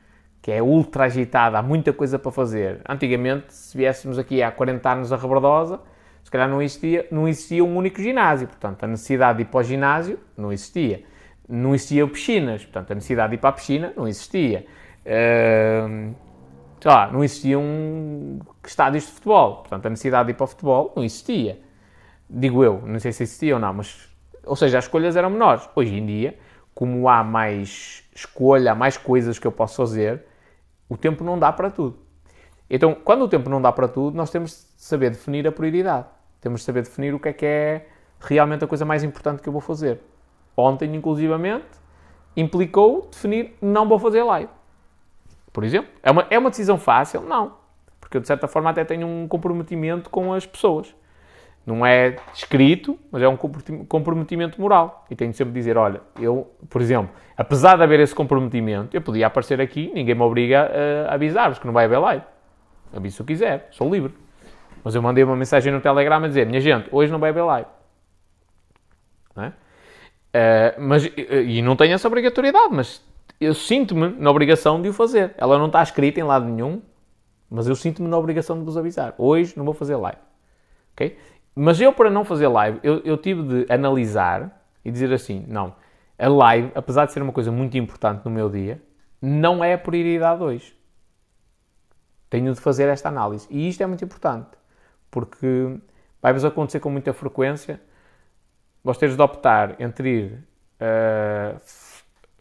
que é ultra agitado, há muita coisa para fazer. Antigamente, se viéssemos aqui há 40 anos a Rebordosa, se calhar não existia, não existia um único ginásio, portanto, a necessidade de ir para o ginásio não existia. Não existiam piscinas, portanto, a necessidade de ir para a piscina não existia. Uh, sei lá, não existiam estádios de futebol, portanto, a necessidade de ir para o futebol não existia. Digo eu, não sei se existia ou não, mas. Ou seja, as escolhas eram menores. Hoje em dia, como há mais escolha, há mais coisas que eu posso fazer, o tempo não dá para tudo. Então, quando o tempo não dá para tudo, nós temos de saber definir a prioridade. Temos de saber definir o que é que é realmente a coisa mais importante que eu vou fazer. Ontem, inclusivamente, implicou definir não vou fazer live. Por exemplo, é uma, é uma decisão fácil? Não. Porque eu, de certa forma, até tenho um comprometimento com as pessoas. Não é escrito, mas é um comprometimento moral. E tenho sempre de dizer: olha, eu, por exemplo, apesar de haver esse comprometimento, eu podia aparecer aqui, ninguém me obriga a avisar-vos que não vai haver live. Aviso se eu quiser, sou livre. Mas eu mandei uma mensagem no Telegram a dizer: minha gente, hoje não vai haver live. Não é? Uh, mas, e não tenho essa obrigatoriedade, mas eu sinto-me na obrigação de o fazer. Ela não está escrita em lado nenhum, mas eu sinto-me na obrigação de vos avisar. Hoje não vou fazer live. ok? Mas eu, para não fazer live, eu, eu tive de analisar e dizer assim: não, a live, apesar de ser uma coisa muito importante no meu dia, não é a prioridade hoje. Tenho de fazer esta análise. E isto é muito importante, porque vai-vos acontecer com muita frequência vós teres de optar entre ir uh,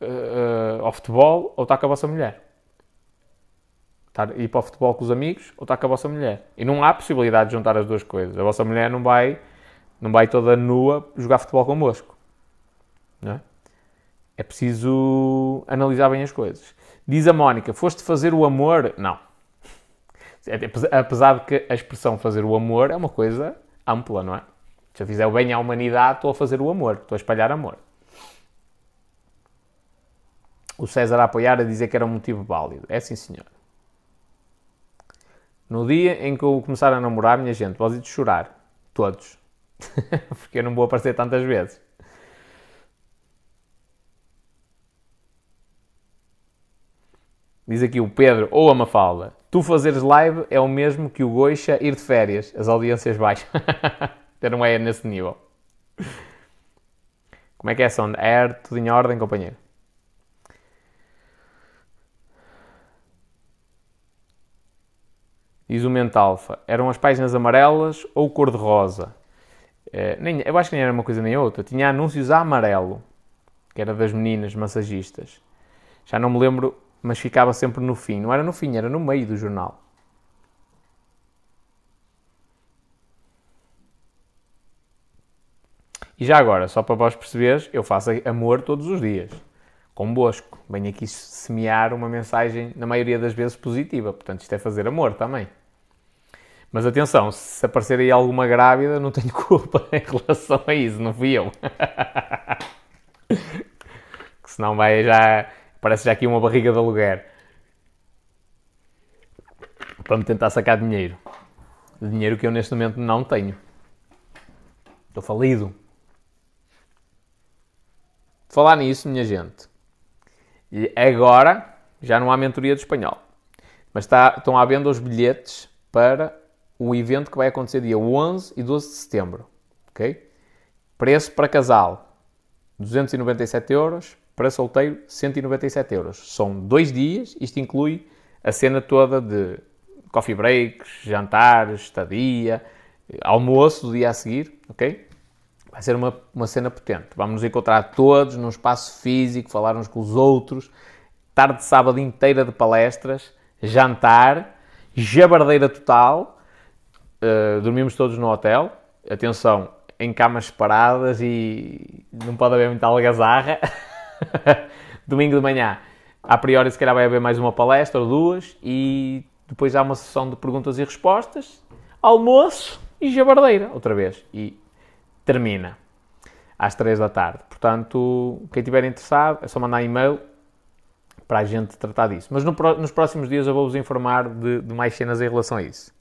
uh, ao futebol ou estar com a vossa mulher. Estar, ir para o futebol com os amigos ou estar com a vossa mulher. E não há possibilidade de juntar as duas coisas. A vossa mulher não vai, não vai toda nua jogar futebol convosco. Não é? é preciso analisar bem as coisas. Diz a Mónica: foste fazer o amor? Não. Apesar de que a expressão fazer o amor é uma coisa ampla, não é? Se eu fizer o bem à humanidade, estou a fazer o amor, estou a espalhar amor. O César a apoiar a dizer que era um motivo válido. É sim, senhor. No dia em que eu começar a namorar, minha gente, vou de chorar. Todos. Porque eu não vou aparecer tantas vezes. Diz aqui o Pedro ou a Mafalda. Tu fazeres live é o mesmo que o Goixa ir de férias. As audiências baixas. Então não é nesse nível. Como é que é som? Air, tudo em ordem, companheiro? Diz o Mentalfa. Eram as páginas amarelas ou cor-de-rosa? É, nem, eu acho que nem era uma coisa nem outra. Tinha anúncios a amarelo, que era das meninas massagistas. Já não me lembro, mas ficava sempre no fim. Não era no fim, era no meio do jornal. E já agora, só para vós perceberes, eu faço amor todos os dias. Convosco. Venho aqui semear uma mensagem, na maioria das vezes, positiva. Portanto, isto é fazer amor também. Mas atenção, se aparecer aí alguma grávida, não tenho culpa em relação a isso, não fui eu. que senão vai já. Parece já aqui uma barriga de aluguer. Para me tentar sacar dinheiro. Dinheiro que eu neste momento não tenho. Estou falido. Falar nisso, minha gente. E agora já não há mentoria de espanhol. Mas está, estão à venda os bilhetes para o evento que vai acontecer dia 11 e 12 de setembro. Ok? Preço para casal 297 euros, para solteiro 197 euros. São dois dias, isto inclui a cena toda de coffee breaks, jantares, estadia, almoço do dia a seguir, ok? Vai ser uma, uma cena potente. Vamos nos encontrar todos num espaço físico, falar uns com os outros, tarde de sábado inteira de palestras, jantar, jabardeira total, uh, dormimos todos no hotel, atenção, em camas separadas e não pode haver muita algazarra. Domingo de manhã, a priori se calhar vai haver mais uma palestra ou duas e depois há uma sessão de perguntas e respostas, almoço e jabardeira outra vez. E termina às 3 da tarde. Portanto, quem estiver interessado é só mandar e-mail para a gente tratar disso. Mas no, nos próximos dias eu vou-vos informar de, de mais cenas em relação a isso.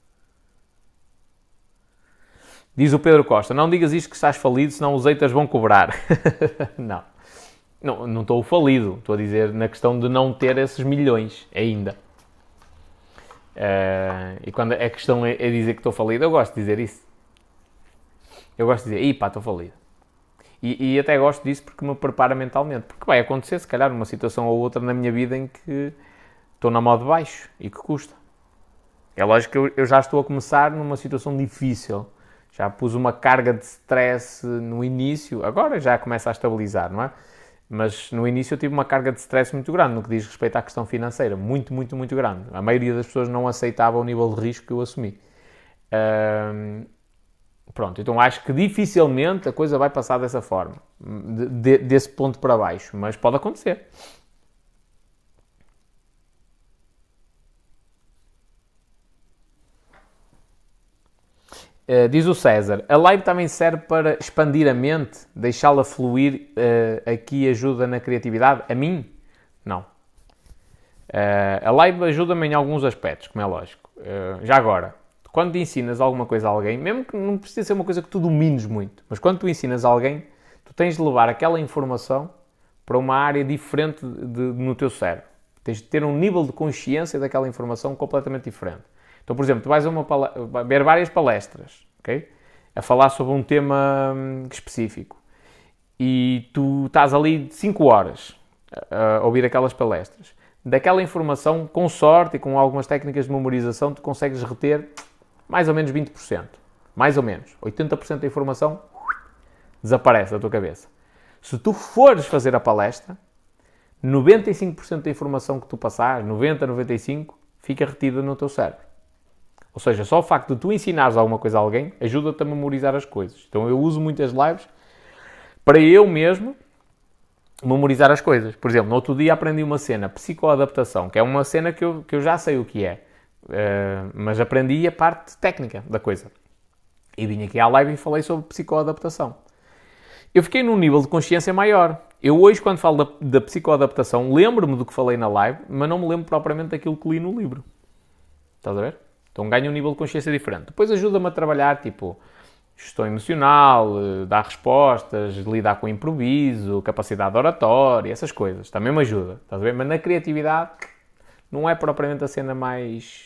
Diz o Pedro Costa: Não digas isto que estás falido, senão os eitas vão cobrar. não. não. Não estou falido. Estou a dizer na questão de não ter esses milhões ainda. Uh, e quando a questão é, é dizer que estou falido, eu gosto de dizer isso. Eu gosto de dizer, ih pá, estou falido. E, e, até gosto disso porque me prepara mentalmente. Porque vai acontecer, se calhar, uma situação ou outra na minha vida em que estou na modo baixo e que custa. É lógico que eu, eu já estou a começar numa situação difícil. Já pus uma carga de stress no início, agora já começa a estabilizar, não é? Mas no início eu tive uma carga de stress muito grande no que diz respeito à questão financeira. Muito, muito, muito grande. A maioria das pessoas não aceitava o nível de risco que eu assumi. Um, pronto, então acho que dificilmente a coisa vai passar dessa forma, de, de, desse ponto para baixo, mas pode acontecer. Uh, diz o César, a live também serve para expandir a mente, deixá-la fluir, uh, aqui ajuda na criatividade? A mim? Não. Uh, a live ajuda-me em alguns aspectos, como é lógico. já agora, quando ensinas alguma coisa a alguém, mesmo que não precisa ser uma coisa que tu domines muito, mas quando tu ensinas a alguém, tu tens de levar aquela informação para uma área diferente de, de, no teu cérebro. Tens de ter um nível de consciência daquela informação completamente diferente. Então, por exemplo, tu vais a uma ver várias palestras, ok? A falar sobre um tema hum, específico. E tu estás ali 5 horas a ouvir aquelas palestras. Daquela informação, com sorte e com algumas técnicas de memorização, tu consegues reter mais ou menos 20%. Mais ou menos. 80% da informação desaparece da tua cabeça. Se tu fores fazer a palestra, 95% da informação que tu passares, 90, 95, fica retida no teu cérebro. Ou seja, só o facto de tu ensinares alguma coisa a alguém ajuda-te a memorizar as coisas. Então eu uso muitas lives para eu mesmo memorizar as coisas. Por exemplo, no outro dia aprendi uma cena, psicoadaptação, que é uma cena que eu, que eu já sei o que é, uh, mas aprendi a parte técnica da coisa. E vim aqui à live e falei sobre psicoadaptação. Eu fiquei num nível de consciência maior. Eu hoje, quando falo da, da psicoadaptação, lembro-me do que falei na live, mas não me lembro propriamente daquilo que li no livro. Estás a ver? Então ganha um nível de consciência diferente. Depois ajuda-me a trabalhar, tipo, gestão emocional, eh, dar respostas, lidar com improviso, capacidade oratória, essas coisas. Também me ajuda, estás a ver? Mas na criatividade não é propriamente a cena mais,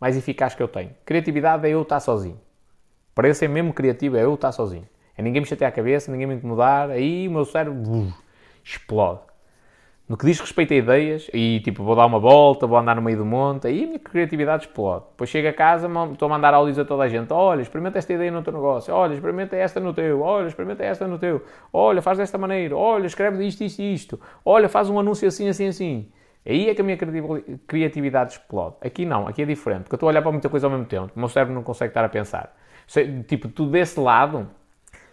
mais eficaz que eu tenho. Criatividade é eu estar sozinho. Para eu ser mesmo criativo é eu estar sozinho. É ninguém me chatear a cabeça, ninguém me incomodar, aí o meu cérebro explode. No que diz respeito a ideias, e tipo, vou dar uma volta, vou andar no meio do monte, aí a minha criatividade explode. Depois chego a casa, estou a mandar áudios a toda a gente: olha, experimenta esta ideia no teu negócio, olha, experimenta esta no teu, olha, experimenta esta no teu, olha, faz desta maneira, olha, escreve isto, isto isto, olha, faz um anúncio assim, assim, assim. Aí é que a minha criatividade explode. Aqui não, aqui é diferente, porque eu estou a olhar para muita coisa ao mesmo tempo, o meu cérebro não consegue estar a pensar. Tipo, tu desse lado,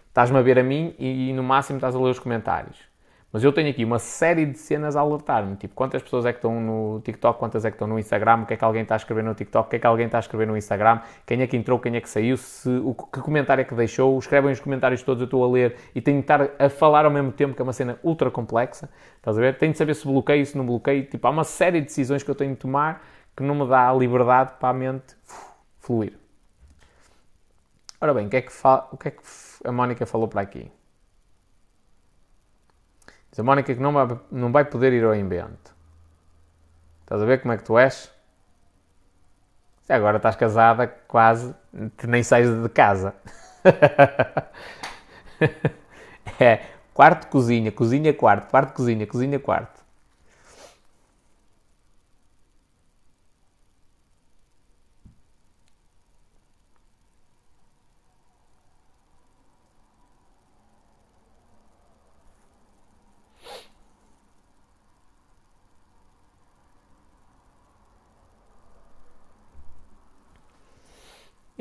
estás-me a ver a mim e no máximo estás a ler os comentários mas eu tenho aqui uma série de cenas a alertar-me, tipo, quantas pessoas é que estão no TikTok, quantas é que estão no Instagram, o que é que alguém está a escrever no TikTok, o que é que alguém está a escrever no Instagram, quem é que entrou, quem é que saiu, se, o, que comentário é que deixou, escrevem os comentários todos, eu estou a ler e tenho de estar a falar ao mesmo tempo, que é uma cena ultra complexa, estás a ver? Tenho de saber se bloqueio, se não bloqueio, tipo, há uma série de decisões que eu tenho de tomar que não me dá a liberdade para a mente fluir. Ora bem, o que é que, o que, é que a Mónica falou para aqui? Diz a Mónica que não vai, não vai poder ir ao invento. Estás a ver como é que tu és? Se agora estás casada, quase, tu nem sais de casa. é, quarto, cozinha, cozinha, quarto, quarto, cozinha, cozinha, quarto.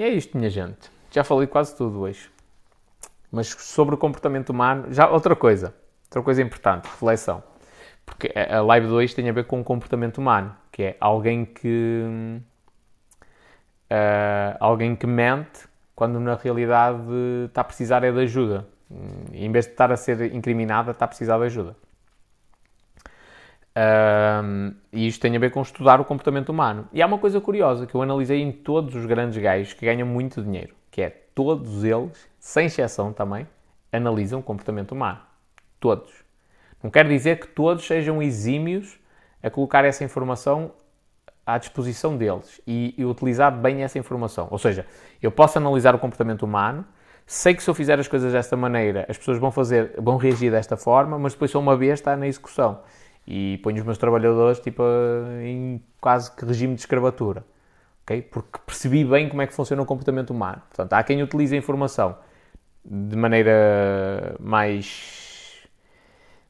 E é isto, minha gente. Já falei quase tudo hoje. Mas sobre o comportamento humano, já outra coisa. Outra coisa importante, reflexão. Porque a live 2 tem a ver com o comportamento humano, que é alguém que. Uh, alguém que mente quando na realidade está a precisar é de ajuda. Em vez de estar a ser incriminada, está a precisar de ajuda. Um, e isto tem a ver com estudar o comportamento humano. E há uma coisa curiosa que eu analisei em todos os grandes gajos que ganham muito dinheiro, que é todos eles, sem exceção também, analisam o comportamento humano. Todos. Não quer dizer que todos sejam exímios a colocar essa informação à disposição deles e, e utilizar bem essa informação. Ou seja, eu posso analisar o comportamento humano, sei que se eu fizer as coisas desta maneira, as pessoas vão fazer, vão reagir desta forma, mas depois sou uma besta na execução e ponho os meus trabalhadores tipo, em quase que regime de escravatura. Okay? Porque percebi bem como é que funciona o comportamento humano. Portanto, há quem utilize a informação de maneira mais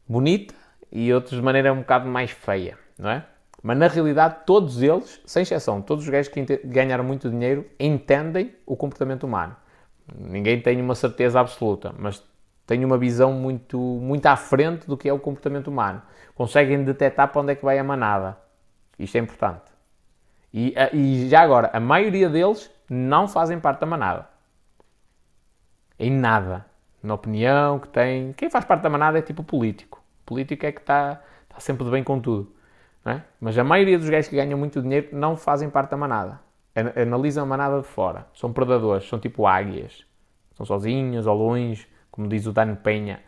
bonita e outros de maneira um bocado mais feia, não é? Mas na realidade, todos eles, sem exceção, todos os gajos que ganharam muito dinheiro entendem o comportamento humano. Ninguém tem uma certeza absoluta, mas têm uma visão muito, muito à frente do que é o comportamento humano. Conseguem detectar para onde é que vai a manada. Isto é importante. E, e já agora, a maioria deles não fazem parte da manada. Em nada. Na opinião que tem. Quem faz parte da manada é tipo político. O político é que está, está sempre de bem com tudo. É? Mas a maioria dos gajos que ganham muito dinheiro não fazem parte da manada. Analisam a manada de fora. São predadores, são tipo águias. Estão sozinhos, ao longe, como diz o Dan Penha.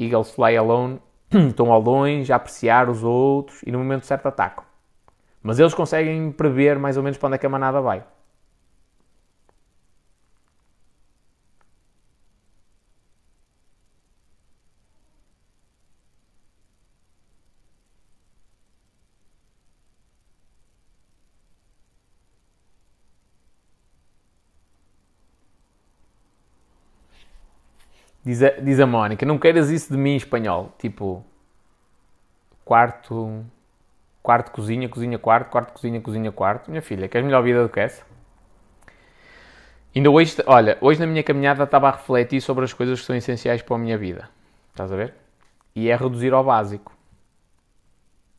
Eagles fly alone. Estão ao longe a apreciar os outros e no momento certo atacam. Mas eles conseguem prever mais ou menos para onde é que a manada vai. Diz a, diz a Mónica, não queiras isso de mim em espanhol. Tipo, quarto, quarto, cozinha, cozinha, quarto, quarto, cozinha, cozinha, quarto. Minha filha, queres melhor vida do que essa? Ainda hoje, olha, hoje na minha caminhada estava a refletir sobre as coisas que são essenciais para a minha vida. Estás a ver? E é reduzir ao básico.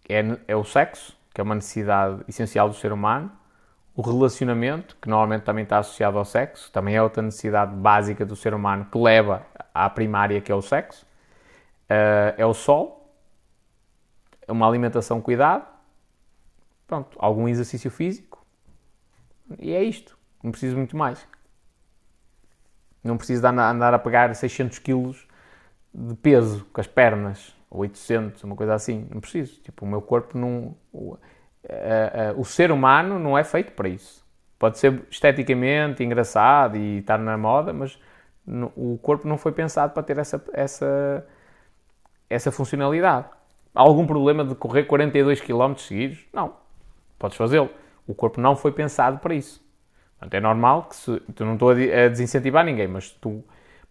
É, é o sexo, que é uma necessidade essencial do ser humano. O relacionamento, que normalmente também está associado ao sexo, também é outra necessidade básica do ser humano que leva à primária, que é o sexo. Uh, é o sol, é uma alimentação cuidada, pronto, algum exercício físico e é isto. Não preciso muito mais. Não preciso andar a pegar 600 quilos de peso com as pernas, ou 800, uma coisa assim. Não preciso. Tipo, o meu corpo não uh, uh, o ser humano não é feito para isso. Pode ser esteticamente engraçado e estar na moda, mas o corpo não foi pensado para ter essa, essa, essa funcionalidade. Há algum problema de correr 42 km seguidos? Não. Podes fazê-lo. O corpo não foi pensado para isso. Portanto, é normal que se. Tu não estou a desincentivar ninguém, mas tu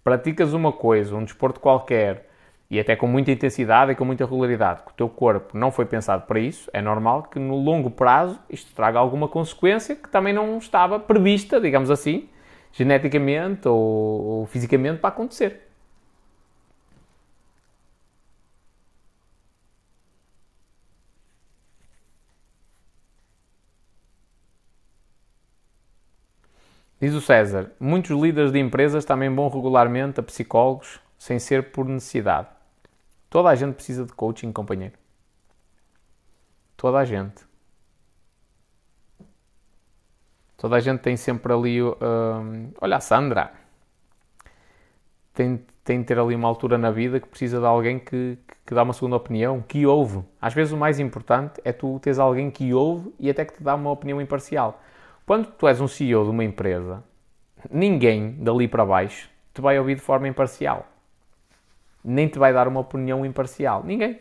praticas uma coisa, um desporto qualquer, e até com muita intensidade e com muita regularidade, que o teu corpo não foi pensado para isso, é normal que no longo prazo isto traga alguma consequência que também não estava prevista, digamos assim, geneticamente ou, ou fisicamente para acontecer. Diz o César, muitos líderes de empresas também vão regularmente a psicólogos sem ser por necessidade. Toda a gente precisa de coaching, companheiro. Toda a gente. Toda a gente tem sempre ali. Uh, olha, a Sandra. Tem, tem de ter ali uma altura na vida que precisa de alguém que, que dá uma segunda opinião, que ouve. Às vezes o mais importante é tu teres alguém que ouve e até que te dá uma opinião imparcial. Quando tu és um CEO de uma empresa, ninguém dali para baixo te vai ouvir de forma imparcial nem te vai dar uma opinião imparcial. Ninguém.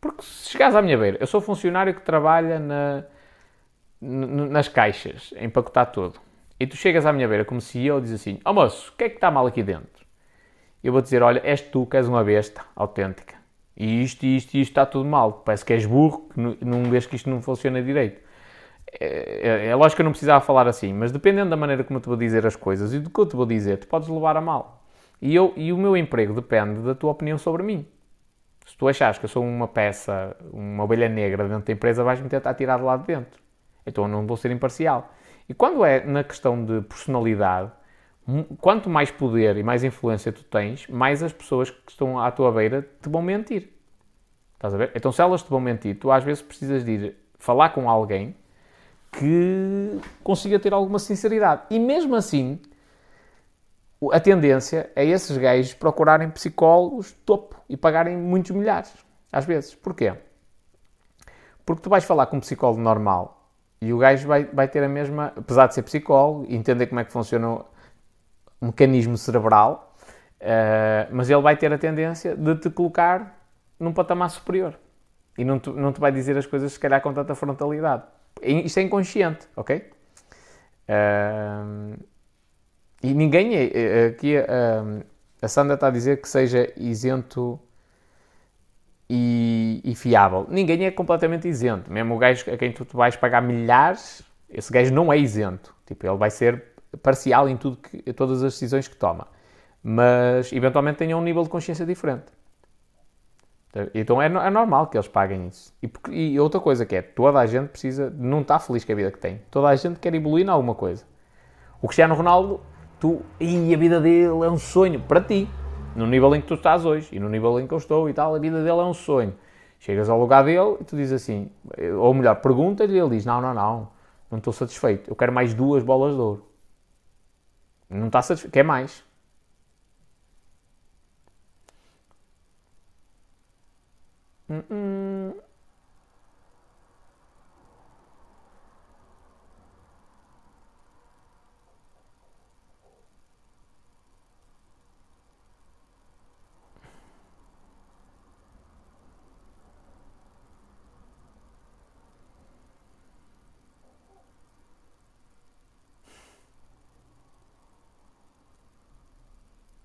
Porque se chegares à minha beira, eu sou funcionário que trabalha na, nas caixas, empacotar tudo. E tu chegas à minha beira como CEO e dizes assim: Ó oh, moço, o que é que está mal aqui dentro? Eu vou dizer: Olha, és tu que és uma besta autêntica. E isto, isto isto está tudo mal. Parece que és burro, que não, não vês que isto não funciona direito. É, é, é lógico que eu não precisava falar assim, mas dependendo da maneira como eu te vou dizer as coisas e do que eu te vou dizer, tu podes levar a mal. E, eu, e o meu emprego depende da tua opinião sobre mim. Se tu achares que eu sou uma peça, uma ovelha negra dentro da empresa, vais-me tentar tirar de lá de dentro. Então eu não vou ser imparcial. E quando é na questão de personalidade, quanto mais poder e mais influência tu tens, mais as pessoas que estão à tua beira te vão mentir. Estás a ver? Então se elas te vão mentir, tu às vezes precisas de ir falar com alguém que consiga ter alguma sinceridade. E mesmo assim, a tendência é esses gajos procurarem psicólogos topo e pagarem muitos milhares, às vezes. Porquê? Porque tu vais falar com um psicólogo normal e o gajo vai, vai ter a mesma, apesar de ser psicólogo e entender como é que funciona o mecanismo cerebral, uh, mas ele vai ter a tendência de te colocar num patamar superior e não te, não te vai dizer as coisas, se calhar, com tanta frontalidade. Isto é inconsciente, ok? Uh, e ninguém é. é aqui a, a Sandra está a dizer que seja isento e, e, fiável. Ninguém é completamente isento. Mesmo o gajo a quem tu, vais pagar milhares, esse gajo não é isento. Tipo, ele vai ser parcial em tudo que, todas as decisões que toma. Mas, eventualmente, tenha um nível de consciência diferente. Então é, é normal que eles paguem isso. E, e, outra coisa que é, toda a gente precisa, não está feliz com a vida que tem. Toda a gente quer evoluir em alguma coisa. O Cristiano Ronaldo, tu, e a vida dele é um sonho para ti. No nível em que tu estás hoje e no nível em que eu estou e tal, a vida dele é um sonho. Chegas ao lugar dele e tu dizes assim, ou melhor, pergunta-lhe e ele diz: Não, não, não, não estou satisfeito, eu quero mais duas bolas de ouro. Não está satisfeito, quer mais. Hum, hum.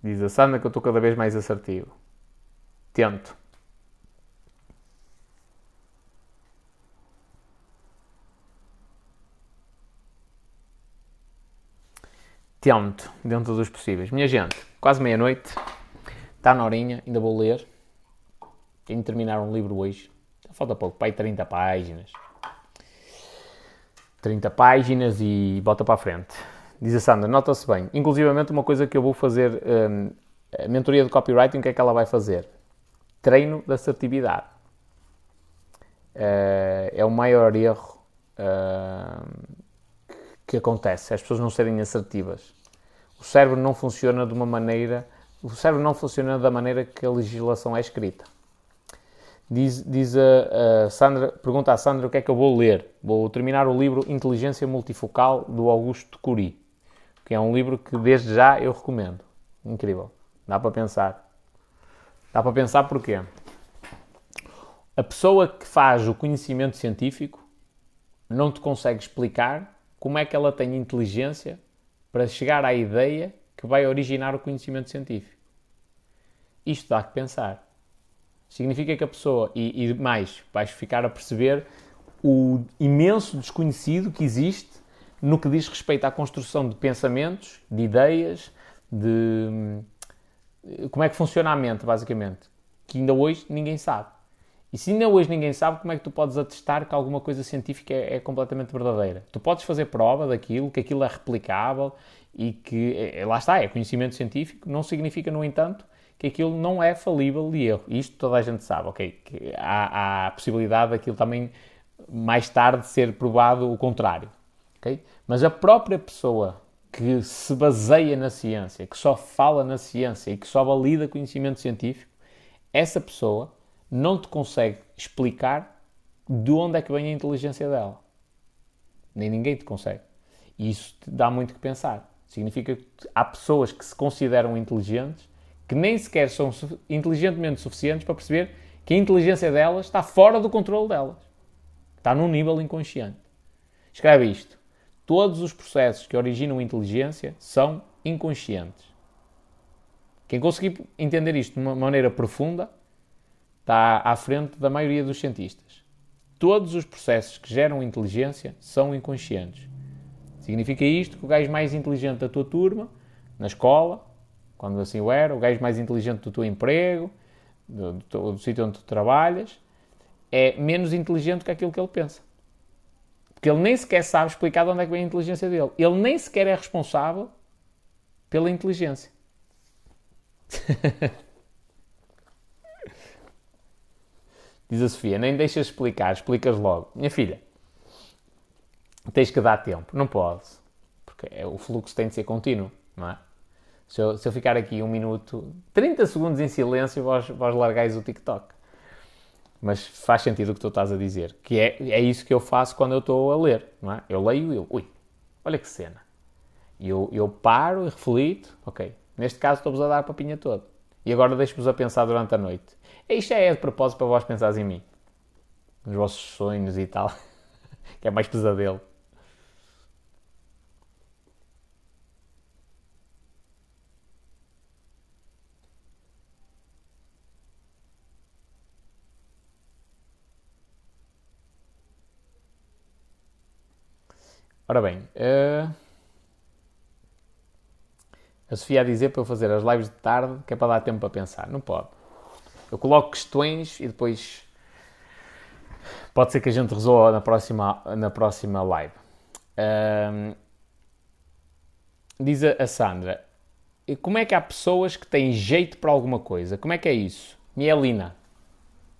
Diz a Sandra que eu estou cada vez mais assertivo. Tento. Tento, dentro dos possíveis. Minha gente, quase meia-noite. Está na horinha, ainda vou ler. Tenho de terminar um livro hoje. Falta pouco, pai, 30 páginas. 30 páginas e bota para a frente. Diz a Sandra, nota-se bem. Inclusivamente, uma coisa que eu vou fazer, um, a mentoria de copywriting, o que é que ela vai fazer? Treino de assertividade. Uh, é o maior erro uh, que acontece, as pessoas não serem assertivas. O cérebro não funciona de uma maneira, o cérebro não funciona da maneira que a legislação é escrita. Diz, diz a, a, Sandra, pergunta a Sandra o que é que eu vou ler. Vou terminar o livro Inteligência Multifocal do Augusto Cury, que é um livro que desde já eu recomendo. Incrível. Dá para pensar. Dá para pensar porquê? A pessoa que faz o conhecimento científico não te consegue explicar como é que ela tem inteligência para chegar à ideia que vai originar o conhecimento científico. Isto dá que pensar. Significa que a pessoa, e, e mais, vais ficar a perceber o imenso desconhecido que existe no que diz respeito à construção de pensamentos, de ideias, de como é que funciona a mente, basicamente, que ainda hoje ninguém sabe. E se ainda hoje ninguém sabe, como é que tu podes atestar que alguma coisa científica é, é completamente verdadeira? Tu podes fazer prova daquilo, que aquilo é replicável e que, é lá está, é conhecimento científico, não significa, no entanto, que aquilo não é falível de erro. Isto toda a gente sabe, ok? Que há, há a possibilidade daquilo também mais tarde ser provado o contrário, ok? Mas a própria pessoa que se baseia na ciência, que só fala na ciência e que só valida conhecimento científico, essa pessoa não te consegue explicar de onde é que vem a inteligência dela. Nem ninguém te consegue. E isso te dá muito que pensar. Significa que há pessoas que se consideram inteligentes que nem sequer são inteligentemente suficientes para perceber que a inteligência delas está fora do controle delas. Está num nível inconsciente. Escreve isto. Todos os processos que originam inteligência são inconscientes. Quem conseguir entender isto de uma maneira profunda está à frente da maioria dos cientistas. Todos os processos que geram inteligência são inconscientes. Significa isto que o gajo mais inteligente da tua turma, na escola, quando assim o era, o gajo mais inteligente do teu emprego, do, do, do sítio onde tu trabalhas, é menos inteligente que aquilo que ele pensa. Porque ele nem sequer sabe explicar de onde é que vem a inteligência dele. Ele nem sequer é responsável pela inteligência. Diz a Sofia, nem deixas explicar, explicas logo. Minha filha, tens que dar tempo. Não podes. Porque é, o fluxo tem de ser contínuo, não é? Se eu, se eu ficar aqui um minuto, 30 segundos em silêncio, vós, vós largais o TikTok. Mas faz sentido o que tu estás a dizer. Que é, é isso que eu faço quando eu estou a ler, não é? Eu leio e eu, ui, olha que cena. E eu, eu paro e reflito, ok, neste caso estou-vos a dar a papinha toda. E agora deixo-vos a pensar durante a noite. Isto é de propósito para vós pensares em mim. Nos vossos sonhos e tal. que é mais pesadelo. Ora bem, uh... a Sofia a dizer para eu fazer as lives de tarde, que é para dar tempo para pensar. Não pode. Eu coloco questões e depois pode ser que a gente resolva na próxima, na próxima live. Uh... Diz a Sandra, como é que há pessoas que têm jeito para alguma coisa? Como é que é isso? Mielina.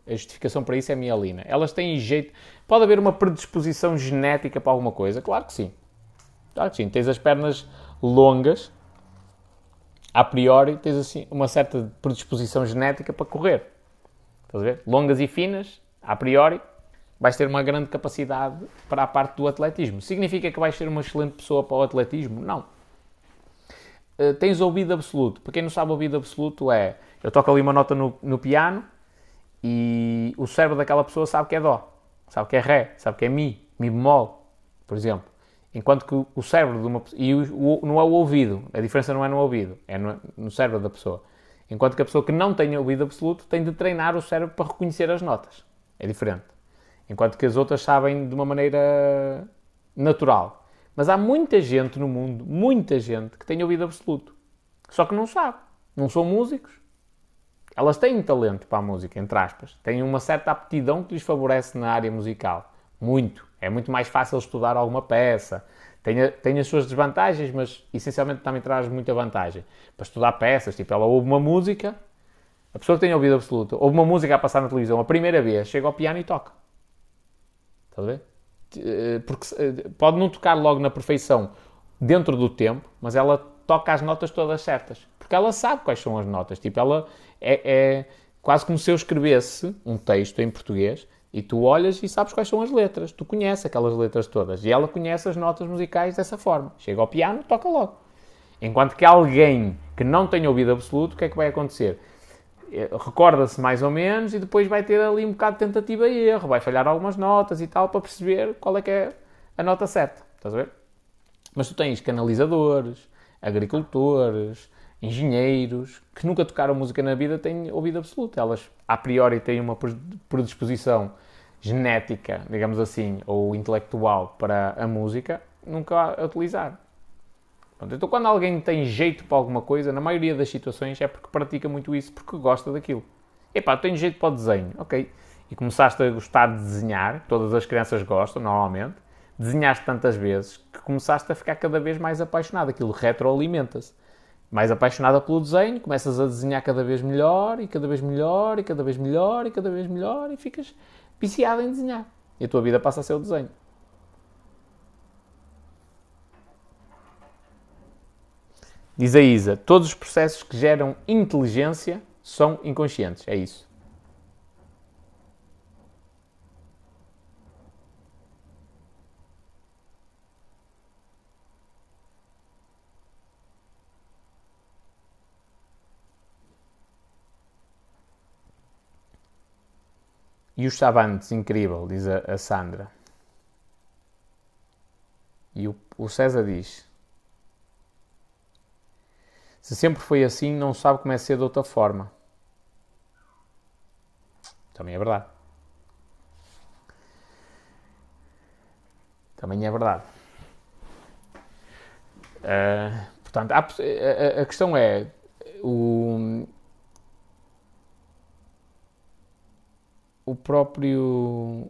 A justificação para isso é mielina. Elas têm jeito. Pode haver uma predisposição genética para alguma coisa? Claro que sim. Claro que sim. Tens as pernas longas, a priori tens assim uma certa predisposição genética para correr. Estás a ver? Longas e finas, a priori, vais ter uma grande capacidade para a parte do atletismo. Significa que vais ser uma excelente pessoa para o atletismo? Não. Uh, tens ouvido absoluto. Para quem não sabe, ouvido absoluto é eu toco ali uma nota no, no piano e o cérebro daquela pessoa sabe que é Dó, sabe que é Ré, sabe que é Mi, Mi bemol, por exemplo. Enquanto que o cérebro de uma e o, o, não é o ouvido, a diferença não é no ouvido, é no, no, cérebro da pessoa. Enquanto que a pessoa que não tem ouvido absoluto tem de treinar o cérebro para reconhecer as notas. É diferente. Enquanto que as outras sabem de uma maneira natural. Mas há muita gente no mundo, muita gente, que tem ouvido absoluto. Só que não sabe. Não são músicos, elas têm talento para a música, entre aspas. Têm uma certa aptidão que lhes favorece na área musical. Muito. É muito mais fácil estudar alguma peça. Tem, tem as suas desvantagens, mas essencialmente também traz muita vantagem. Para estudar peças, tipo, ela ouve uma música, a pessoa que tem ouvido absoluto, ouve uma música a passar na televisão a primeira vez, chega ao piano e toca. Estás a ver? Eh, porque eh, pode não tocar logo na perfeição dentro do tempo, mas ela toca as notas todas certas. Porque ela sabe quais são as notas. Tipo, ela é, é quase como se eu escrevesse um texto em português e tu olhas e sabes quais são as letras. Tu conheces aquelas letras todas. E ela conhece as notas musicais dessa forma. Chega ao piano, toca logo. Enquanto que alguém que não tem ouvido absoluto, o que é que vai acontecer? Eh, recorda-se mais ou menos e depois vai ter ali um bocado de tentativa e erro. Vai falhar algumas notas e tal para perceber qual é que é a nota certa. Estás a ver? Mas tu tens canalizadores, agricultores, engenheiros que nunca tocaram música na vida têm ouvido absoluto. Elas, a priori, têm uma predisposição genética, digamos assim, ou intelectual para a música, nunca a utilizar. então, quando alguém tem jeito para alguma coisa, na maioria das situações é porque pratica muito isso, porque gosta daquilo. Epá, tenho jeito para o desenho, ok. E começaste a gostar de desenhar, todas as crianças gostam, normalmente. Desenhaste tantas vezes que começaste a ficar cada vez mais apaixonado. Aquilo retroalimenta-se mais apaixonada pelo desenho, começas a desenhar cada vez melhor e cada vez melhor e cada vez melhor e cada vez melhor e ficas viciada em desenhar. E a tua vida passa a ser o desenho. Diz a Isa: todos os processos que geram inteligência são inconscientes. É isso. E os Chavantes, incrível, diz a, a Sandra. E o, o César diz: Se sempre foi assim, não sabe como é ser de outra forma. Também é verdade. Também é verdade. Uh, portanto, a, a, a, questão é: o, o próprio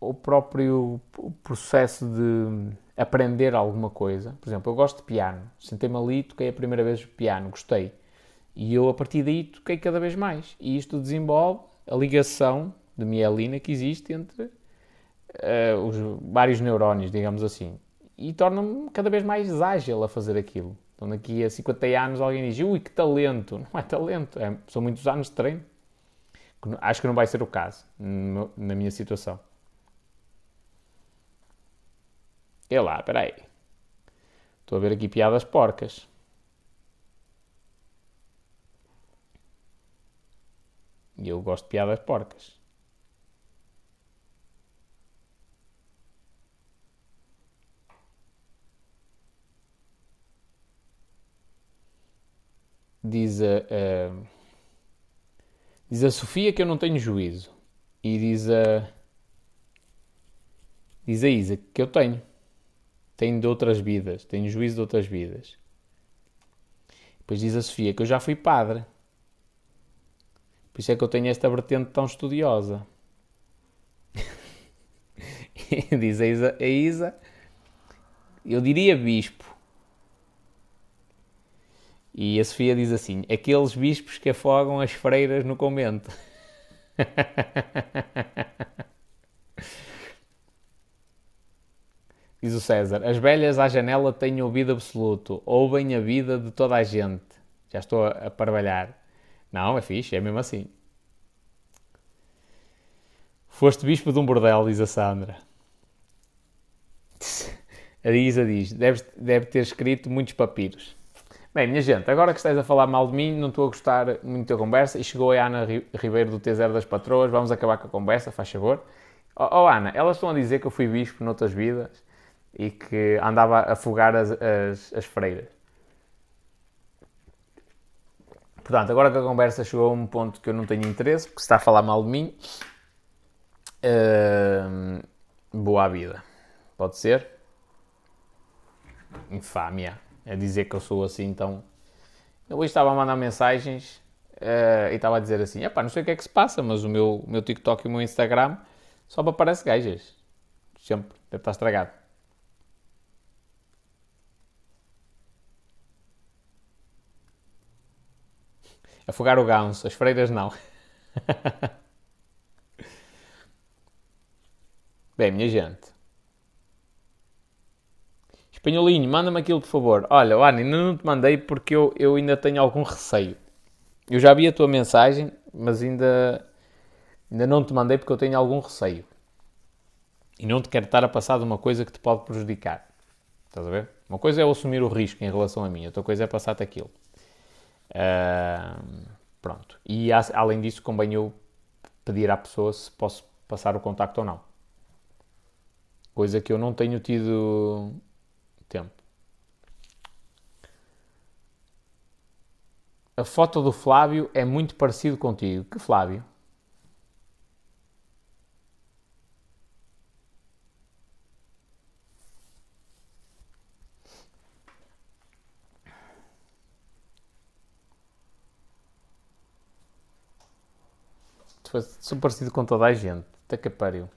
o próprio processo de aprender alguma coisa. Por exemplo, eu gosto de piano. Sentei-me ali, toquei a primeira vez piano, gostei. E eu, a partir daí, toquei cada vez mais. E isto desenvolve a ligação de mielina que existe entre uh, os vários neurónios, digamos assim. E torna-me cada vez mais ágil a fazer aquilo. Então, daqui a 50 anos, alguém diz: Ui, que talento! Não é talento, é, são muitos anos de treino. Acho que não vai ser o caso na minha situação. E lá, peraí. Estou a ver aqui piadas porcas. E eu gosto de piadas porcas. Diz a. Uh, Diz a Sofia que eu não tenho juízo. E diz a. Diz a Isa que eu tenho. Tenho de outras vidas. Tenho juízo de outras vidas. Depois diz a Sofia que eu já fui padre. Por isso é que eu tenho esta vertente tão estudiosa. diz a Isa, a Isa, eu diria bispo. E a Sofia diz assim: aqueles bispos que afogam as freiras no convento. Diz o César: As velhas à janela têm ouvido absoluto, ouvem a vida de toda a gente. Já estou a, parvalhar. Não, é fixe, é mesmo assim. Foste bispo de um bordel, diz a Sandra. A Isa diz: deve, deve ter escrito muitos papiros. Bem, minha gente, agora que estás a falar mal de mim, não estou a gostar muito da conversa e chegou a Ana Ribeiro do T0 das Patroas, vamos acabar com a conversa, faz favor. Oh, oh Ana, elas estão a dizer que eu fui bispo noutras vidas e que andava a afogar as, as, as freiras. Portanto, agora que a conversa chegou a um ponto que eu não tenho interesse, porque se está a falar mal de mim, uh, boa vida. Pode ser? Infâmia. É dizer que eu sou assim, então. Eu hoje estava a mandar mensagens uh, e estava a dizer assim: não sei o que é que se passa, mas o meu, o meu TikTok e o meu Instagram só me aparece gajas. Sempre. Deve estar estragado. Afogar o ganso, as freiras não. Bem, minha gente. Espanholinho, manda-me aquilo, por favor. Olha, Ana, ainda não te mandei porque eu, eu ainda tenho algum receio. Eu já vi a tua mensagem, mas ainda, ainda não te mandei porque eu tenho algum receio. E não te quero estar a passar de uma coisa que te pode prejudicar. Estás a ver? Uma coisa é eu assumir o risco em relação a mim, outra coisa é passar-te aquilo. Uh, pronto. E além disso, convém eu pedir à pessoa se posso passar o contacto ou não. Coisa que eu não tenho tido tempo. A foto do Flávio é muito parecido contigo. Que Flávio? Sou parecido com toda a gente. Até que pariu.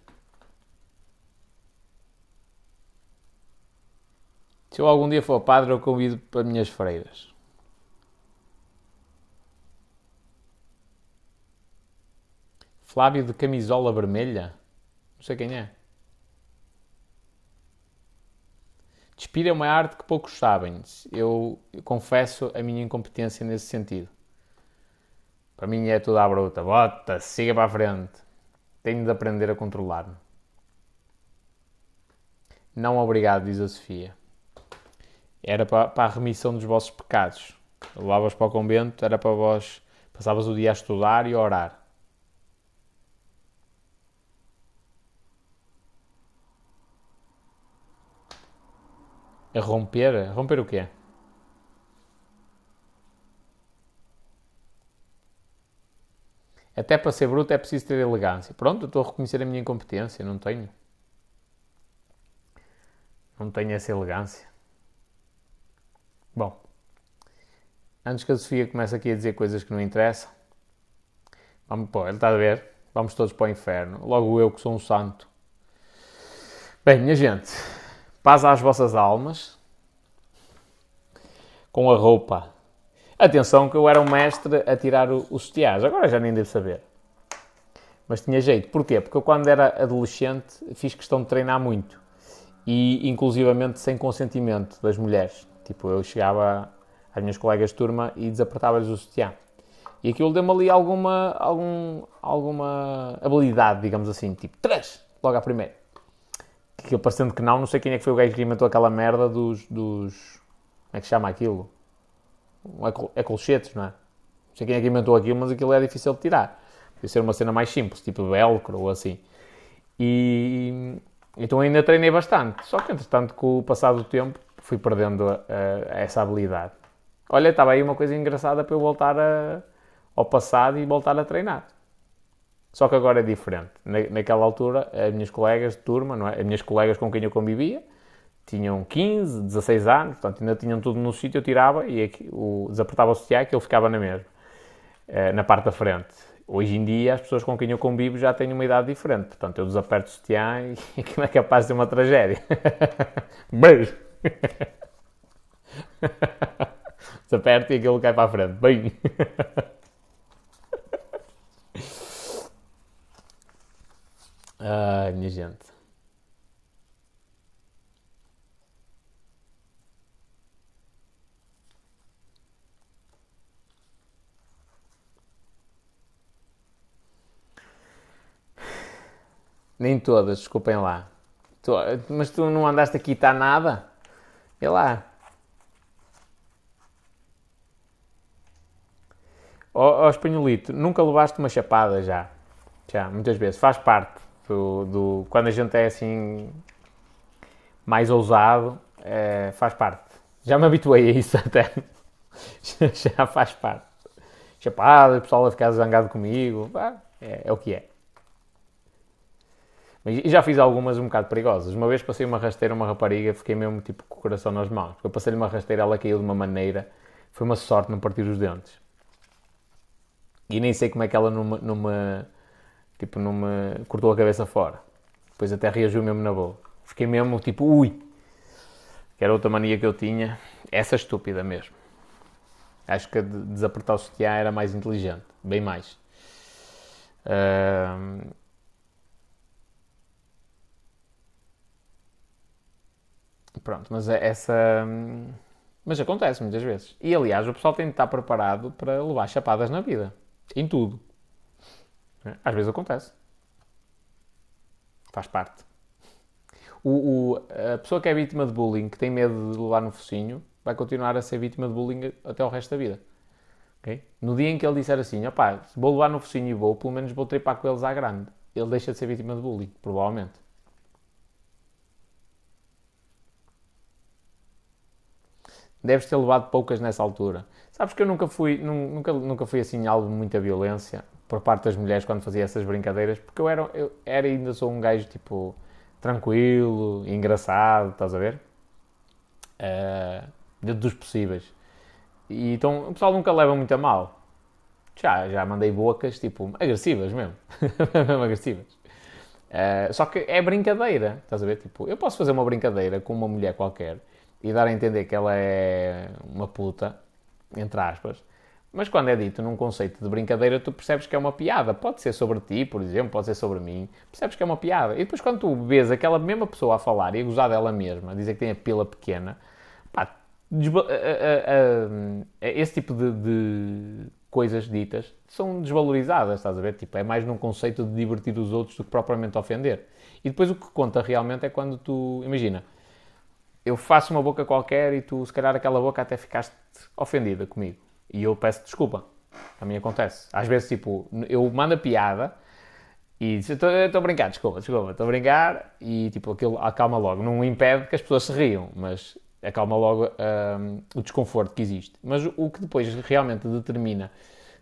Se eu algum dia for padre, eu convido para minhas freiras. Flávio de camisola vermelha? Não sei quem é. Despir é uma arte que poucos sabem. Eu, eu confesso a minha incompetência nesse sentido. Para mim é tudo à bruta. Bota, siga para a frente. Tenho de aprender a controlar-me. Não obrigado, diz a Sofia. Era para, para a remissão dos vossos pecados. Levavas para o convento, era para vós. Passavas o dia a estudar e a orar. A romper? A romper o quê? Até para ser bruto é preciso ter elegância. Pronto, estou a reconhecer a minha incompetência, não tenho. Não tenho essa elegância. Bom, antes que a Sofia comece aqui a dizer coisas que não interessam, vamos, pô, ele está a ver, vamos todos para o inferno. Logo eu que sou um santo. Bem, minha gente, paz às vossas almas, com a roupa Atenção que eu era um mestre a tirar os sutiãs, agora já nem devo saber. Mas tinha jeito. Porquê? Porque eu quando era adolescente fiz questão de treinar muito. E inclusivamente sem consentimento das mulheres. Tipo, eu chegava às minhas colegas de turma e desapertava-lhes o sutiã. E aquilo deu-me ali alguma, algum, alguma habilidade, digamos assim. Tipo, três! Logo à primeira. Que parecendo que não, não sei quem é que foi o gajo que inventou aquela merda dos, dos... Como é que chama aquilo? é colchetes, não é? Não sei quem é que inventou aquilo, mas aquilo é difícil de tirar. Podia ser uma cena mais simples, tipo velcro ou assim. E então ainda treinei bastante. Só que, entretanto, com o passar do tempo, fui perdendo a, essa habilidade. Olha, estava aí uma coisa engraçada para eu voltar a, ao passado e voltar a treinar. Só que agora é diferente. Na, naquela altura, as minhas colegas de turma, não é? as minhas colegas com quem eu convivia, tinham 15, 16 anos, portanto ainda tinham tudo no sítio, eu tirava e aqui, o, desapertava o sutiã que ele ficava na mesma, eh, na parte da frente. Hoje em dia, as pessoas com quem eu convivo já têm uma idade diferente, portanto eu desaperto o sutiã e aquilo é capaz de ser uma tragédia. Beijo! Desaperto e aquilo cai para a frente. Bem! Ai, minha gente. Nem todas, desculpem lá. Tu, mas tu não andaste aqui, está nada? Vê lá. Ó oh, oh, espanholito, nunca levaste uma chapada já? Já, muitas vezes. Faz parte do, do quando a gente é assim mais ousado, é, faz parte. Já me habituei a isso até. já faz parte. Chapada, o pessoal a ficar zangado comigo. é, é o que é. Mas já fiz algumas um bocado perigosas. Uma vez passei uma rasteira a uma rapariga, fiquei mesmo tipo com o coração nas mãos. Eu passei-lhe uma rasteira, ela caiu de uma maneira. Foi uma sorte não partir os dentes. E nem sei como é que ela numa, numa tipo, numa, cortou a cabeça fora. Depois até reagiu mesmo na boa. Fiquei mesmo tipo, ui. Que era outra mania que eu tinha. Essa estúpida mesmo. Acho que desapertar o sutiã era mais inteligente. Bem mais. Uh, Pronto, mas é essa. Mas acontece muitas vezes. E aliás, o pessoal tem de estar preparado para levar chapadas na vida. Em tudo. Às vezes acontece. Faz parte. O, o, a pessoa que é vítima de bullying, que tem medo de levar no focinho, vai continuar a ser vítima de bullying até o resto da vida. Okay? No dia em que ele disser assim, opá, vou levar no focinho e vou, pelo menos vou tripar com eles à grande, ele deixa de ser vítima de bullying, provavelmente. Deves ter levado poucas nessa altura. Sabes que eu nunca fui, nunca, nunca fui assim alvo de muita violência por parte das mulheres quando fazia essas brincadeiras, porque eu era, eu era ainda sou um gajo tipo tranquilo, engraçado, estás a ver? Uh, dentro dos possíveis. E então o pessoal nunca leva muito a mal. Já, já mandei bocas, tipo, agressivas mesmo. mesmo agressivas. Uh, só que é brincadeira, estás a ver? Tipo, eu posso fazer uma brincadeira com uma mulher qualquer e dar a entender que ela é uma puta, entre aspas, mas quando é dito num conceito de brincadeira, tu percebes que é uma piada. Pode ser sobre ti, por exemplo, pode ser sobre mim. Percebes que é uma piada. E depois, quando tu vês aquela mesma pessoa a falar e a gozar dela mesma, a dizer que tem a pila pequena, pá, esse tipo de, de, coisas ditas são desvalorizadas, estás a ver? Tipo, é mais num conceito de divertir os outros do que propriamente ofender. E depois o que conta realmente é quando tu. Imagina, eu faço uma boca qualquer e tu, se calhar, aquela boca até ficaste ofendida comigo. E eu peço desculpa. A mim acontece. Às vezes, tipo, eu mando a piada e diz, estou a brincar, desculpa, desculpa, estou a brincar e, tipo, aquilo acalma logo. Não impede que as pessoas se riam, mas acalma logo um, o desconforto que existe. Mas o que depois realmente determina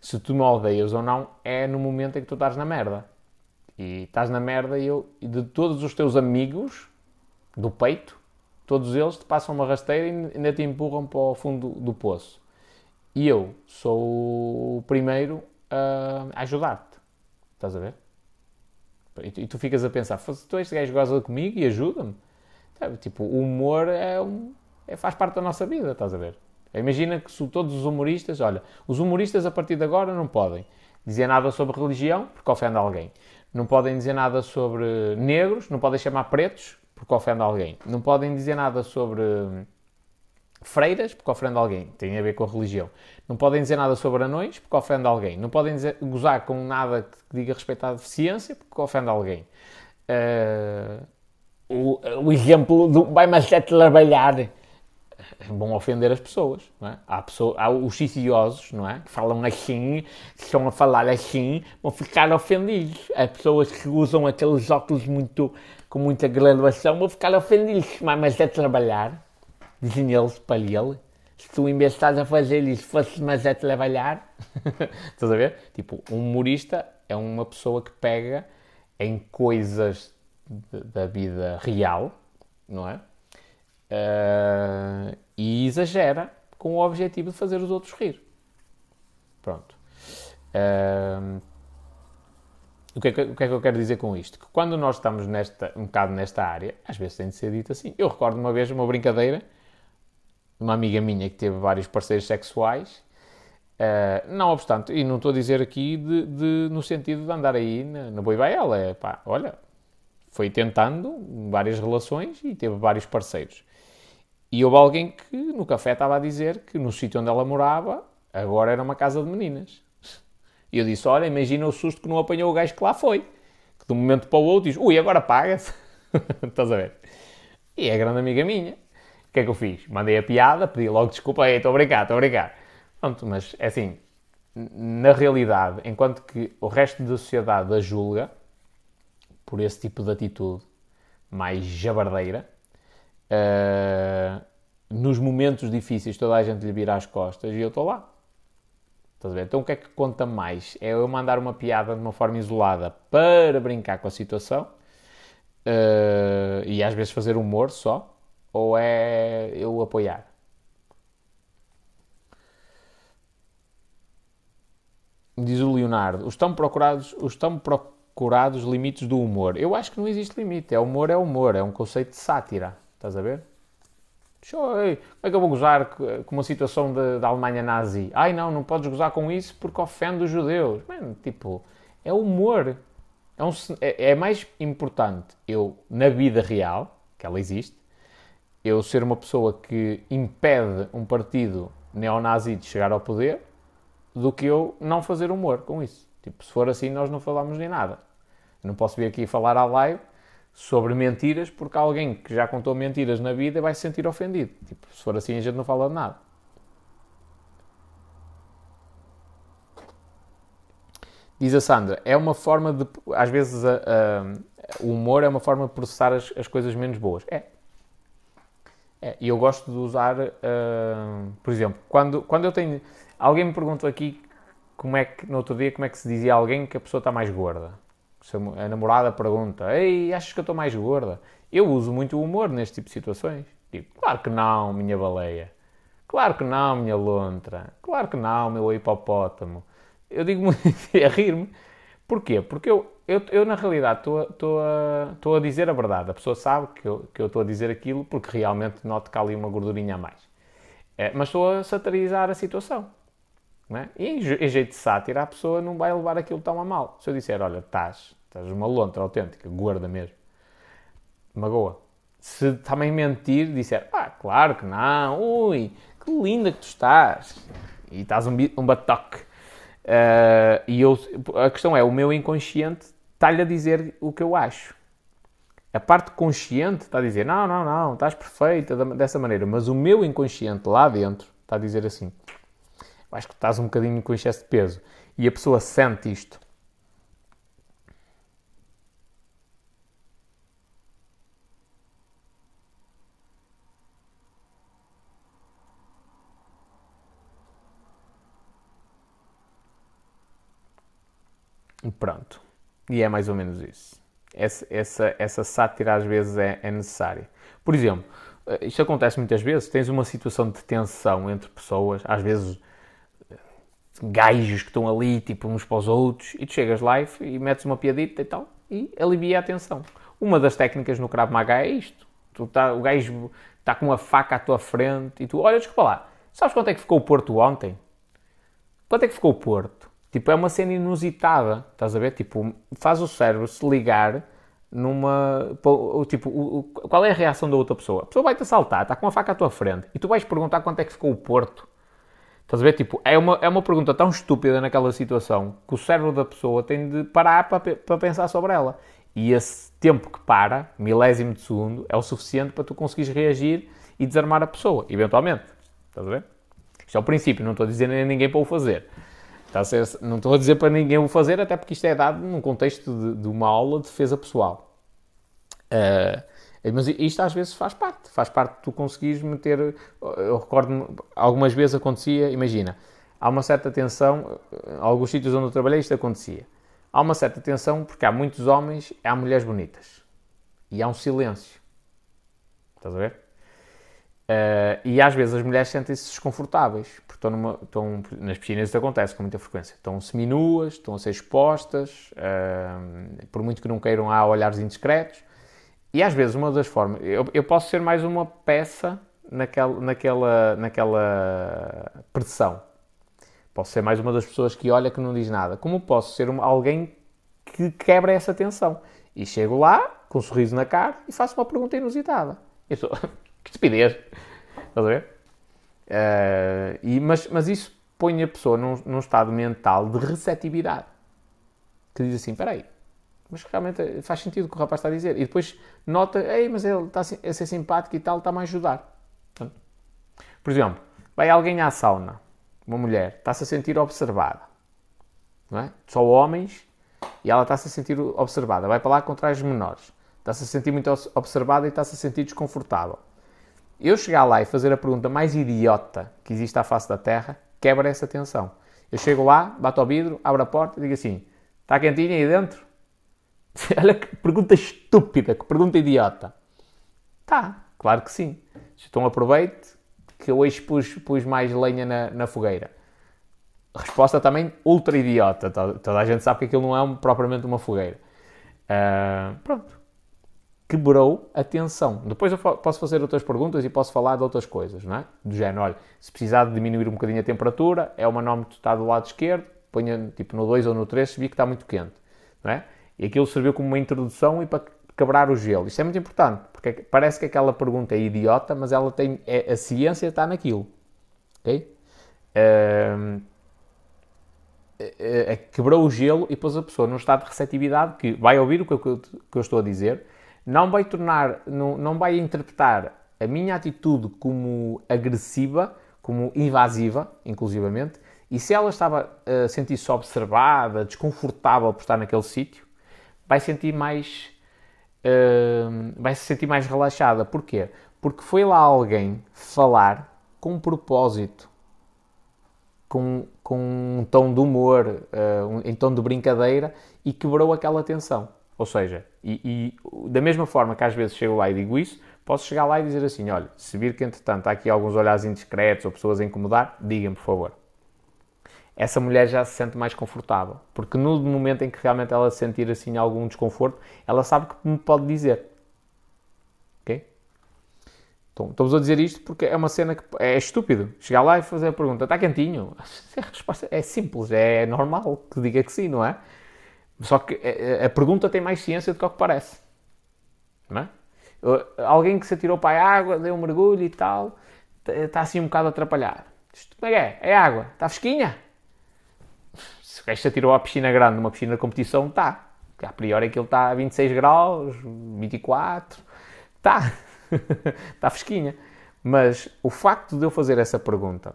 se tu me odeias ou não é no momento em que tu estás na merda. E estás na merda e, eu, de todos os teus amigos do peito, todos eles te passam uma rasteira e ainda te empurram para o fundo do, poço. E eu sou o primeiro a ajudar-te. Estás a ver? E tu, e tu, ficas a pensar, tu este gajo goza comigo e ajuda-me. Tipo, o humor é, um, é, faz parte da nossa vida, estás a ver? Imagina que se todos os humoristas, olha, os humoristas a partir de agora não podem dizer nada sobre religião porque ofende alguém. Não podem dizer nada sobre negros, não podem chamar pretos porque ofende alguém. Não podem dizer nada sobre freiras porque ofende alguém. Tem a ver com a religião. Não podem dizer nada sobre anões porque ofende alguém. Não podem dizer, gozar com nada que diga respeito à deficiência porque ofende alguém. Uh, o, o, exemplo do vai mais é trabalhar vão ofender as pessoas, não é? Há, pessoas, há os ciciosos, não é? Que falam assim, que estão a falar assim, vão ficar ofendidos. Há pessoas que usam aqueles óculos muito com muita graduação, vou ficar ofendido, mas é trabalhar, dizem eles para ele. Se tu, em vez estás a fazer isso, fosse mas é trabalhar, estás a ver? Tipo, um humorista é uma pessoa que pega em coisas de, da vida real, não é? Uh, e exagera com o objetivo de fazer os outros rir. Pronto. Uh, o que, é que, o que, é que, eu quero dizer com isto? Que quando nós estamos nesta, um bocado nesta área, às vezes tem de ser dito assim. Eu recordo uma vez uma brincadeira uma amiga minha que teve vários parceiros sexuais. Uh, não obstante, e não estou a dizer aqui de, de, no sentido de andar aí na, na boivaela, é pá, olha, foi tentando várias relações e teve vários parceiros. E houve alguém que no café estava a dizer que no sítio onde ela morava agora era uma casa de meninas. E eu disse: Olha, imagina o susto que não apanhou o gajo que lá foi. Que de um momento para o outro diz: Ui, agora paga-se. Estás a ver? E é grande amiga minha. O que é que eu fiz? Mandei a piada, pedi logo desculpa, estou a brincar, estou a brincar. Pronto, mas é assim, na realidade, enquanto que o resto da sociedade a julga por esse tipo de atitude mais jabardeira, uh, nos momentos difíceis toda a gente lhe vira as costas e eu estou lá. Estás a ver? Então o que é que conta mais? É eu mandar uma piada de uma forma isolada para brincar com a situação uh, e às vezes fazer humor só, ou é eu apoiar? Diz o Leonardo, os tão procurados, os tão procurados limites do humor. Eu acho que não existe limite. É humor, é humor. É um conceito de sátira. Estás a ver? Como é que eu vou gozar com uma situação da Alemanha nazi? Ai não, não podes gozar com isso porque ofende os judeus. Tipo, é humor. É, um, é, é, mais importante eu, na vida real, que ela existe, eu ser uma pessoa que impede um partido neonazi de chegar ao poder do que eu não fazer humor com isso. Tipo, se for assim, nós não falamos nem nada. Eu não posso vir aqui falar à live sobre mentiras porque alguém que já contou mentiras na vida vai se sentir ofendido. Tipo, se for assim, a gente não fala de nada. Diz a Sandra, é uma forma de. Às vezes a, a, o humor é uma forma de processar as, as coisas menos boas. É, é, e eu gosto de usar, uh, por exemplo, quando, quando eu tenho. Alguém me perguntou aqui como é que, no outro dia, como é que se dizia alguém que a pessoa está mais gorda. A namorada pergunta, ei, achas que eu estou mais gorda? Eu uso muito o humor neste tipo de situações. Digo, claro que não, minha baleia. Claro que não, minha lontra. Claro que não, meu hipopótamo. Eu digo muito a rir-me. Porquê? Porque eu, eu, eu na realidade, estou a, a dizer a verdade. A pessoa sabe que eu, que eu estou a dizer aquilo porque realmente noto que há ali uma gordurinha a mais. É, mas estou a satirizar a situação. É? E em, jeito de sátira, a pessoa não vai levar aquilo tão a mal. Se eu disser, olha, estás, estás uma lontra autêntica, gorda mesmo, magoa. Se também mentir, disser, ah, claro que não, ui, que linda que tu estás, e estás um, um batoque. Uh, e eu, a questão é, o meu inconsciente está-lhe a dizer o que eu acho. A parte consciente está a dizer, não, não, não, estás perfeita dessa maneira. Mas o meu inconsciente lá dentro está a dizer assim, acho que estás um bocadinho com excesso de peso. E a pessoa sente isto. Pronto. E é mais ou menos isso. Essa, essa, essa sátira às vezes é, é necessária. Por exemplo, eh, isto acontece muitas vezes, tens uma situação de tensão entre pessoas, às vezes gajos que estão ali, tipo, uns para os outros, e tu chegas lá e, e metes uma piadita e tal, e alivia a tensão. Uma das técnicas no Krav Maga é isto. Tu tá, o gajo está com uma faca à tua frente e tu, olha, desculpa lá, sabes quanto é que ficou o Porto ontem? Quanto é que ficou o Porto? Tipo, é uma cena inusitada, estás a ver? Tipo, faz o cérebro se ligar numa. Tipo, qual é a reação da outra pessoa? A pessoa vai-te assaltar, está com uma faca à tua frente e tu vais perguntar quanto é que ficou o Porto. Estás a ver? Tipo, é uma, é uma pergunta tão estúpida naquela situação que o cérebro da pessoa tem de parar para, para pensar sobre ela. E esse tempo que para, milésimo de segundo, é o suficiente para tu conseguires reagir e desarmar a pessoa, eventualmente. Estás a ver? Isto é o princípio, não estou a dizer a ninguém para o fazer. Está não estou a dizer para ninguém o fazer, até porque isto é dado num contexto de, de uma aula de defesa pessoal. Uh, mas isto às vezes faz parte, faz parte de tu conseguires meter. Eu recordo-me, algumas vezes acontecia, imagina, há uma certa tensão, em alguns sítios onde eu trabalhei isto acontecia. há uma certa tensão porque há muitos homens, há mulheres bonitas. E há um silêncio. Estás a ver? Uh, e às vezes as mulheres sentem-se desconfortáveis, porque estão, numa, estão nas piscinas isso acontece com muita frequência. Estão seminuas, estão a ser expostas, uh, por muito que não queiram, há olhares indiscretos. E às vezes uma das formas, eu, eu posso ser mais uma peça naquela, naquela, naquela pressão. Posso ser mais uma das pessoas que olha que não diz nada. Como posso ser uma, alguém que quebra essa tensão? E chego lá, com um sorriso na cara, e faço uma pergunta inusitada. Eu sou... que estupidez! Estás a ver? Uh, e, mas, mas isso põe a pessoa num, num estado mental de receptividade. Que diz assim, espera aí, mas realmente faz sentido o que o rapaz está a dizer. E depois nota, ei, mas ele está a ser simpático e tal, está-me a ajudar. Por exemplo, vai alguém à sauna, uma mulher, está-se a sentir observada. Não é? Só homens e ela está-se a sentir observada. Vai para lá com trajes menores. Está-se a sentir muito observada e está-se a sentir desconfortável. Eu chegar lá e fazer a pergunta mais idiota que existe à face da Terra quebra essa tensão. Eu chego lá, bato ao vidro, abro a porta e digo assim: está quentinho aí dentro? Olha que pergunta estúpida, que pergunta idiota. Tá, claro que sim. Então aproveite que hoje pus, pus mais lenha na, na fogueira. Resposta também ultra idiota. Toda, toda, a gente sabe que aquilo não é um, propriamente uma fogueira. Uh, pronto. Quebrou a tensão. Depois eu posso fazer outras perguntas e posso falar de outras coisas, não é? Do género, olha, se precisar de diminuir um bocadinho a temperatura, é o manómetro está do lado esquerdo, ponha tipo no 2 ou no 3 se vi que está muito quente, não é? E aquilo serviu como uma introdução e para quebrar o gelo. Isto é muito importante, porque parece que aquela pergunta é idiota, mas ela tem, é, a ciência está naquilo. Ok? Uh, quebrou o gelo e pôs a pessoa num estado de receptividade que vai ouvir o que eu, que eu estou a dizer, não vai tornar, não, não vai interpretar a minha atitude como agressiva, como invasiva, inclusivamente, e se ela estava a sentir-se observada, desconfortável por estar naquele sítio, vai sentir mais uh, vai se sentir mais relaxada. Porquê? Porque foi lá alguém falar com um propósito, com, com um tom de humor, uh, um, em tom de brincadeira e quebrou aquela tensão. Ou seja, e, e, da mesma forma que às vezes chego lá e digo isso, posso chegar lá e dizer assim: olha, se vir que entretanto há aqui alguns olhares indiscretos ou pessoas a incomodar, digam por favor essa mulher já se sente mais confortável. Porque no momento em que realmente ela sentir assim algum desconforto, ela sabe que me pode dizer. Ok? Então, estamos a dizer isto porque é uma cena que é estúpido. Chegar lá e fazer a pergunta, está quentinho? A resposta é simples, é normal que diga que sim, não é? Só que a pergunta tem mais ciência do que o que parece. Não é? Alguém que se atirou para a água, deu um mergulho e tal, está assim um bocado atrapalhado. Isto como é que é? É água? Está fresquinha? Se o gajo se atirou à piscina grande, numa piscina de competição, está. A priori aquilo está a 26 graus, 24, está. está fresquinha. Mas o facto de eu fazer essa pergunta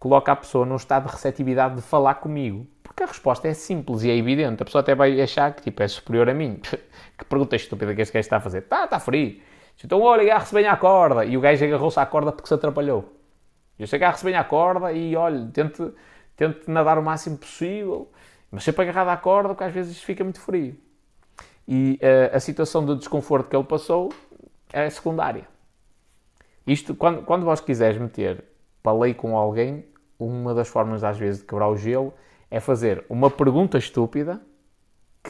coloca a pessoa num estado de receptividade de falar comigo. Porque a resposta é simples e é evidente. A pessoa até vai achar que tipo, é superior a mim. que pergunta estúpida que este gajo está a fazer. Está, está frio. Então, olha, agarre-se bem à corda. E o gajo agarrou-se à corda porque se atrapalhou. Eu sei agarre-se bem à corda e, olha, tente tento nadar o máximo possível, mas sempre agarrado à corda, porque às vezes fica muito frio. E uh, a situação de desconforto que ele passou é secundária. Isto, quando, quando vós quiseres meter para lei com alguém, uma das formas às vezes de quebrar o gelo é fazer uma pergunta estúpida,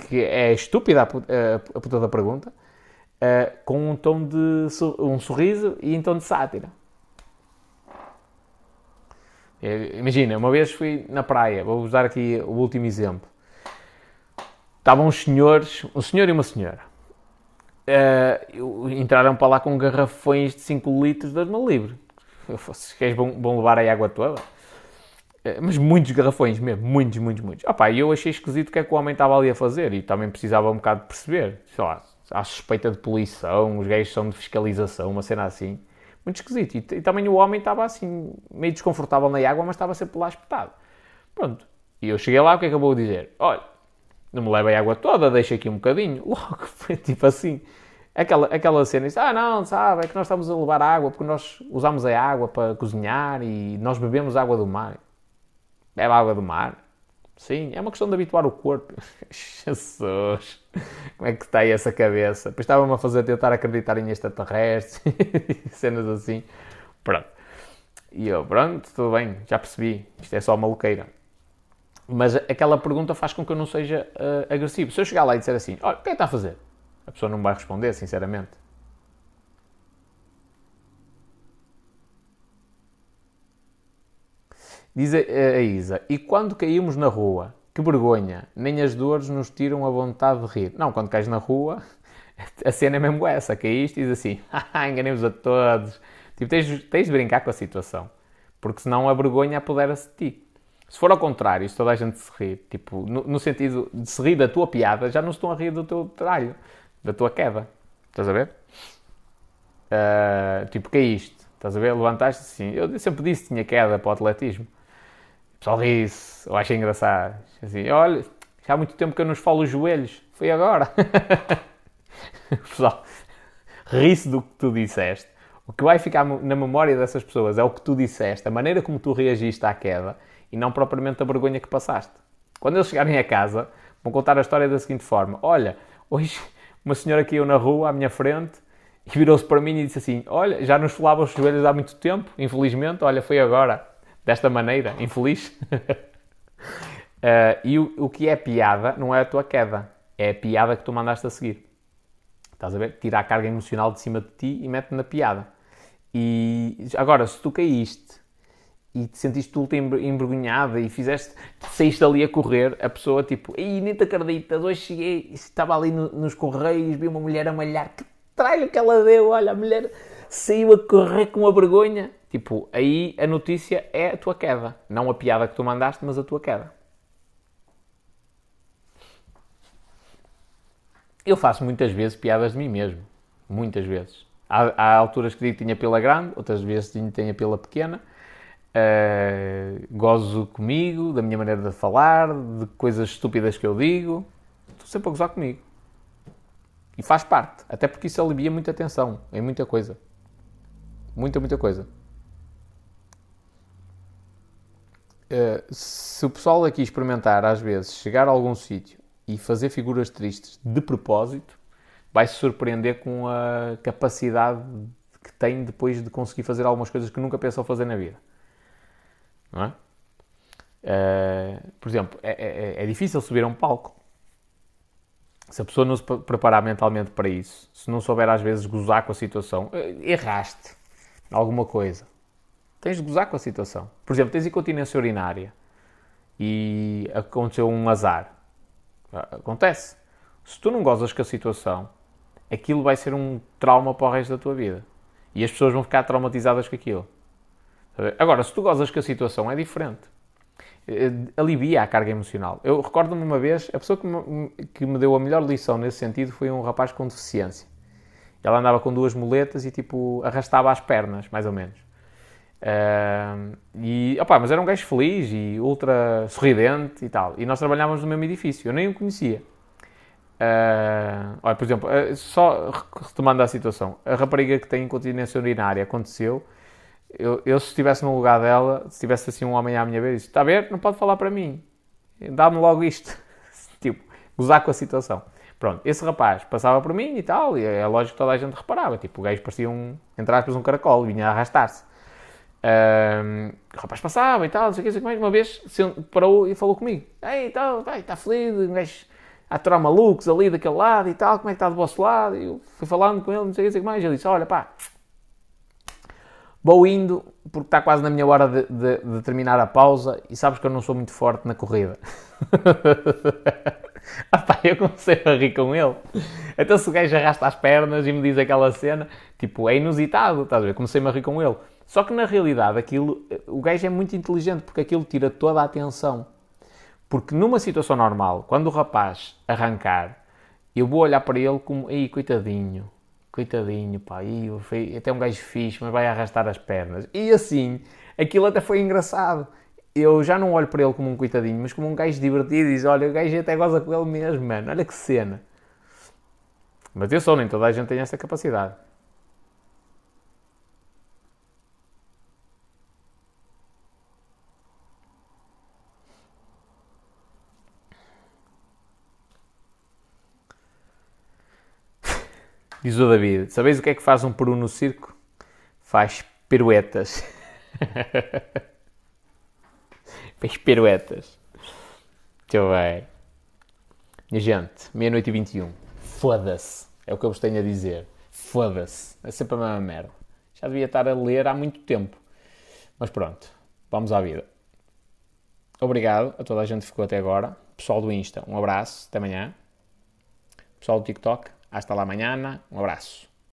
que é estúpida a, puta da pergunta, uh, com um tom de um sorriso e em tom de sátira. É, imagina, uma vez fui na praia, vou-vos dar aqui o último exemplo. Estavam uns senhores, um senhor e uma senhora. Uh, entraram para lá com garrafões de 5 litros de asma livre. Se queres, vão, vão levar a água toda. Uh, mas muitos garrafões mesmo, muitos, muitos, muitos. Opa, e eu achei esquisito o que é que o homem estava ali a fazer e também precisava um bocado de perceber. Sei lá, há suspeita de poluição, os gajos são de fiscalização, uma cena assim muito esquisito. E, e, também o homem estava assim, meio desconfortável na água, mas estava sempre lá espetado. Pronto. E eu cheguei lá, o que é que eu vou dizer? Olha, não me levem a água toda, deixa aqui um bocadinho. Logo, foi tipo assim. Aquela, aquela cena, disse, ah não, sabe, é que nós estamos a levar água porque nós usamos a água para cozinhar e nós bebemos água do mar. Bebe água do mar. Sim, é uma questão de habituar o corpo. Jesus, como é que está aí essa cabeça? Depois estava-me a fazer tentar acreditar em extraterrestres, cenas assim. Pronto. E eu, pronto, tudo bem, já percebi, isto é só maluqueira. Mas aquela pergunta faz com que eu não seja uh, agressivo. Se eu chegar lá e disser assim, olha, o que é que está a fazer? A pessoa não vai responder, sinceramente. Diz a, a Isa, e quando caímos na rua, que vergonha, nem as dores nos tiram a vontade de rir. Não, quando cais na rua, a cena é mesmo essa, caíste e diz assim, enganemos a todos. Tipo, tens, tens de brincar com a situação, porque senão a vergonha apodera-se de ti. Se for ao contrário, se toda a gente se rir, tipo, no, no, sentido de se rir da tua piada, já não estão a rir do teu tralho, da tua queda. Estás a ver? Uh, tipo, caíste. Estás a ver? Levantaste assim. Eu sempre disse que tinha queda para o atletismo. Pessoal ri-se. Eu acho engraçado. Assim, olha, já há muito tempo que eu não esfolo os joelhos. Foi agora. pessoal ri-se do que tu disseste. O que vai ficar na memória dessas pessoas é o que tu disseste, a maneira como tu reagiste à queda e não propriamente a vergonha que passaste. Quando eles chegarem a casa, vão contar a história da seguinte forma: Olha, hoje uma senhora caiu na rua à minha frente e virou-se para mim e disse assim: Olha, já nos falava os joelhos há muito tempo, infelizmente, olha, foi agora, desta maneira, infeliz. uh, e o, o que é piada não é a tua queda, é a piada que tu mandaste a seguir. Estás a ver? Tira a carga emocional de cima de ti e mete na piada. E agora, se tu caíste e te sentiste ultra envergonhada e fizeste, saíste ali a correr, a pessoa tipo, ei, nem te acreditas, hoje cheguei, estava ali no, nos correios, vi uma mulher a malhar, que tralho que ela deu, olha, a mulher saiu a correr com uma vergonha. Tipo, aí a notícia é a tua queda, não a piada que tu mandaste, mas a tua queda. Eu faço muitas vezes piadas de mim mesmo, muitas vezes. Há, há alturas que digo que tinha pila grande, outras vezes digo que tinha pila pequena, Uh, gozo comigo, da minha maneira de falar, de coisas estúpidas que eu digo. Estou sempre a gozar comigo. E faz parte. Até porque isso alivia muita tensão em muita coisa. Muita, muita coisa. Uh, se o pessoal aqui experimentar, às vezes, chegar a algum sítio e fazer figuras tristes de propósito, vai se surpreender com a capacidade que tem depois de conseguir fazer algumas coisas que nunca pensou fazer na vida não é? Uh, por exemplo, é, é, é, é, difícil subir a um palco. Se a pessoa não se preparar mentalmente para isso, se não souber às vezes gozar com a situação, eh, erraste alguma coisa. Tens de gozar com a situação. Por exemplo, tens incontinência urinária e aconteceu um azar. Acontece. Se tu não gozas com a situação, aquilo vai ser um trauma para o resto da tua vida. E as pessoas vão ficar traumatizadas com aquilo. Agora, se tu gozas que a situação é diferente, eh, alivia a carga emocional. Eu recordo-me uma vez, a pessoa que me, que me, deu a melhor lição nesse sentido foi um rapaz com deficiência. Ela andava com duas muletas e tipo arrastava as pernas, mais ou menos. Uh, e, opa, mas era um gajo feliz e ultra sorridente e tal. E nós trabalhávamos no mesmo edifício, eu nem o conhecia. Uh, olha, por exemplo, uh, só retomando a situação, a rapariga que tem incontinência urinária aconteceu eu, eu, se estivesse no lugar dela, se tivesse assim um homem à minha vez, está a ver? Não pode falar para mim. Dá-me logo isto. tipo, gozar com a situação. Pronto, esse rapaz passava por mim e tal, e é lógico que toda a gente reparava. Tipo, o gajo parecia um, entre aspas, um caracol, vinha a arrastar-se. Um, o rapaz passava e tal, não sei o que, sei o que mais. Uma vez parou e falou comigo: Ei, tal, tá, está feliz, um gajo a aturar malucos ali daquele lado e tal, como é que está do vosso lado? E eu fui falando com ele, não sei o que, sei o que mais. Ele disse: Olha, pá, Vou indo, porque está quase na minha hora de, de, de, terminar a pausa e sabes que eu não sou muito forte na corrida. ah, pá, eu comecei a rir com ele. Então se o gajo arrasta as pernas e me diz aquela cena, tipo, é inusitado, estás a ver? Comecei-me a rir com ele. Só que na realidade aquilo, o gajo é muito inteligente porque aquilo tira toda a atenção. Porque numa situação normal, quando o rapaz arrancar, eu vou olhar para ele como, ei, coitadinho, coitadinho, pá, e até um gajo fixe, mas vai arrastar as pernas. E assim, aquilo até foi engraçado. Eu já não olho para ele como um coitadinho, mas como um gajo divertido e diz: Olha, o gajo até goza com ele mesmo, mano, olha que cena. Mas eu sou, nem toda a gente tem essa capacidade. Diz o David: Sabeis o que é que faz um peru no circo? Faz piruetas. faz piruetas. Muito bem. Minha gente, meia-noite e 21. Foda-se. É o que eu vos tenho a dizer. Foda-se. É sempre a mesma merda. Já devia estar a ler há muito tempo. Mas pronto, vamos à vida. Obrigado a toda a gente que ficou até agora. Pessoal do Insta, um abraço, até amanhã. Pessoal do TikTok, hasta lá amanhã, um abraço.